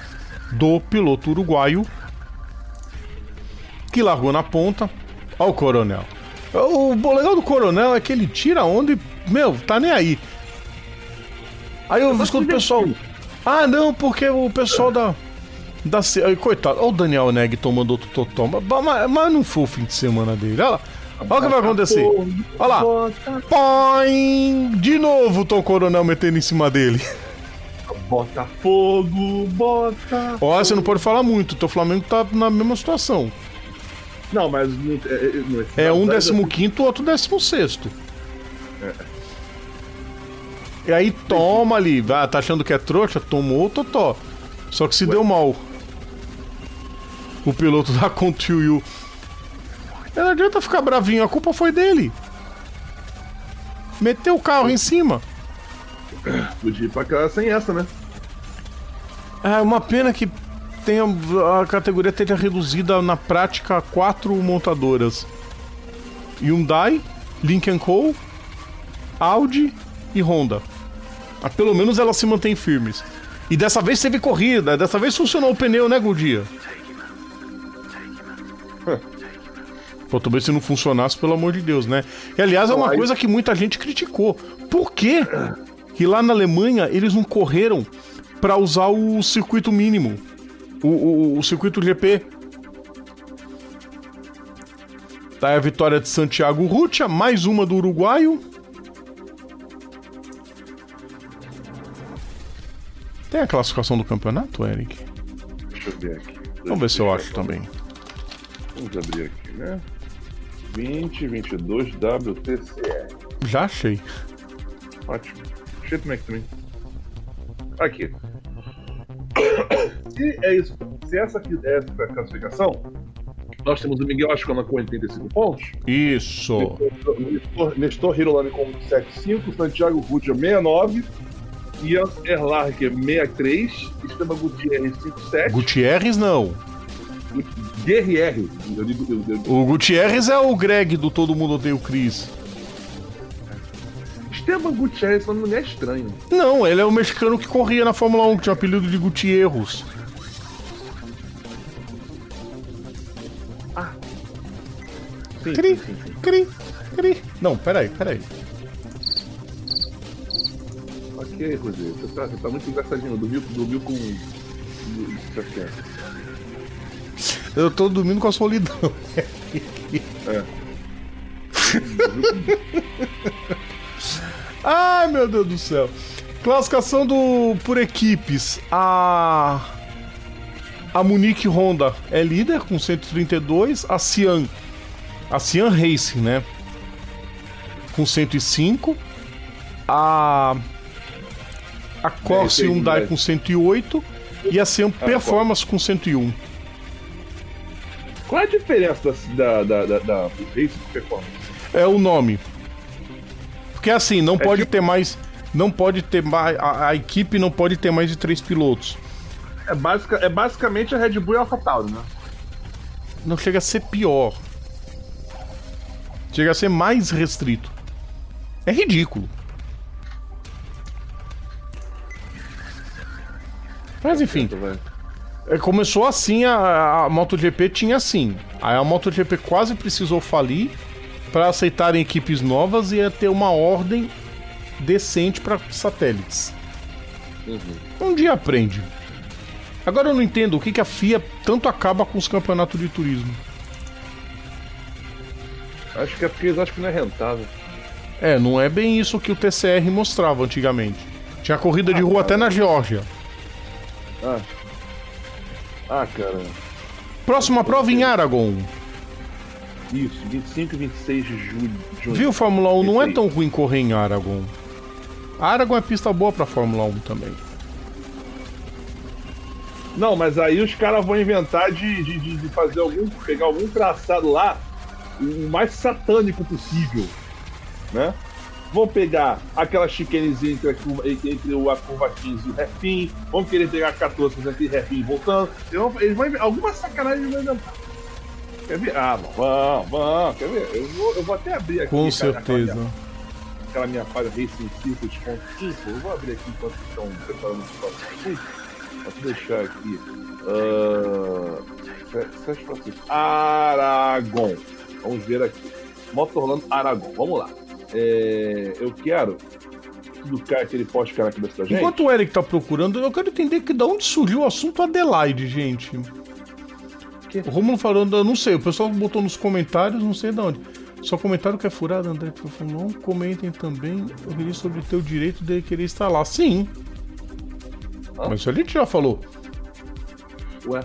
do piloto uruguaio que largou na ponta. Ó o Coronel. O legal do Coronel é que ele tira onda e, meu, tá nem aí. Aí eu escuto o pessoal. Ah, não, porque o pessoal da. da coitado, olha o Daniel Neg tomando outro totó. Mas, mas não foi o fim de semana dele. Olha lá. Olha o que vai acontecer. Olha lá. Põe! De novo o Tom Coronel metendo em cima dele. Botafogo, bota. Ó, você não pode falar muito. O teu Flamengo tá na mesma situação. Não, mas. É, é, é, é um décimo quinto, outro décimo sexto. É. E aí toma ali. Ah, tá achando que é trouxa? Tomou o totó. Só que se deu mal. O piloto da Contiu. Não adianta ficar bravinho, a culpa foi dele. Meteu o carro em cima. Podia ir pra cá sem essa, né? É uma pena que tenha, a categoria esteja reduzida na prática a quatro montadoras: Hyundai, Lincoln Co., Audi e Honda. Mas pelo menos elas se mantêm firmes. E dessa vez teve corrida, dessa vez funcionou o pneu, né, Godia? Pô, talvez se não funcionasse, pelo amor de Deus, né? E aliás, é uma coisa que muita gente criticou. Por quê? que lá na Alemanha eles não correram para usar o circuito mínimo, o, o, o circuito GP. Tá aí a vitória de Santiago Rutia, mais uma do uruguaio. Tem a classificação do campeonato, Eric? Deixa eu ver aqui. Vamos ver se eu acho também. Vamos abrir aqui, né? 2022 WTCR. Já achei. Ótimo. Achei também aqui também. Aqui. Se é isso, se essa aqui é a classificação, nós temos o Miguel Ascona com 85 pontos. Isso. Nestor, Nestor Hirolami com 75, Santiago Rudia 69, Ian Erlarker 63, Esteban Gutierrez 57. Gutierrez não. GRR. Eu digo, eu, eu... O Gutierrez é o Greg do Todo Mundo Odeia o Chris. Esteban Gutierrez, não é estranho. Não, ele é o mexicano que corria na Fórmula 1, que tinha o apelido de Gutierrez. Ah. Sim, cri, sim, sim. cri, cri. Não, peraí, peraí. Ok, Rosê, você tá, você tá muito engraçadinho. Dormiu, dormiu com. Tá certo. Eu tô dormindo com a solidão. É. Ai, meu Deus do céu. Classificação do por equipes. A a Munique Honda é líder com 132, a Cian a Cian Racing, né? Com 105, a a Corsa é, Hyundai com 108 e a Cian ah, Performance com 101. Qual é a diferença da, da, da, da Race Performance? É o nome. Porque assim, não é pode tipo... ter mais. Não pode ter mais. A, a, equipe não pode ter mais de três pilotos. É, basic, é basicamente a Red Bull e a AlphaTauri, né? Não chega a ser pior. Chega a ser mais restrito. É ridículo. Mas enfim. É, começou assim, a, a MotoGP tinha assim. Aí a MotoGP quase precisou falir para aceitarem equipes novas e ter uma ordem decente para satélites. Uhum. Um dia aprende. Agora eu não entendo o que, que a FIA tanto acaba com os campeonatos de turismo. Acho que é porque eles acham que não é rentável. É, não é bem isso que o TCR mostrava antigamente. Tinha corrida de ah, rua cara. até na Geórgia. Ah, ah, cara. Próxima prova em Aragon. Isso, 25 e 26 de julho. Viu, Fórmula 1 não é tão ruim correr em Aragon. Aragon é pista boa pra Fórmula 1 também. Não, mas aí os caras vão inventar de, de, de, fazer algum. pegar algum traçado lá o mais satânico possível. Né? Vão pegar aquela chicanezinha entre, a, entre o, a curva 15 e o refim, vão querer pegar a 14 fazendo aquele refim voltando. Eles vão, eles vão alguma sacanagem vão inventar. Quer ver? Ah, vamos, vamos, quer ver? Eu vou, eu vou até abrir aqui. Com certeza. Aquela minha, falha Racing Circuit.info. Eu vou abrir aqui enquanto estão preparando os próximos Vou deixar aqui. Uh. Aragon. Vamos ver aqui. Moto Orlando Aragon. Vamos lá é, eu quero do cara que ele cara na cabeça da gente? Enquanto o Eric tá procurando, eu quero entender que da onde surgiu o assunto Adelaide, gente. Que? O Romulo falando, eu não sei, o pessoal botou nos comentários, não sei de onde. Só comentário que é furado, André. Não comentem também o queria sobre ter o direito de querer estar lá. Sim. Ah. Mas isso a gente já falou. Ué,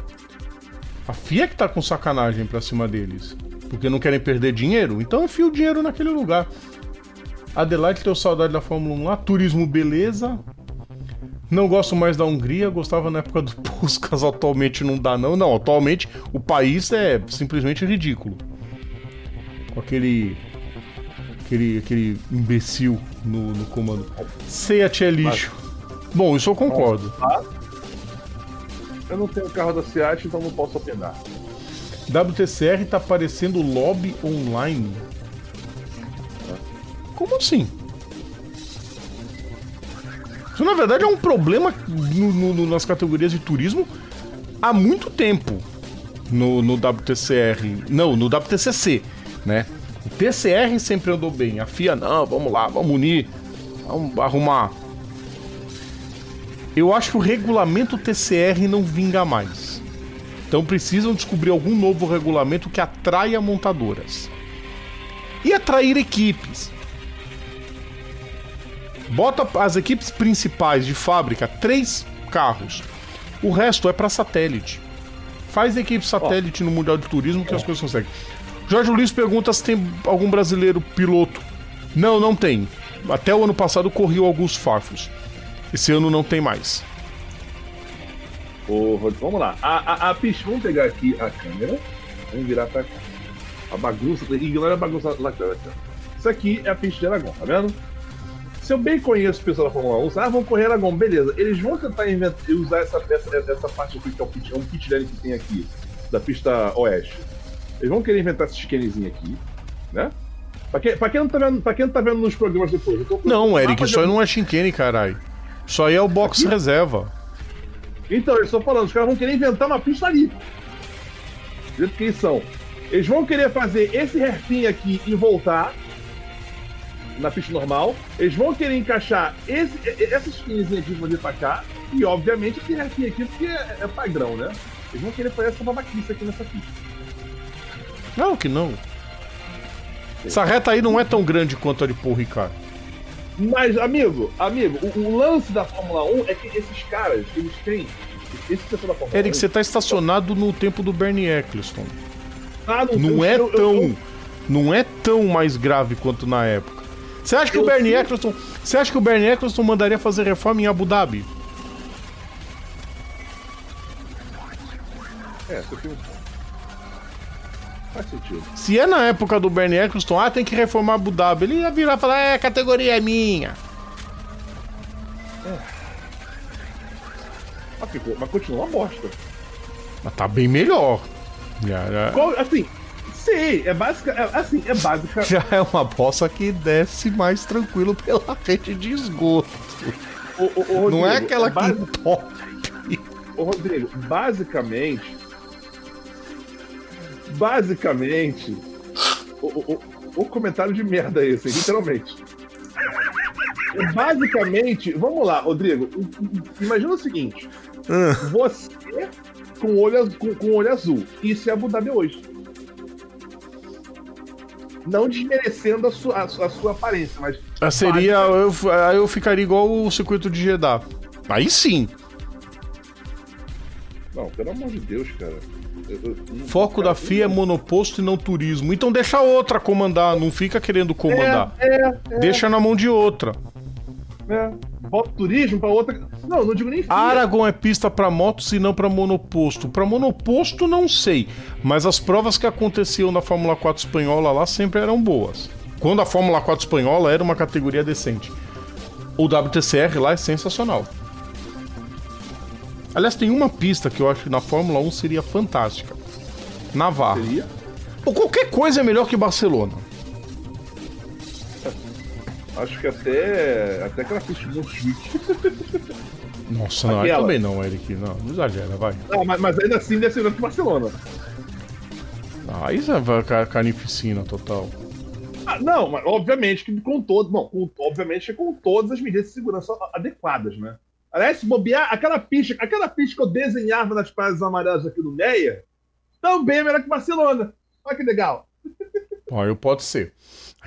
A FIA que tá com sacanagem pra cima deles. Porque não querem perder dinheiro. Então enfia o dinheiro naquele lugar. Adelaide teu saudade da Fórmula 1 lá. Turismo, beleza. Não gosto mais da Hungria. Gostava na época do Puskas. Atualmente não dá, não. Não, atualmente o país é simplesmente ridículo. Com aquele. Aquele, aquele imbecil no, no comando. Seat é lixo. Bom, isso eu concordo. eu não tenho carro da Seat, então não posso opinar. WTCR tá parecendo lobby online. Como assim? Isso na verdade é um problema no- no- nas categorias de turismo há muito tempo no, no WTCR. Não, no WTCC, né? O TCR sempre andou bem. A FIA, não, vamos lá, vamos unir, vamos arrumar. Eu acho que o regulamento TCR não vinga mais. Então precisam descobrir algum novo regulamento que atraia montadoras. E atrair equipes. Bota as equipes principais de fábrica, três carros. O resto é para satélite. Faz equipe satélite no Mundial de Turismo que as coisas conseguem. Jorge Luiz pergunta se tem algum brasileiro piloto. Não, não tem. Até o ano passado corriu alguns farfos. Esse ano não tem mais. Rod- vamos lá. A, a, a vamos pegar aqui a câmera. Vamos virar pra cá. A bagunça, ignora a bagunça lá. Isso aqui é a pista de Aragão, tá vendo? Se eu bem conheço o pessoal da Fórmula 1, ah, vão correr Aragão, beleza. Eles vão tentar inventar, usar essa, essa, essa parte aqui, que é um pit, é um pit lane que tem aqui, da pista oeste. Eles vão querer inventar esse chicanezinho aqui, né? Pra quem, pra, quem não tá vendo, pra quem não tá vendo nos programas depois, eu tô Não, Eric, isso aí não é chinquene, caralho. Isso aí é o box reserva. Então, eles estão falando, os caras vão querer inventar uma pista ali. Do jeito que eles são. Eles vão querer fazer esse hairpin aqui e voltar na pista normal. Eles vão querer encaixar esse, e- e- essa skinzinha aqui vão vir pra cá. E, obviamente, esse hairpin aqui, porque é, é padrão, né? Eles vão querer fazer essa babaquice aqui nessa pista. Não, que não. Essa reta aí não é tão grande quanto a de Paul Ricard. Mas, amigo, amigo, o, o lance da Fórmula 1 é que esses caras, eles têm. Esse pessoal da Fórmula Eric, 1. você tá estacionado no tempo do Bernie Eccleston. Ah, Não eu- é eu- tão. eu- Não é tão mais grave quanto na época. Você acha que o Eu Bernie sei. Eccleston. Você acha que o Bernie Eccleston mandaria fazer reforma em Abu Dhabi? É, você tem um ponto. Faz sentido. Se é na época do Bernie Eccleston, ah, tem que reformar Abu Dhabi, ele ia virar e falar, é, a categoria é minha. Mas ficou- Mas continua uma bosta. Mas tá bem melhor. Qual- assim, sim, é básica. É, assim, é básica. já é uma bossa que desce mais tranquilo pela rede de esgoto. O, o- o Não é Rodrigo, aquela basi- que top. Ô, Rodrigo, basicamente. Basicamente. O, o, comentário de merda é esse, literalmente. Basicamente, vamos lá, Rodrigo. Imagina o seguinte: Ah, você com olho, com, com olho azul. Isso é Abu Dhabi hoje. Não desmerecendo a sua, a sua, a sua aparência, mas. Ah, Seria. Eu, aí eu ficaria igual o circuito de Jeddah. Aí sim. Não, pelo amor de Deus, cara. Eu- eu- Foco da FIA é monoposto e não turismo. Então deixa outra comandar, não fica querendo comandar. É, é, é, Deixa na mão de outra. É. Bota turismo pra outra. Não, não digo nem FIA. Aragon é pista pra motos e não pra monoposto. Pra monoposto não sei, mas as provas que aconteciam na Fórmula 4 espanhola lá sempre eram boas. Quando a Fórmula 4 espanhola era uma categoria decente. O WTCR lá é sensacional. Aliás, tem uma pista que eu acho que na Fórmula 1 seria fantástica. Navarra. Seria? Ou qualquer coisa é melhor que Barcelona. Acho que até. Até aquela pista de Montjuic. Nossa, não, Aquela. também não, Eric. Não, não exagera, vai. Não, mas, mas ainda assim deve ser que Barcelona. Você vai ca- carnificina total. Ah, não, mas obviamente que com todo. Não, com, obviamente com todas as medidas de segurança adequadas, né? Aliás, se bobear, aquela pista, aquela pista que eu desenhava nas praias amarelas aqui do Meia, também é melhor que Barcelona. Olha que legal. Olha, pode ser.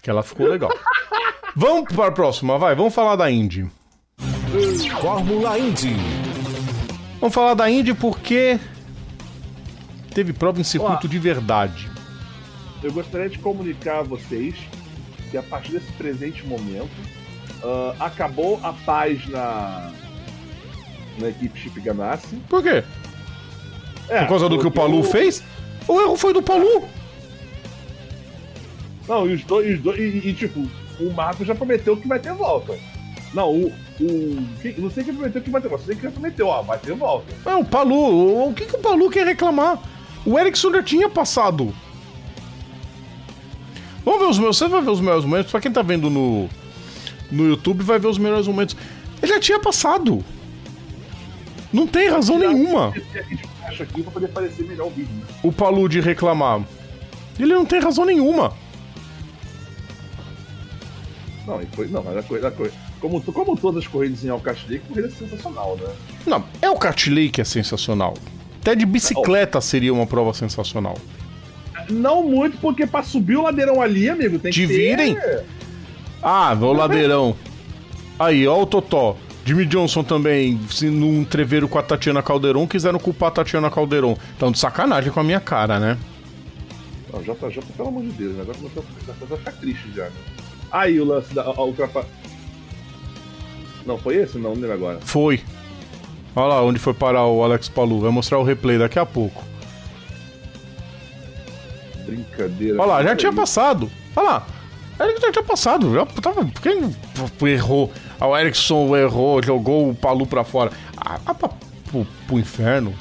Aquela ficou legal. Vamos para a próxima, vai. Vamos falar da Indy. Fórmula Indy. Vamos falar da Indy porque teve prova em circuito Ó, de verdade. Eu gostaria de comunicar a vocês que a partir desse presente momento uh, acabou a paz na, na equipe Chip Ganassi. Por quê? É, Por causa do que o Palu o... fez? O erro foi do Palu. Não, e os dois, os dois e, e, tipo, o Marco já prometeu que vai ter volta. Não, o. o não sei quem prometeu que vai ter volta, sei quem prometeu, ó, vai ter volta. É, o Palu, o, o que, que o Palu quer reclamar? O Erickson já tinha passado. Vamos ver os meus. Você vai ver os melhores momentos. Pra quem tá vendo no, no YouTube, vai ver os melhores momentos. Ele já tinha passado. Não tem razão nenhuma. O Palu de reclamar. Ele não tem razão nenhuma. Não, foi, não, a coisa, coisa, como, como todas as corridas em Alcast Lake, corrida é sensacional, né? Não, é o Lake é sensacional. Até de bicicleta seria uma prova sensacional. Não muito, porque pra subir o ladeirão ali, amigo, tem que virem? ter... Ah, o ladeirão. Aí, ó o Totó. Jimmy Johnson também, num treveiro com a Tatiana Calderon, quiseram culpar a Tatiana Calderon. Então, de sacanagem com a minha cara, né? Não, já tá, tá, pelo amor de Deus, o negócio começou a ficar triste já, né? Aí o lance da ultrapassagem. Não, foi esse? Não, não lembro agora. Foi. Olha lá onde foi parar o Alex Palu. Vai mostrar o replay daqui a pouco. Brincadeira. Olha lá, já tinha passado. Olha lá. Ele já tinha passado. Já tava. Quem errou? O Erickson errou, jogou o Palu pra fora. Ah, ah pra, pro, pro inferno.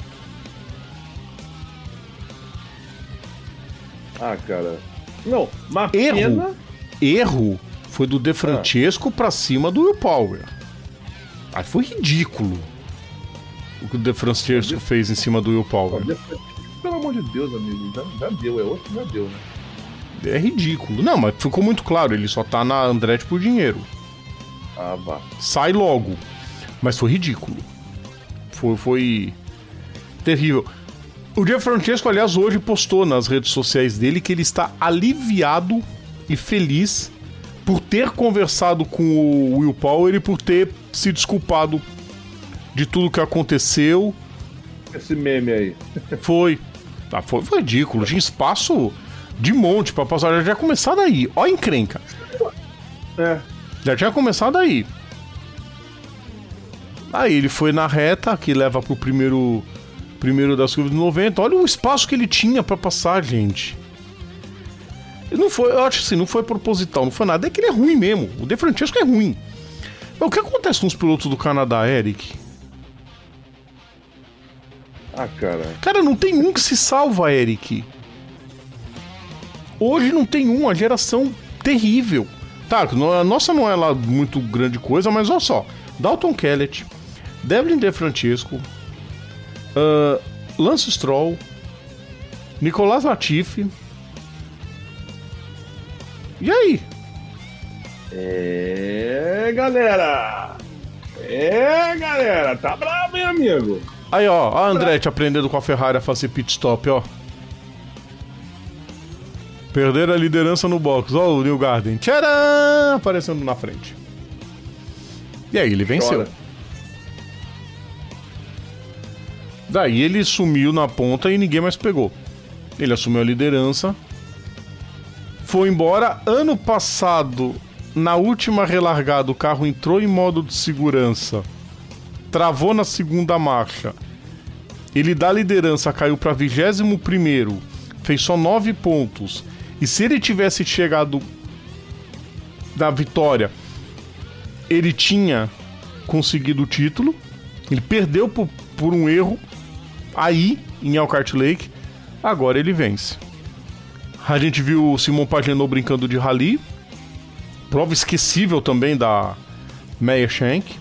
Ah, cara. Não, uma Erro. pena erro foi do De Francesco ah. pra cima do Will Power. Aí foi ridículo o que o De Francesco fez em cima do Will Power. Pelo amor de Deus, amigo, já, já deu, é outro já deu, né? É ridículo. Não, mas ficou muito claro, ele só tá na Andretti por dinheiro. Ah, vá. Sai logo. Mas foi ridículo. Foi, foi terrível. O Jeff Francesco, aliás, hoje postou nas redes sociais dele que ele está aliviado e feliz por ter conversado com o Will Power e por ter se desculpado de tudo que aconteceu. Esse meme aí. Foi. Ah, foi, foi ridículo. Tinha espaço de monte pra passar. Já tinha começado aí. Ó a encrenca. É. Já tinha começado aí. Aí ele foi na reta que leva pro primeiro primeiro das curvas de 90. Olha o espaço que ele tinha para passar, gente. Não foi, eu acho assim, não foi proposital, não foi nada. É que ele é ruim mesmo. O De Francesco é ruim. Mas o que acontece com os pilotos do Canadá, Eric? Ah, cara. Cara, não tem um que se salva, Eric. Hoje não tem um, a geração terrível. Tá, a nossa não é lá muito grande coisa, mas olha só. Dalton Kellett, Devlin De Francesco, uh, Lance Stroll, Nicolas Latifi, e aí? É, galera! É, galera! Tá bravo, hein, amigo? Aí, ó, a Andretti aprendendo com a Ferrari a fazer pit stop, ó. Perder a liderança no box. Ó, o New Garden. Tcharam! Aparecendo na frente. E aí, ele venceu. Chora. Daí ele sumiu na ponta e ninguém mais pegou. Ele assumiu a liderança foi embora. Ano passado, na última relargada, o carro entrou em modo de segurança, travou na segunda marcha. Ele da liderança caiu para 21 primeiro, fez só 9 pontos. E se ele tivesse chegado na vitória, ele tinha conseguido o título. Ele perdeu por, por um erro aí em Elkhart Lake. Agora ele vence. A gente viu o Simon Pagenaud brincando de rally. Prova esquecível também da Meia Shank.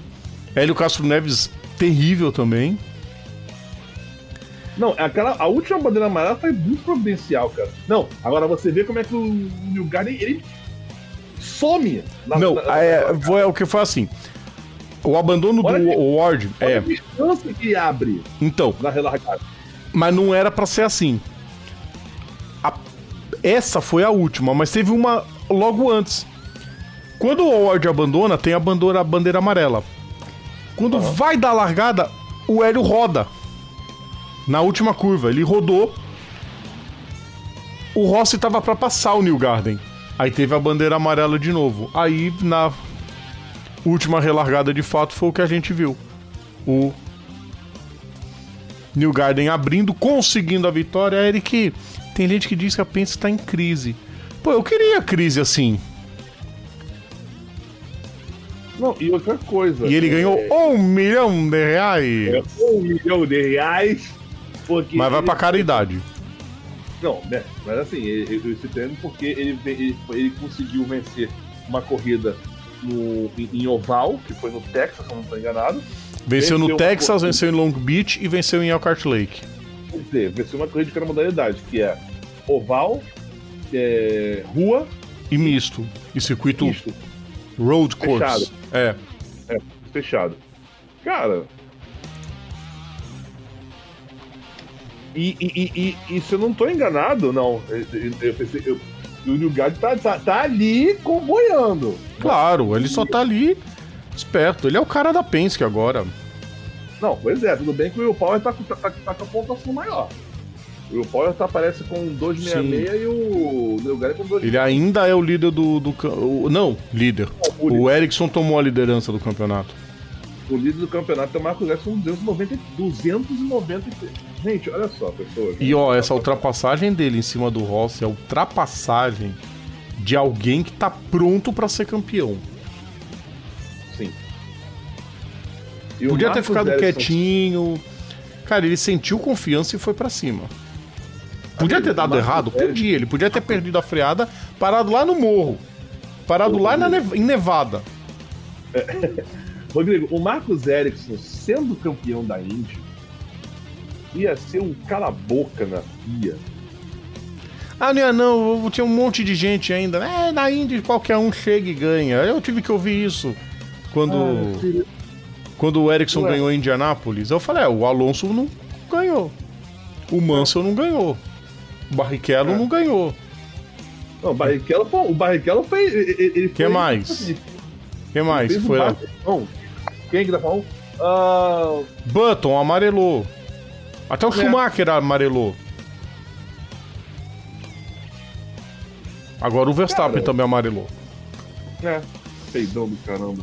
Hélio Castro Neves, terrível também. Não, aquela, a última bandeira amarela foi muito providencial, cara. Não, agora você vê como é que o New Garden, ele, some. na- Não, na- é, foi, o que foi assim. O abandono do Olha que- Ward. Olha É, a distância que abre então. na relargada. Mas não era pra ser assim. Essa foi a última, mas teve uma logo antes. Quando o Ward abandona, tem a bandeira, a bandeira amarela. Quando vai dar a largada, o Hélio roda. Na última curva, ele rodou. O Rossi tava pra passar o New Garden. Aí teve a bandeira amarela de novo. Aí na última relargada de fato foi o que a gente viu. O New Garden abrindo, conseguindo a vitória. Eric, tem gente que diz que a Pence tá em crise. Pô, eu queria crise assim. Não, e outra coisa. E ele ganhou um milhão de reais. é, um milhão de reais. Porque Mas vai ele- pra caridade. Não, né? Mas assim, ele- eu esse prêmio porque ele, ele, ele conseguiu vencer uma corrida no, em, oval, que foi no Texas, se eu não estou enganado. Venceu no Venceu um Texas, pouquinho. venceu em Long Beach e venceu em Elkhart Lake. Quer dizer, venceu uma corrida de cada modalidade, que é oval, é, rua, E misto. E circuito misto, road course. Fechado. É. fechado. Cara. E, e, e, e, se eu não tô enganado, não. Eu pensei. Eu, o New Guard tá, tá, tá ali comboiando. Claro, ele só tá ali esperto. Ele é o cara da Penske agora. Não, pois é, tudo bem que o Will Power tá, com- tá, tá, tá com a pontuação maior. O Will Power tá, aparece com 266 e o Guard com 266. Ele ainda é o líder do. do cam- o- não, líder. O, O Ericsson tomou a liderança do campeonato. o líder do campeonato é o Marcos Erickson com 290, 293. Gente, olha só, pessoas. E ó, essa ultrapassagem dele em cima do Rossi é a ultrapassagem de alguém que tá pronto pra ser campeão. E Podia ter ficado quietinho. Cara, ele sentiu confiança e foi pra cima. Podia ter dado errado? Podia. Ele podia ter perdido a freada, parado lá no morro. Parado lá na nev- em Nevada. Rodrigo, o Marcos Erickson, sendo campeão da Indy, ia ser um cala-boca na FIA. Ah, não, ia não, tinha um monte de gente ainda. É, na Indy qualquer um chega e ganha. Eu tive que ouvir isso quando, Ah, quando o Ericsson Ué. ganhou em Indianápolis. Eu falei, é, o Alonso não ganhou. O Mansell não ganhou. O Barrichello É. não ganhou. Não, o Barrichello foi. O Barrichello foi. Ele, Que foi- mais? ele Quem mais? fez Foi lá. Quem que tá falando? Ah, Button amarelou. Até o É. Schumacher amarelou. Agora o Verstappen Cara. também amarelou. é. Peidão do caramba.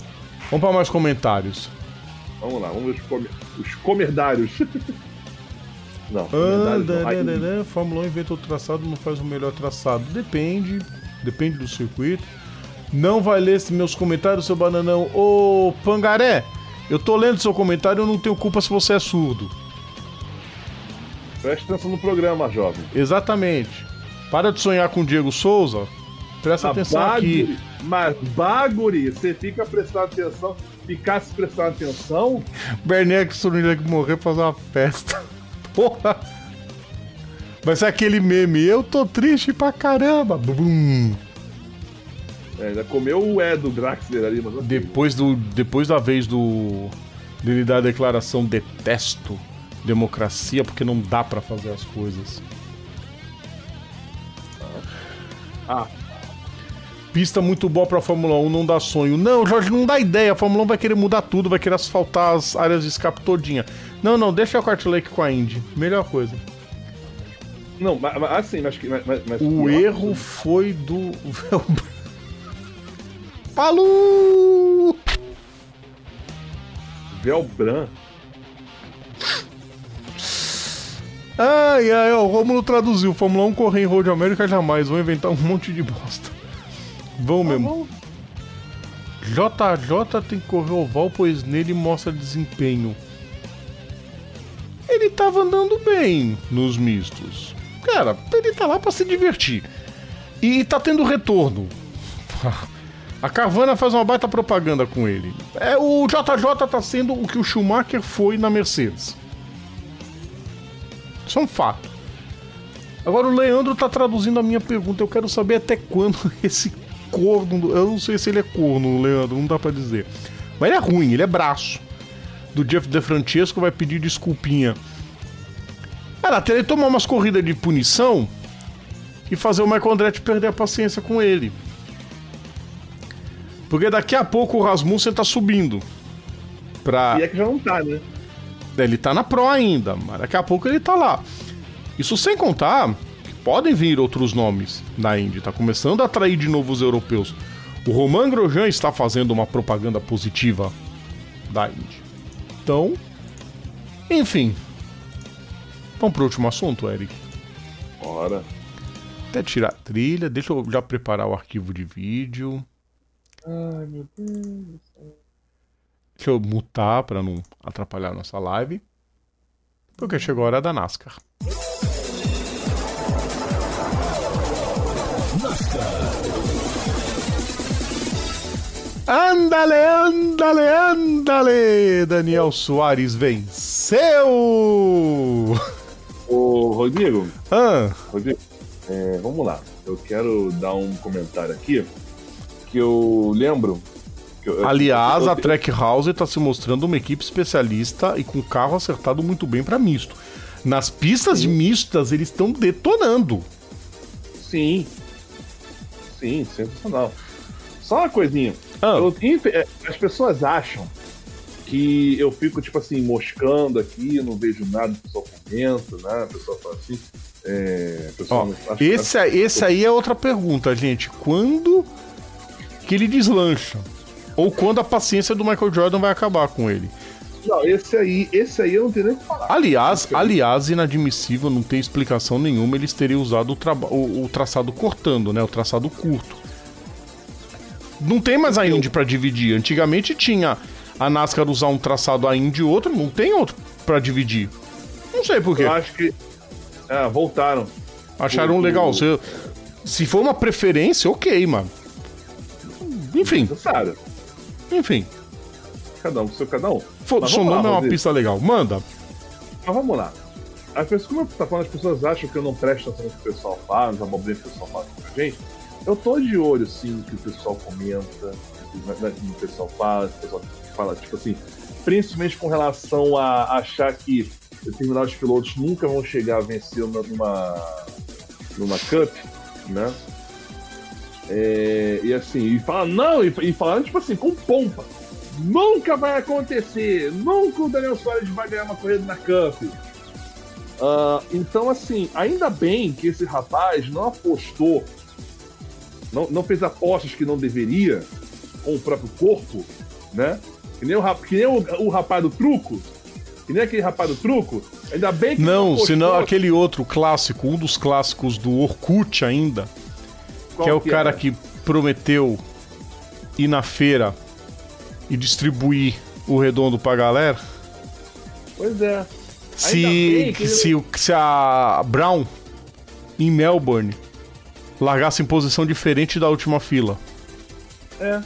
Vamos para mais comentários. Vamos lá, vamos ver os, come... os comerdários. não, Ah, comerdários não. Fórmula 1 inventa o traçado, não faz o melhor traçado. Depende, depende do circuito. Não vai ler meus comentários, seu bananão. Ô, Pangaré, eu tô lendo seu comentário, eu não tenho culpa se você é surdo. Preste atenção no programa, jovem. Exatamente. Para de sonhar com o Diego Souza. Presta Ah, atenção baguri- aqui. Mas baguri, você fica prestando atenção, ficasse prestando atenção, Berneck Surunilha que morrer pra fazer uma festa. Porra! Vai ser aquele meme. Eu tô triste pra caramba. Bum. é, ainda comeu o E do Draxler ali, mas assim, Depois, do, depois da vez do dele dar a declaração detesto democracia porque não dá pra fazer as coisas. Ah, Pista muito boa pra Fórmula 1, não dá sonho. Não, Jorge, não dá ideia. A Fórmula 1 vai querer mudar tudo, vai querer asfaltar as áreas de escape todinha. Não, não, deixa o Kart Lake com a Indy. Melhor coisa. não, mas, mas assim, mas, que- mas, mas- O pior- erro foi do. Palu! Velbran. Ai, ai, ó, o Romulo traduziu. Fórmula 1 correr em Road América jamais. Vão inventar um monte de bosta. Vão mesmo. JJ tem que correr oval, pois nele mostra desempenho. Ele tava andando bem nos mistos. Cara, ele tá lá pra se divertir. E tá tendo retorno. A Carvana faz uma baita propaganda com ele. É, o JJ tá sendo o que o Schumacher foi na Mercedes. Isso é um fato. Agora o Leandro tá traduzindo a minha pergunta. Eu quero saber até quando esse corno. Eu não sei se ele é corno, Leandro, não dá pra dizer. Mas ele é ruim, ele é braço. Do Jeff DeFrancesco vai pedir desculpinha. Era até ele tomar umas corridas de punição e fazer o Michael Andretti perder a paciência com ele. Porque daqui a pouco o Rasmussen tá subindo. Pra... E é que já não tá, né? Ele tá na Pro ainda, mas daqui a pouco ele tá lá. Isso sem contar podem vir outros nomes na Indy. Tá começando a atrair de novo os europeus. O Romain Grosjean está fazendo uma propaganda positiva da Indy. Então, enfim. Vamos pro último assunto, Eric? Bora. Até tirar a trilha, deixa eu já preparar o arquivo de vídeo. Ai, meu Deus. Deixa eu mutar para não atrapalhar a nossa live. Porque chegou a hora da NASCAR. Andale, andale, andale! Daniel Soares venceu! Ô, Rodrigo, Ah, Rodrigo, é, vamos lá. Eu quero dar um comentário aqui que eu lembro. que eu- aliás, eu- a Trackhouse está se mostrando uma equipe especialista e com carro acertado muito bem para misto. Nas pistas de mistas, eles estão detonando. Sim. Sim, sensacional. Só uma coisinha. Ah. Eu- é, as pessoas acham que eu fico, tipo assim, moscando aqui, não vejo nada, o pessoal comenta, né? O pessoal fala assim. É, pessoal Ó, não- acha- esse, esse aí é outra pergunta, gente. Quando que ele deslancha? Ou quando a paciência do Michael Jordan vai acabar com ele? Não, esse aí, esse aí eu não tenho nem o que falar. Aliás, aliás, inadmissível, não tem explicação nenhuma eles terem usado o, o- o traçado cortando, né? O traçado curto. Não tem mais a Indy pra dividir. Antigamente tinha a NASCAR usar um traçado a Indy e outro, não tem outro pra dividir. Não sei por quê. Eu acho que. Ah, voltaram. Acharam o- legal. Se, se for uma preferência, ok, mano. Enfim, Necessário. enfim. Cada um seu cada um. Fo- Mas Seu vamos lá, nome é uma pista legal. Manda. Mas vamos lá. As pessoas, como eu tá falando, as pessoas acham que eu não presto atenção no que o pessoal fala, nos abobrinhas que o pessoal fala com a gente. Eu tô de olho, sim, no que o pessoal comenta, no que o pessoal fala, o pessoal fala, tipo assim, principalmente com relação a achar que determinados pilotos nunca vão chegar a vencer uma- numa, numa Cup, né? É, e assim, e fala, não, e, e falando, tipo assim, com pompa. Nunca vai acontecer! Nunca o Daniel Soares vai ganhar uma corrida na Cup. Ah, então, assim, ainda bem que esse rapaz não apostou, não, não fez apostas que não deveria com o próprio corpo, né? Que nem o, que nem o, o rapaz do truco. Que nem aquele rapaz do truco. Ainda bem que Não, apostou- senão aquele outro clássico, um dos clássicos do Orkut ainda, qual que é o cara era? que prometeu ir na feira e distribuir o redondo pra galera. Pois é. Se, que se, se a Brown em Melbourne largasse em posição diferente da última fila. É.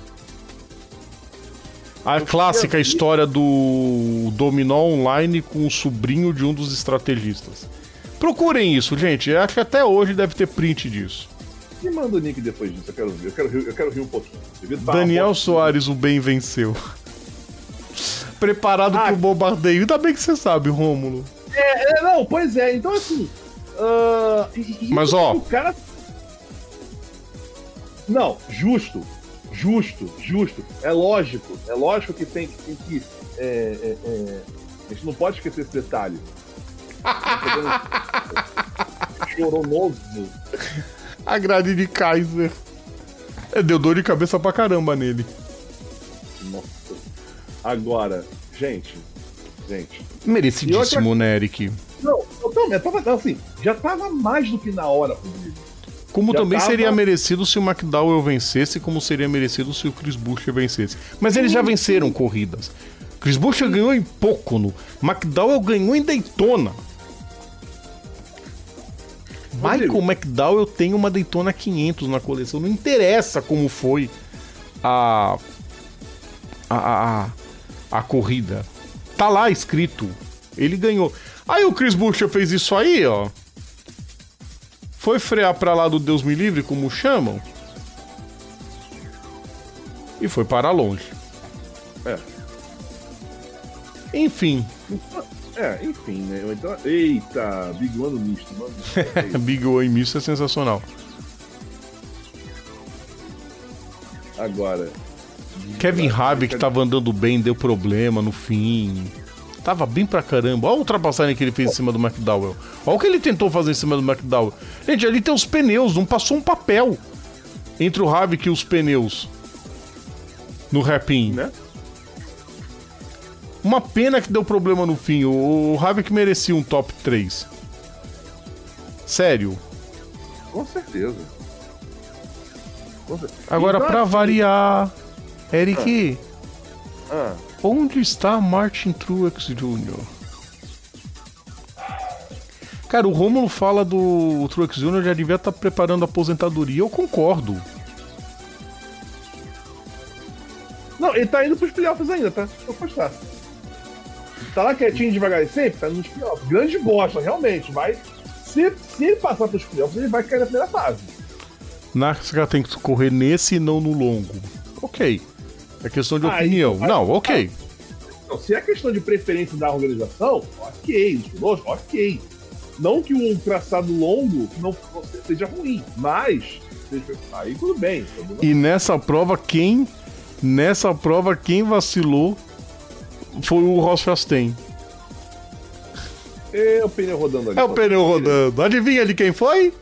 A clássica queria ver. história do Dominó Online com o sobrinho de um dos estrategistas. Procurem isso, gente. Eu Acho que até hoje deve ter print disso. Me manda o link depois disso, eu quero ver. Eu quero rir, eu quero rir um pouquinho. Daniel Soares, o bem venceu. Preparado Ah. pro bombardeio. Ainda bem que você sabe, Rômulo. É, não, pois é. Então, assim. e Mas, ó. cara. Não, justo. Justo, justo. É lógico. É lógico que tem, que- tem que. é, é, é, a gente não pode esquecer esse detalhe. Choronoso. A grade de Kaiser. É, deu dor de cabeça pra caramba nele. Nossa. Agora, gente. Gente. Merecidíssimo, né, Eric? Não, eu também, eu tava, assim, já tava mais do que na hora, Rodrigo. Como Já também tava- seria merecido se o McDowell vencesse, como seria merecido se o Chris Buescher vencesse. Mas eles já venceram corridas. Chris Buescher ganhou em Pocono, McDowell ganhou em Daytona. Michael McDowell tem uma Daytona 500 na coleção, não interessa como foi a a, a, a, a corrida. Tá lá escrito, ele ganhou. Aí o Chris Buescher fez isso aí, ó. Foi frear pra lá do Deus me livre, como chamam. E foi para longe. É. Enfim, É, enfim, né? Então, eita, Big One no misto, mano. Big O em misto é sensacional. Agora. Kevin Harvick tava andando bem, deu problema no fim. Tava bem pra caramba. Olha a ultrapassagem que ele fez em cima do McDowell. Olha o que ele tentou fazer em cima do McDowell. Gente, ali tem os pneus, não passou um papel entre o Harvick e os pneus. No rapin. Né? Uma pena que deu problema no fim. O, o Harvick merecia um top 3. Sério. Com certeza. Com certeza. Agora, Então, pra assim, variar. Eric, ah, onde está Martin Truex Jr.? Cara, o Romulo fala do Truex Jr. já devia estar preparando a aposentadoria. Eu concordo. Não, ele tá indo pros playoffs ainda, tá? Vou postar. Tá lá quietinho devagar e sempre, tá nos playoffs. Grande bosta, realmente. Vai. Se, se ele passar pros playoffs, ele vai cair na primeira fase. NASCAR tem que correr nesse e não no longo. Ok. É questão de Ah, opinião. então, Não, ok. Então, se é questão de preferência da organização, ok. Pilotos, ok. Não que um traçado longo não seja ruim, mas. Aí tudo bem. tudo bem. E nessa prova, quem. Nessa prova, quem vacilou foi o Ross Chastain. É o pneu rodando ali. É o pneu rodando. Adivinha de quem foi?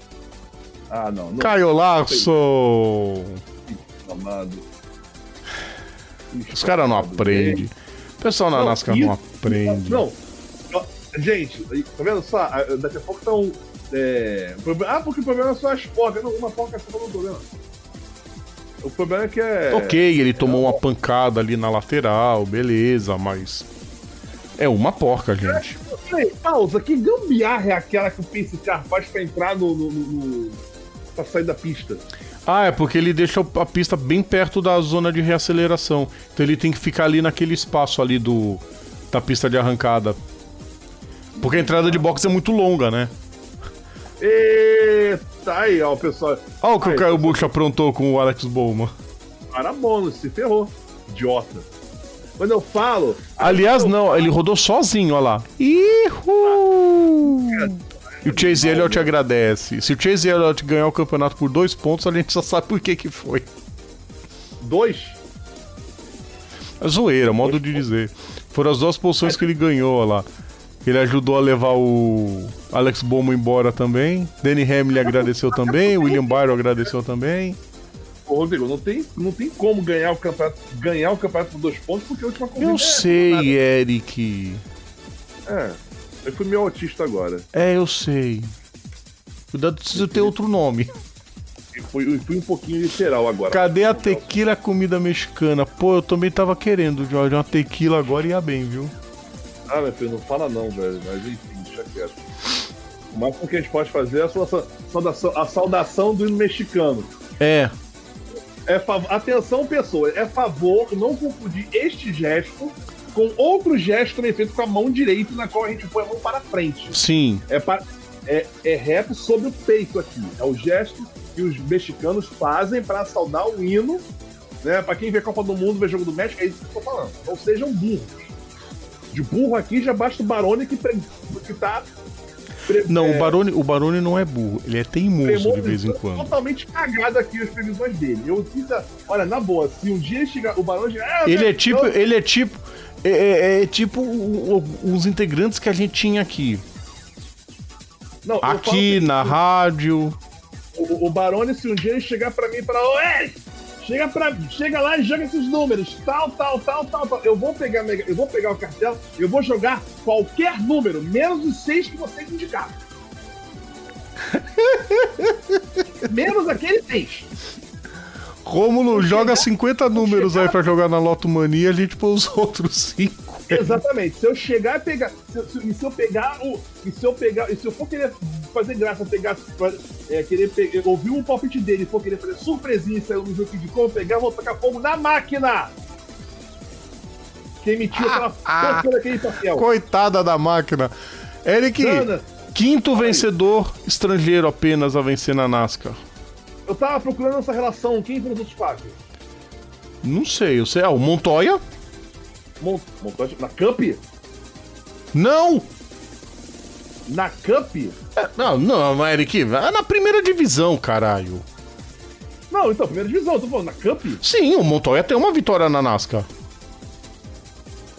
Ah, não. não Caio Larson. amado. Os caras não aprendem. O pessoal na Não, NASCAR isso- não aprende. Não. Gente, tá vendo só? Ah, Daqui a pouco estão. É... problema- Ah, porque o problema é só as porcas. Não, uma porca só não é problema. O problema é que é. Ok, ele tomou uma pancada ali na lateral, beleza, mas. É uma porca, gente. Peraí, pausa. Que gambiarra é aquela que o Pace Car faz pra entrar no. no, no, pra sair da pista? Ah, é porque ele deixa a pista bem perto da zona de reaceleração. Então ele tem que ficar ali naquele espaço ali do da pista de arrancada. Porque a entrada de box é muito longa, né? Eita, aí, ó, o pessoal. Olha o que Aí, o Caio você- Bush aprontou com o Alex Bowman. Para bônus, se ferrou. Idiota. Quando eu falo. Aliás, não, ele rodou sozinho, olha lá. Ihu! E o Chase Elliott agradece. Se o Chase Elliott ganhar o campeonato por dois pontos, a gente já sabe por que que foi. Dois? É zoeira, modo de dizer. Foram as duas posições que ele ganhou lá. Ele ajudou a levar o Alex Bowman embora também. Danny Hamlin agradeceu também. William Byron agradeceu também. Ô, Rodrigo, não tem, não tem como ganhar o campeonato, ganhar o campeonato por dois pontos, porque a última corrida Eu é sei, Eric. É, eu fui meio autista agora. É, eu sei. Cuidado eu ter outro nome. E fui, e fui um pouquinho literal agora. Cadê a tequila comida mexicana? Pô, eu também tava querendo, Jorge. Uma tequila agora ia bem, viu? Ah, meu filho, não fala não, velho. Mas enfim, deixa quieto. O máximo que a gente pode fazer é a, sua- saudação, a saudação do hino mexicano. É. É Atenção, pessoas. É favor não confundir este gesto com outro gesto também feito com a mão direita, na qual a gente põe a mão para frente. Sim. É, para, é, é reto sobre o peito aqui. É o gesto que os mexicanos fazem para saudar o hino. Né? Para quem vê Copa do Mundo, vê jogo do México, é isso que eu tô falando. Não sejam burros. De burro aqui já basta o Barone que, pre- que tá. pre- Não, é, o Barone, o Barone não é burro. Ele é teimoso de vez em quando. Totalmente cagado aqui as previsões dele. Eu a, Olha, na boa, se um dia ele chegar. O Barone. "Ah, Ele é tipo. Deus", Ele é tipo. É, é- é tipo o- o- os integrantes que a gente tinha aqui. Não, Aqui assim, na rádio. O, o Barone, se um dia ele chegar pra mim e falar, ô Eric, chega, pra, chega lá e joga esses números, tal, tal, tal, tal, tal. Eu vou pegar, eu vou pegar o cartel, eu vou jogar qualquer número, menos os seis que você indicar. menos aquele seis. Rômulo joga 50 números aí pra jogar na Loto Mania, a gente põe os outros 5. Exatamente. Se eu chegar e pegar. Se, se- e se eu pegar o. E se eu pegar. E se eu for querer fazer graça, pegar. É, querer pe- ouvir um palpite dele e for querer fazer surpresinha e sair no jogo de como pegar, eu vou tacar fogo na máquina! Que emitiu aquela porca daquele papel. Coitada da máquina. Eric, Ana, quinto vencedor estrangeiro apenas a vencer na NASCAR. Eu tava procurando essa relação. Quem foram os outros quatro? Não sei, eu sei. Ah, o Montoya? Mon Montoya na Cup? Não! Na Cup? É, não, não, Eric, é na primeira divisão, caralho. Não, então, primeira divisão, eu tô falando, na Cup? Sim, o Montoya tem uma vitória na NASCAR.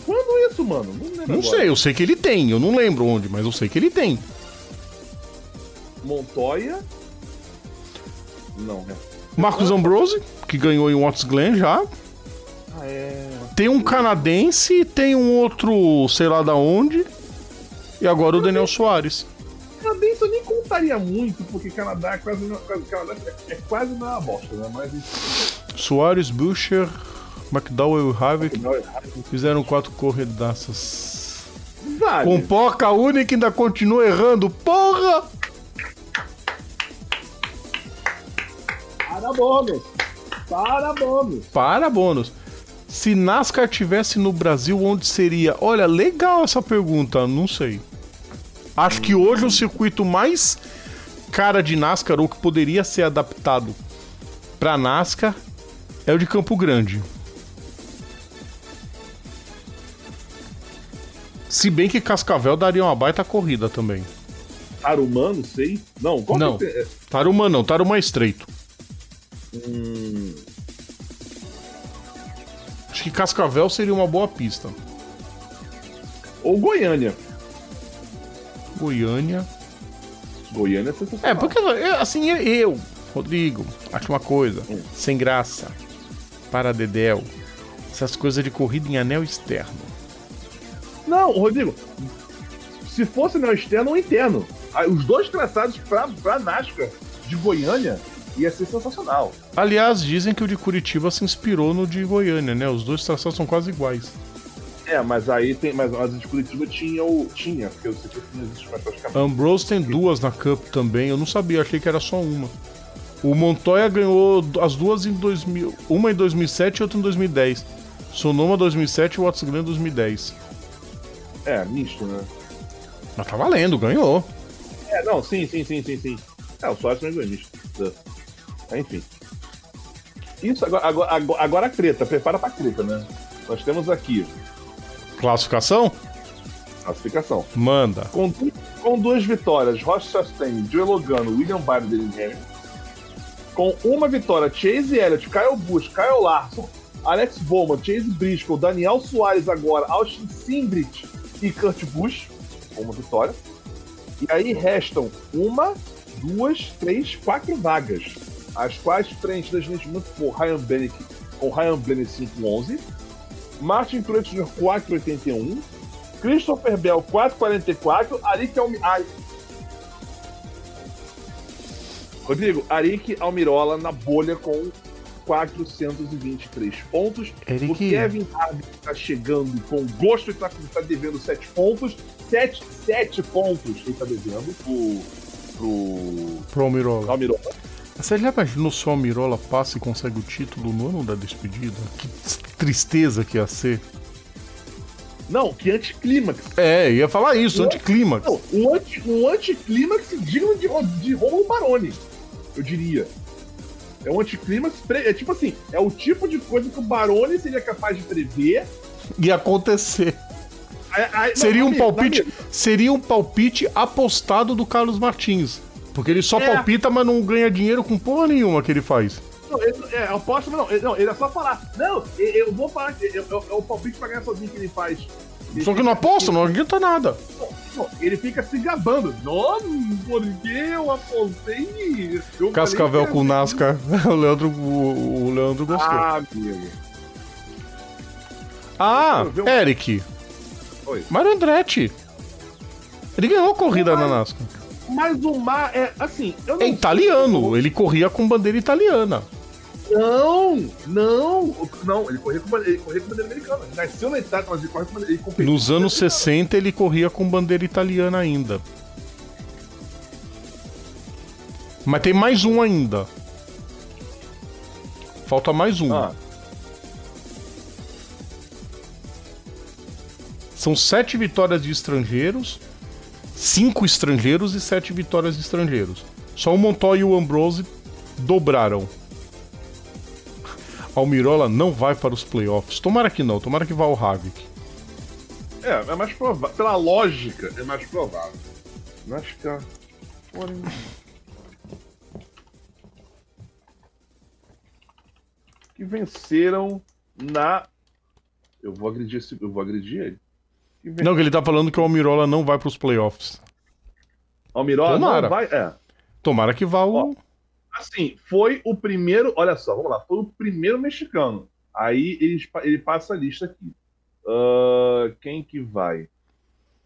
Quando isso, mano? Não, não sei, eu sei que ele tem, eu não lembro onde, mas eu sei que ele tem. Montoya? Não, é. Marcos Ambrose, que ganhou em Watts Glen já. Ah, é. Tem um canadense, tem um outro, sei lá da onde. E agora o Daniel Soares. Canadense eu nem contaria muito, porque Canadá é quase, Canadá é, é quase uma bosta, né? Mas. Soares, Bucher, McDowell e Havik fizeram quatro corredaças. Vale. Com Poca única ainda continua errando. Porra! Para bônus! Para bônus! Para bônus. Se NASCAR tivesse no Brasil, onde seria? Olha, legal essa pergunta, não sei. Acho que hoje o circuito mais cara de NASCAR, ou que poderia ser adaptado para NASCAR, é o de Campo Grande. Se bem que Cascavel daria uma baita corrida também. Tarumã, não sei. Não, qual não. Que é? Tarumã não, Tarumã é estreito. Hum... Acho que Cascavel seria uma boa pista. Ou Goiânia. Goiânia. Goiânia é sensacional. É, porque assim, eu, Rodrigo, acho uma coisa, hum. sem graça, para Dedel, essas coisas de corrida em anel externo. Não, Rodrigo, se fosse anel externo ou interno, os dois traçados pra, pra NASCAR de Goiânia ia ser sensacional. Aliás, dizem que o de Curitiba se inspirou no de Goiânia, né? Os dois traçados são quase iguais. É, mas aí tem. Mas a de Curitiba tinha o. Tinha, porque eu sei que não existe mais praticamente. Ambrose tem duas na Cup também, eu não sabia, achei que era só uma. O Montoya ganhou as duas em 2000. Uma em 2007 e outra em 2010. Sonoma 2007 e Watts Glen 2010. É, misto, né? Mas tá valendo, ganhou. É, não, sim, sim, sim, sim, sim. É, o Soares também ganhou misto. Enfim. Isso, agora, agora, agora a treta, prepara pra treta, né? Nós temos aqui. Classificação? Classificação. Manda. Com, com duas vitórias, Ross Chastain, Joe Logano, William Byron e Hamilton. Com uma vitória, Chase Elliott, Kyle Busch, Kyle Larson, Alex Bowman, Chase Briscoe, Daniel Soares agora, Austin Simbrick e Kurt Busch. Uma vitória. E aí restam uma, duas, três, quatro vagas as quais preenchidas neste momento por Ryan Bennett com Ryan Bennett 511, Martin Truex Jr. 481, Christopher Bell 444, Arik Almirola. Rodrigo, Arik Almirola na bolha com 423 pontos. Eric... O Kevin Harvick está chegando com gosto e está tá devendo 7 pontos. 7, 7 pontos ele está devendo pro, pro, pro Almirola. Almirola. Você já imaginou se o Almirola passa e consegue o título no ano da despedida? Que tristeza que ia ser. Não, que anticlímax. É, ia falar isso, um, anticlímax. Não, um, anti, um anticlímax digno de, de Romulo Baroni, eu diria. É um anticlímax. É tipo assim, é o tipo de coisa que o Baroni seria capaz de prever. E acontecer. seria, um palpite, seria um palpite apostado do Carlos Martins. Porque ele só é. palpita, mas não ganha dinheiro com porra nenhuma que ele faz. Não, ele, é, aposta, mas não ele, não, ele é só falar. Não, eu, vou falar que é o palpite pra ganhar sozinho que ele faz. Ele só que não aposta, não adianta nada. Não, ele fica se gabando. Nossa, porque eu apostei. Eu Cascavel com NASCAR. o Leandro, o, o Leandro gostou. Ah, amigo. Ah, um... Eric. Oi. Mário Andretti. Ele ganhou corrida na NASCAR. Mas o mar é assim. é italiano, ele corria com bandeira italiana. Não, não, não, ele corria com, ele corria com bandeira americana. Ele nasceu na Itália, mas ele corria com bandeira. Ele Nos anos 60 ele corria com bandeira italiana ainda. Mas tem mais um ainda. Falta mais um. Ah. São sete vitórias de estrangeiros cinco estrangeiros e sete vitórias de estrangeiros. Só o Montoya e o Ambrose dobraram. Almirola não vai para os playoffs. Tomara que não, tomara que vá o Havik. É, é mais provável. Pela lógica, é mais provável. NASCAR. Porém. Que venceram na. Eu vou agredir esse. Eu vou agredir ele. Não, que ele tá falando que o Almirola não vai para os playoffs. Almirola Tomara. não vai. É. Tomara que vá o. Ó. Assim, foi o primeiro. Olha só, vamos lá. Foi o primeiro mexicano. Aí ele, ele passa a lista aqui. Uh, quem que vai?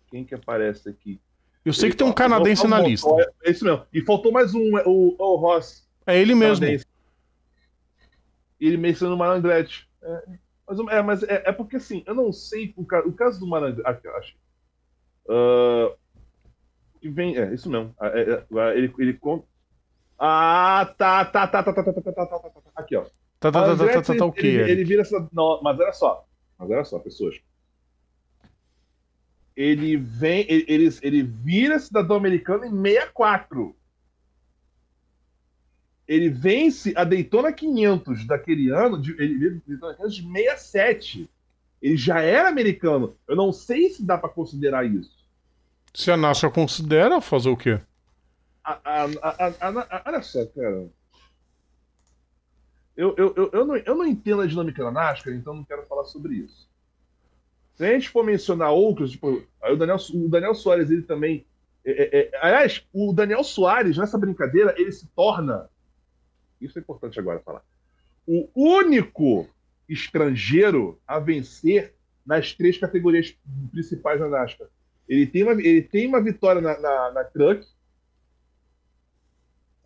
Quem que aparece aqui? Eu sei que tem um canadense na lista. É isso mesmo. E faltou mais um, o, o Ross. É ele mesmo. canadense. Ele mencionou o Marandretti. É, mas, é, mas é, é porque assim, eu não sei. O, o caso do eu acho. Ah, que vem. É, isso mesmo. Ah, é, é, ele, ele conta. Ah, tá, tá, tá, tá, tá, tá, tá, tá, tá, tá, tá, tá. Aqui, ó. Tá, tá, tá, tá, tá, tá, tá, o quê? ele, vira essa. Não, mas olha só. Mas olha só, pessoas. Ele vem. Ele, ele vira cidadão americano em 64. Ele vence a Daytona 500 daquele ano. De, ele vence a Daytona 500 de 67. Ele já era americano. Eu não sei se dá pra considerar isso. Se a NASCAR considera fazer o quê? A- a- a- olha só, cara. Eu, eu, eu, eu, não, eu não entendo a dinâmica da NASCAR, então não quero falar sobre isso. Se a gente for mencionar outros, tipo, o Daniel, o Daniel Soares, ele também. é, é, é, aliás, o Daniel Soares, nessa brincadeira, ele se torna. Isso é importante agora falar. O único estrangeiro a vencer nas três categorias principais da NASCAR. Ele tem uma, ele tem uma vitória na, na, na Truck,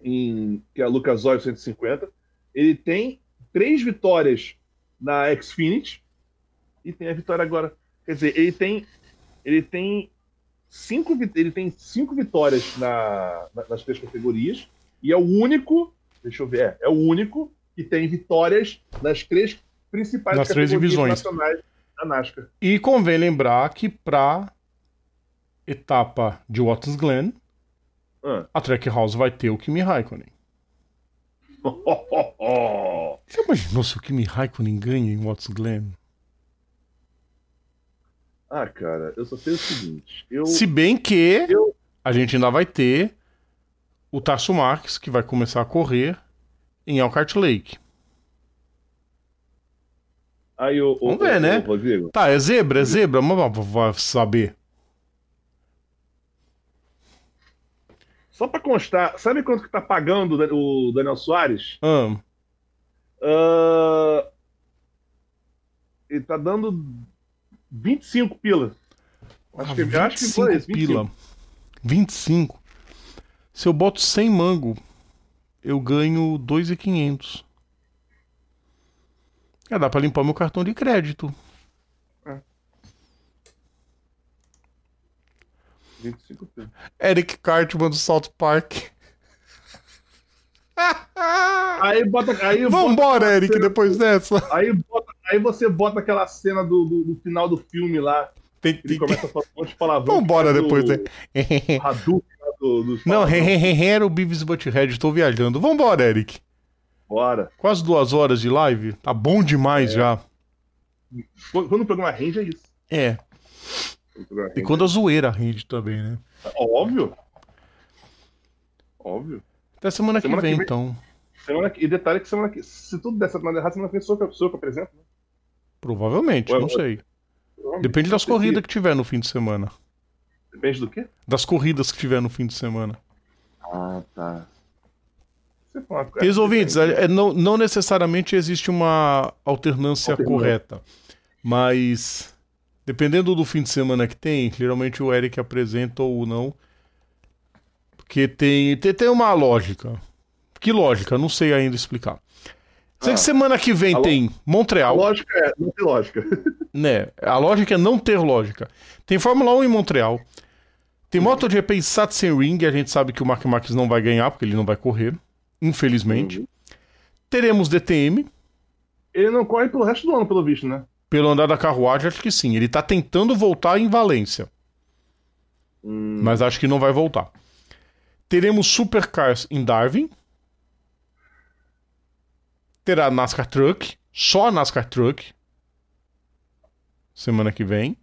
em, que é a Lucas Oil 150. Ele tem três vitórias na Xfinity e tem a vitória agora. Quer dizer, ele tem ele tem cinco, ele tem cinco vitórias na- nas três categorias e é o único, deixa eu ver, é, é o único que tem vitórias nas três principais Nas três divisões. nacionais da NASCAR. E convém lembrar que pra etapa de Watkins Glen, Ah. a Trackhouse vai ter o Kimi Raikkonen. Você imaginou se o Kimi Raikkonen ganha em Watkins Glen? ah, cara, eu só sei o seguinte. Eu, Se bem que Eu- a gente ainda vai ter o Tarso Marques, que vai começar a correr em Elkhart Lake. aí, o, Vamos ver, o- né? o Rodrigo, Tá, é zebra, é zebra, mas vai saber. Só pra constar, sabe quanto que tá pagando o Dan- o Daniel Soares? Ah, Ah, ele tá dando 25 pila. Acho que, eu acho que foi isso, 25. pila. 25. Se eu boto 100 mango, eu ganho 2,500. É, dá pra limpar meu cartão de crédito. 25 pila. Eric Cartman do South Park. Aí bota. Aí Vambora, bota- Eric, depois dessa. Aí, bota- aí você bota aquela cena do, do, do final do filme lá. Tem, Ele tem, começa a falar um monte de palavrão. Vambora é depois, do- né? do Hadouken do, do Não, palavrão. era o Beavis Butthead, tô viajando. Vambora, Eric. Bora. Quase duas horas de live. Tá bom demais já. Quando, o programa rende, é isso. É. E quando a zoeira rende também, né? é- Óbvio. Óbvio. Até semana, Semana que vem, que vem. então. Semana que, e detalhe que semana que. Se tudo der certo na errado, semana que vem sou eu, que- sou eu que apresento. Né? Provavelmente, Ué, não ué. sei. Depende das corridas que tiver no fim de semana. Depende do quê? Das corridas que tiver no fim de semana. Ah, tá. E os ouvintes, é, é, não, não necessariamente existe uma alternância Alternância. correta. Mas, dependendo do fim de semana que tem, geralmente o Eric apresenta ou não. Porque tem, tem, tem uma lógica. Que lógica? Não sei ainda explicar. Sei Ah. que semana que vem A lo- tem A Montreal. lógica é, não tem lógica. né? A lógica é não ter lógica. Tem Fórmula 1 em Montreal. Tem MotoGP em Sachsenring, e a gente sabe que o Mark Marques não vai ganhar, porque ele não vai correr, infelizmente. Uhum. Teremos DTM, Ele não corre pelo resto do ano, pelo visto, né? pelo andar da carruagem, acho que sim. Ele tá tentando voltar em Valência, Hum, mas acho que não vai voltar. Teremos Supercars em Darwin. Terá NASCAR Truck só a NASCAR Truck. Semana que vem.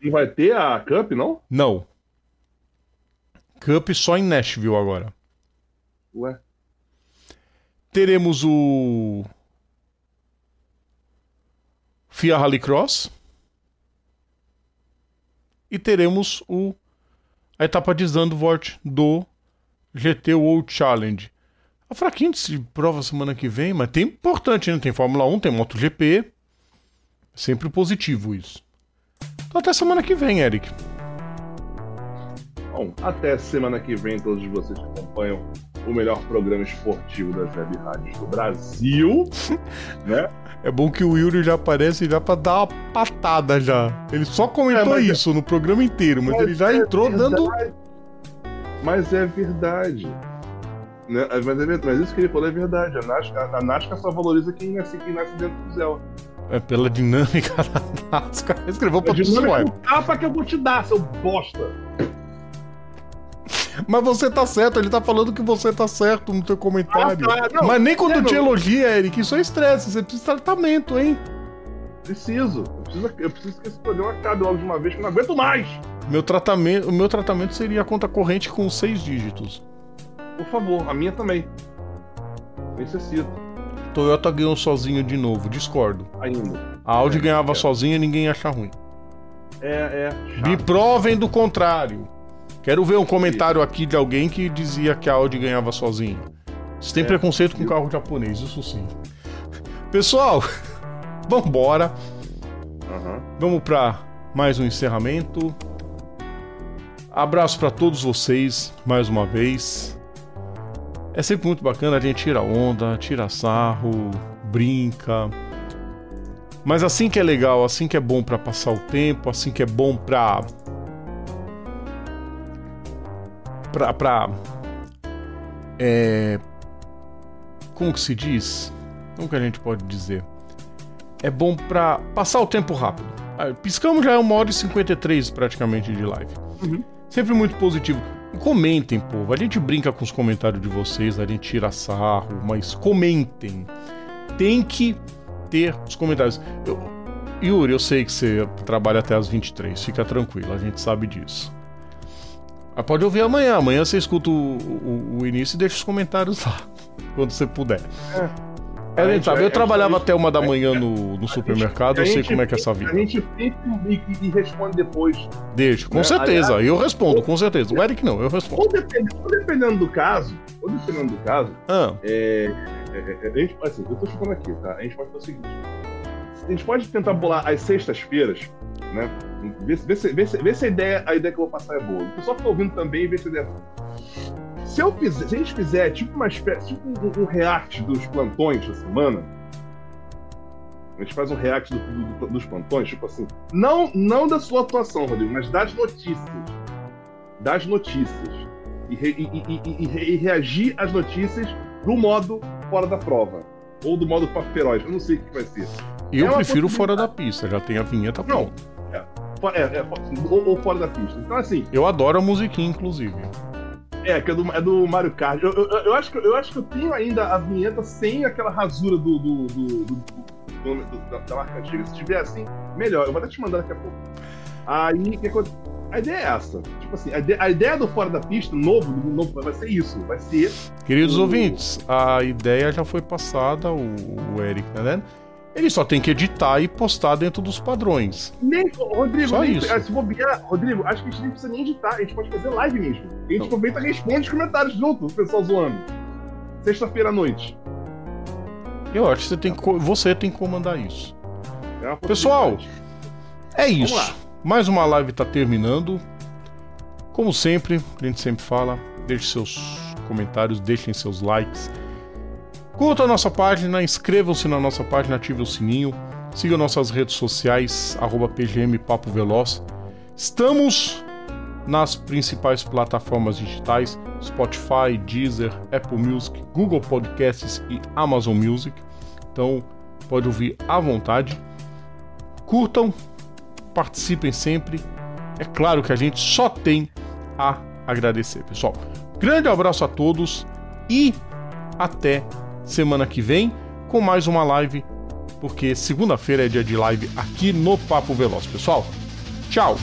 Não vai ter a Cup, não? Não. Cup só em Nashville agora. Ué. Teremos o FIA Rallycross. E teremos o a etapa de Zandvoort do GT World Challenge. A fraquinha de prova semana que vem, mas tem importante, né? Tem Fórmula 1, tem MotoGP. Sempre positivo isso. Então até semana que vem, Eric. Bom, até semana que vem, todos vocês que acompanham o melhor programa esportivo das web rádios do Brasil, né? É bom que o Yuri já aparece já pra dar uma patada já. Ele só comentou É, mas- isso no programa inteiro, mas, ele já é entrou dando. verdade. Mas é verdade. Né? Mas, é isso que ele falou é verdade. A NASCAR, a NASCAR só valoriza quem nasce, quem nasce dentro do céu. É pela dinâmica da NASCAR. Escreveu É pra dinâmica do tapa que eu vou te dar, seu bosta. Mas você tá certo, ele tá falando que você tá certo no teu comentário. Ah, tá, não, Mas nem quando é, te não. elogia, Eric, isso é estresse, você precisa de tratamento, hein? Preciso. Eu preciso, eu preciso que esse programa acabe logo de uma vez, que eu não aguento mais. Meu tratamento, o meu tratamento seria a conta corrente com seis dígitos. Por favor, a minha também. Necessito. Toyota ganhou sozinho de novo, discordo. Ainda. A Audi É, ganhava é. sozinha e ninguém acha ruim. É, é. Me chato. provem do contrário. Quero ver um comentário aqui de alguém que dizia que a Audi ganhava sozinha. Você tem É. preconceito com carro japonês, isso sim. Pessoal, vambora. Aham. Vamos para mais um encerramento. Abraço para todos vocês mais uma vez. É sempre muito bacana, a gente tira onda, tira sarro, brinca. Mas assim que é legal, assim que é bom para passar o tempo, assim que é bom pra pra, pra é, como que se diz? Como que a gente pode dizer? É bom pra passar o tempo rápido. Ah, Piscamos já é uma hora e 53 praticamente de live. Uhum. Sempre muito positivo. Comentem, povo. A gente brinca com os comentários de vocês, a gente tira sarro, mas comentem. Tem que ter os comentários. Eu- Yuri, eu sei que você trabalha até as 23, fica tranquilo, a gente sabe disso. Ah, pode ouvir amanhã, amanhã você escuta o, o- o início e deixa os comentários lá, quando você puder. É, A gente sabe, a eu trabalhava gente- até uma da manhã no, no supermercado, eu sei como é que é essa vida. A gente fica e, responde depois. Deixa, com né, certeza, eu respondo, com certeza. O Eric não, eu respondo. Ou dependendo, ou dependendo do caso, ou dependendo do caso, Ah, é, é, é, a gente, assim, eu tô chutando aqui, tá? A gente pode fazer o seguinte. A gente pode tentar bolar as sextas-feiras, né? Se- ver, se- ver, se- ver se a ideia, a ideia que eu vou passar é boa. O pessoal que tá ouvindo também, ver se a ideia é boa. Se, eu fizer, se a gente fizer tipo uma espécie, tipo um, um react dos plantões da semana, a gente faz um react do- do- do- dos plantões, tipo assim, não, não da sua atuação, Rodrigo, mas das notícias. Das notícias. E, re- e- e- e- re- reagir às notícias do modo fora da prova. Ou do modo feroz. Eu não sei o que vai ser. eu é prefiro fora da pista, já tem a vinheta Não. pronta. Fo- É, é, fo- ou, ou fora da pista. Então, assim, Eu adoro a musiquinha, inclusive. É, que é do, é do Mario Kart. Eu, eu, eu acho que, eu acho que eu tenho ainda a vinheta sem aquela rasura do, do, do, do- da, da marca antiga. Se tiver assim, melhor. Eu vou até te mandar daqui a pouco. Aí, que acontece? A ideia é essa. Tipo assim, a ideia, a ideia do fora da pista, novo, novo, vai ser isso. Vai ser Queridos O- ouvintes, a ideia já foi passada, o, o Eric, tá vendo? Ele só tem que editar e postar dentro dos padrões. Nem, Rodrigo, Só nem, isso. ah, se bobear, Rodrigo, acho que a gente nem precisa nem editar, a gente pode fazer live mesmo. A gente aproveita e responde os comentários junto, o pessoal zoando. Sexta-feira à noite. Eu acho que você tem que, você tem que comandar isso. É Pessoal. É isso. Mais uma live tá terminando. Como sempre, a gente sempre fala, deixe seus comentários, deixem seus likes. Curta a nossa página, inscrevam-se na nossa página, ative o sininho. Siga nossas redes sociais, arroba PGM Papo Veloz. Estamos nas principais plataformas digitais: Spotify, Deezer, Apple Music, Google Podcasts e Amazon Music. Então, pode ouvir à vontade. Curtam, participem sempre. É claro que a gente só tem a agradecer, pessoal. Grande abraço a todos e até semana que vem com mais uma live porque segunda-feira é dia de live aqui no Papo Veloz, pessoal. Tchau!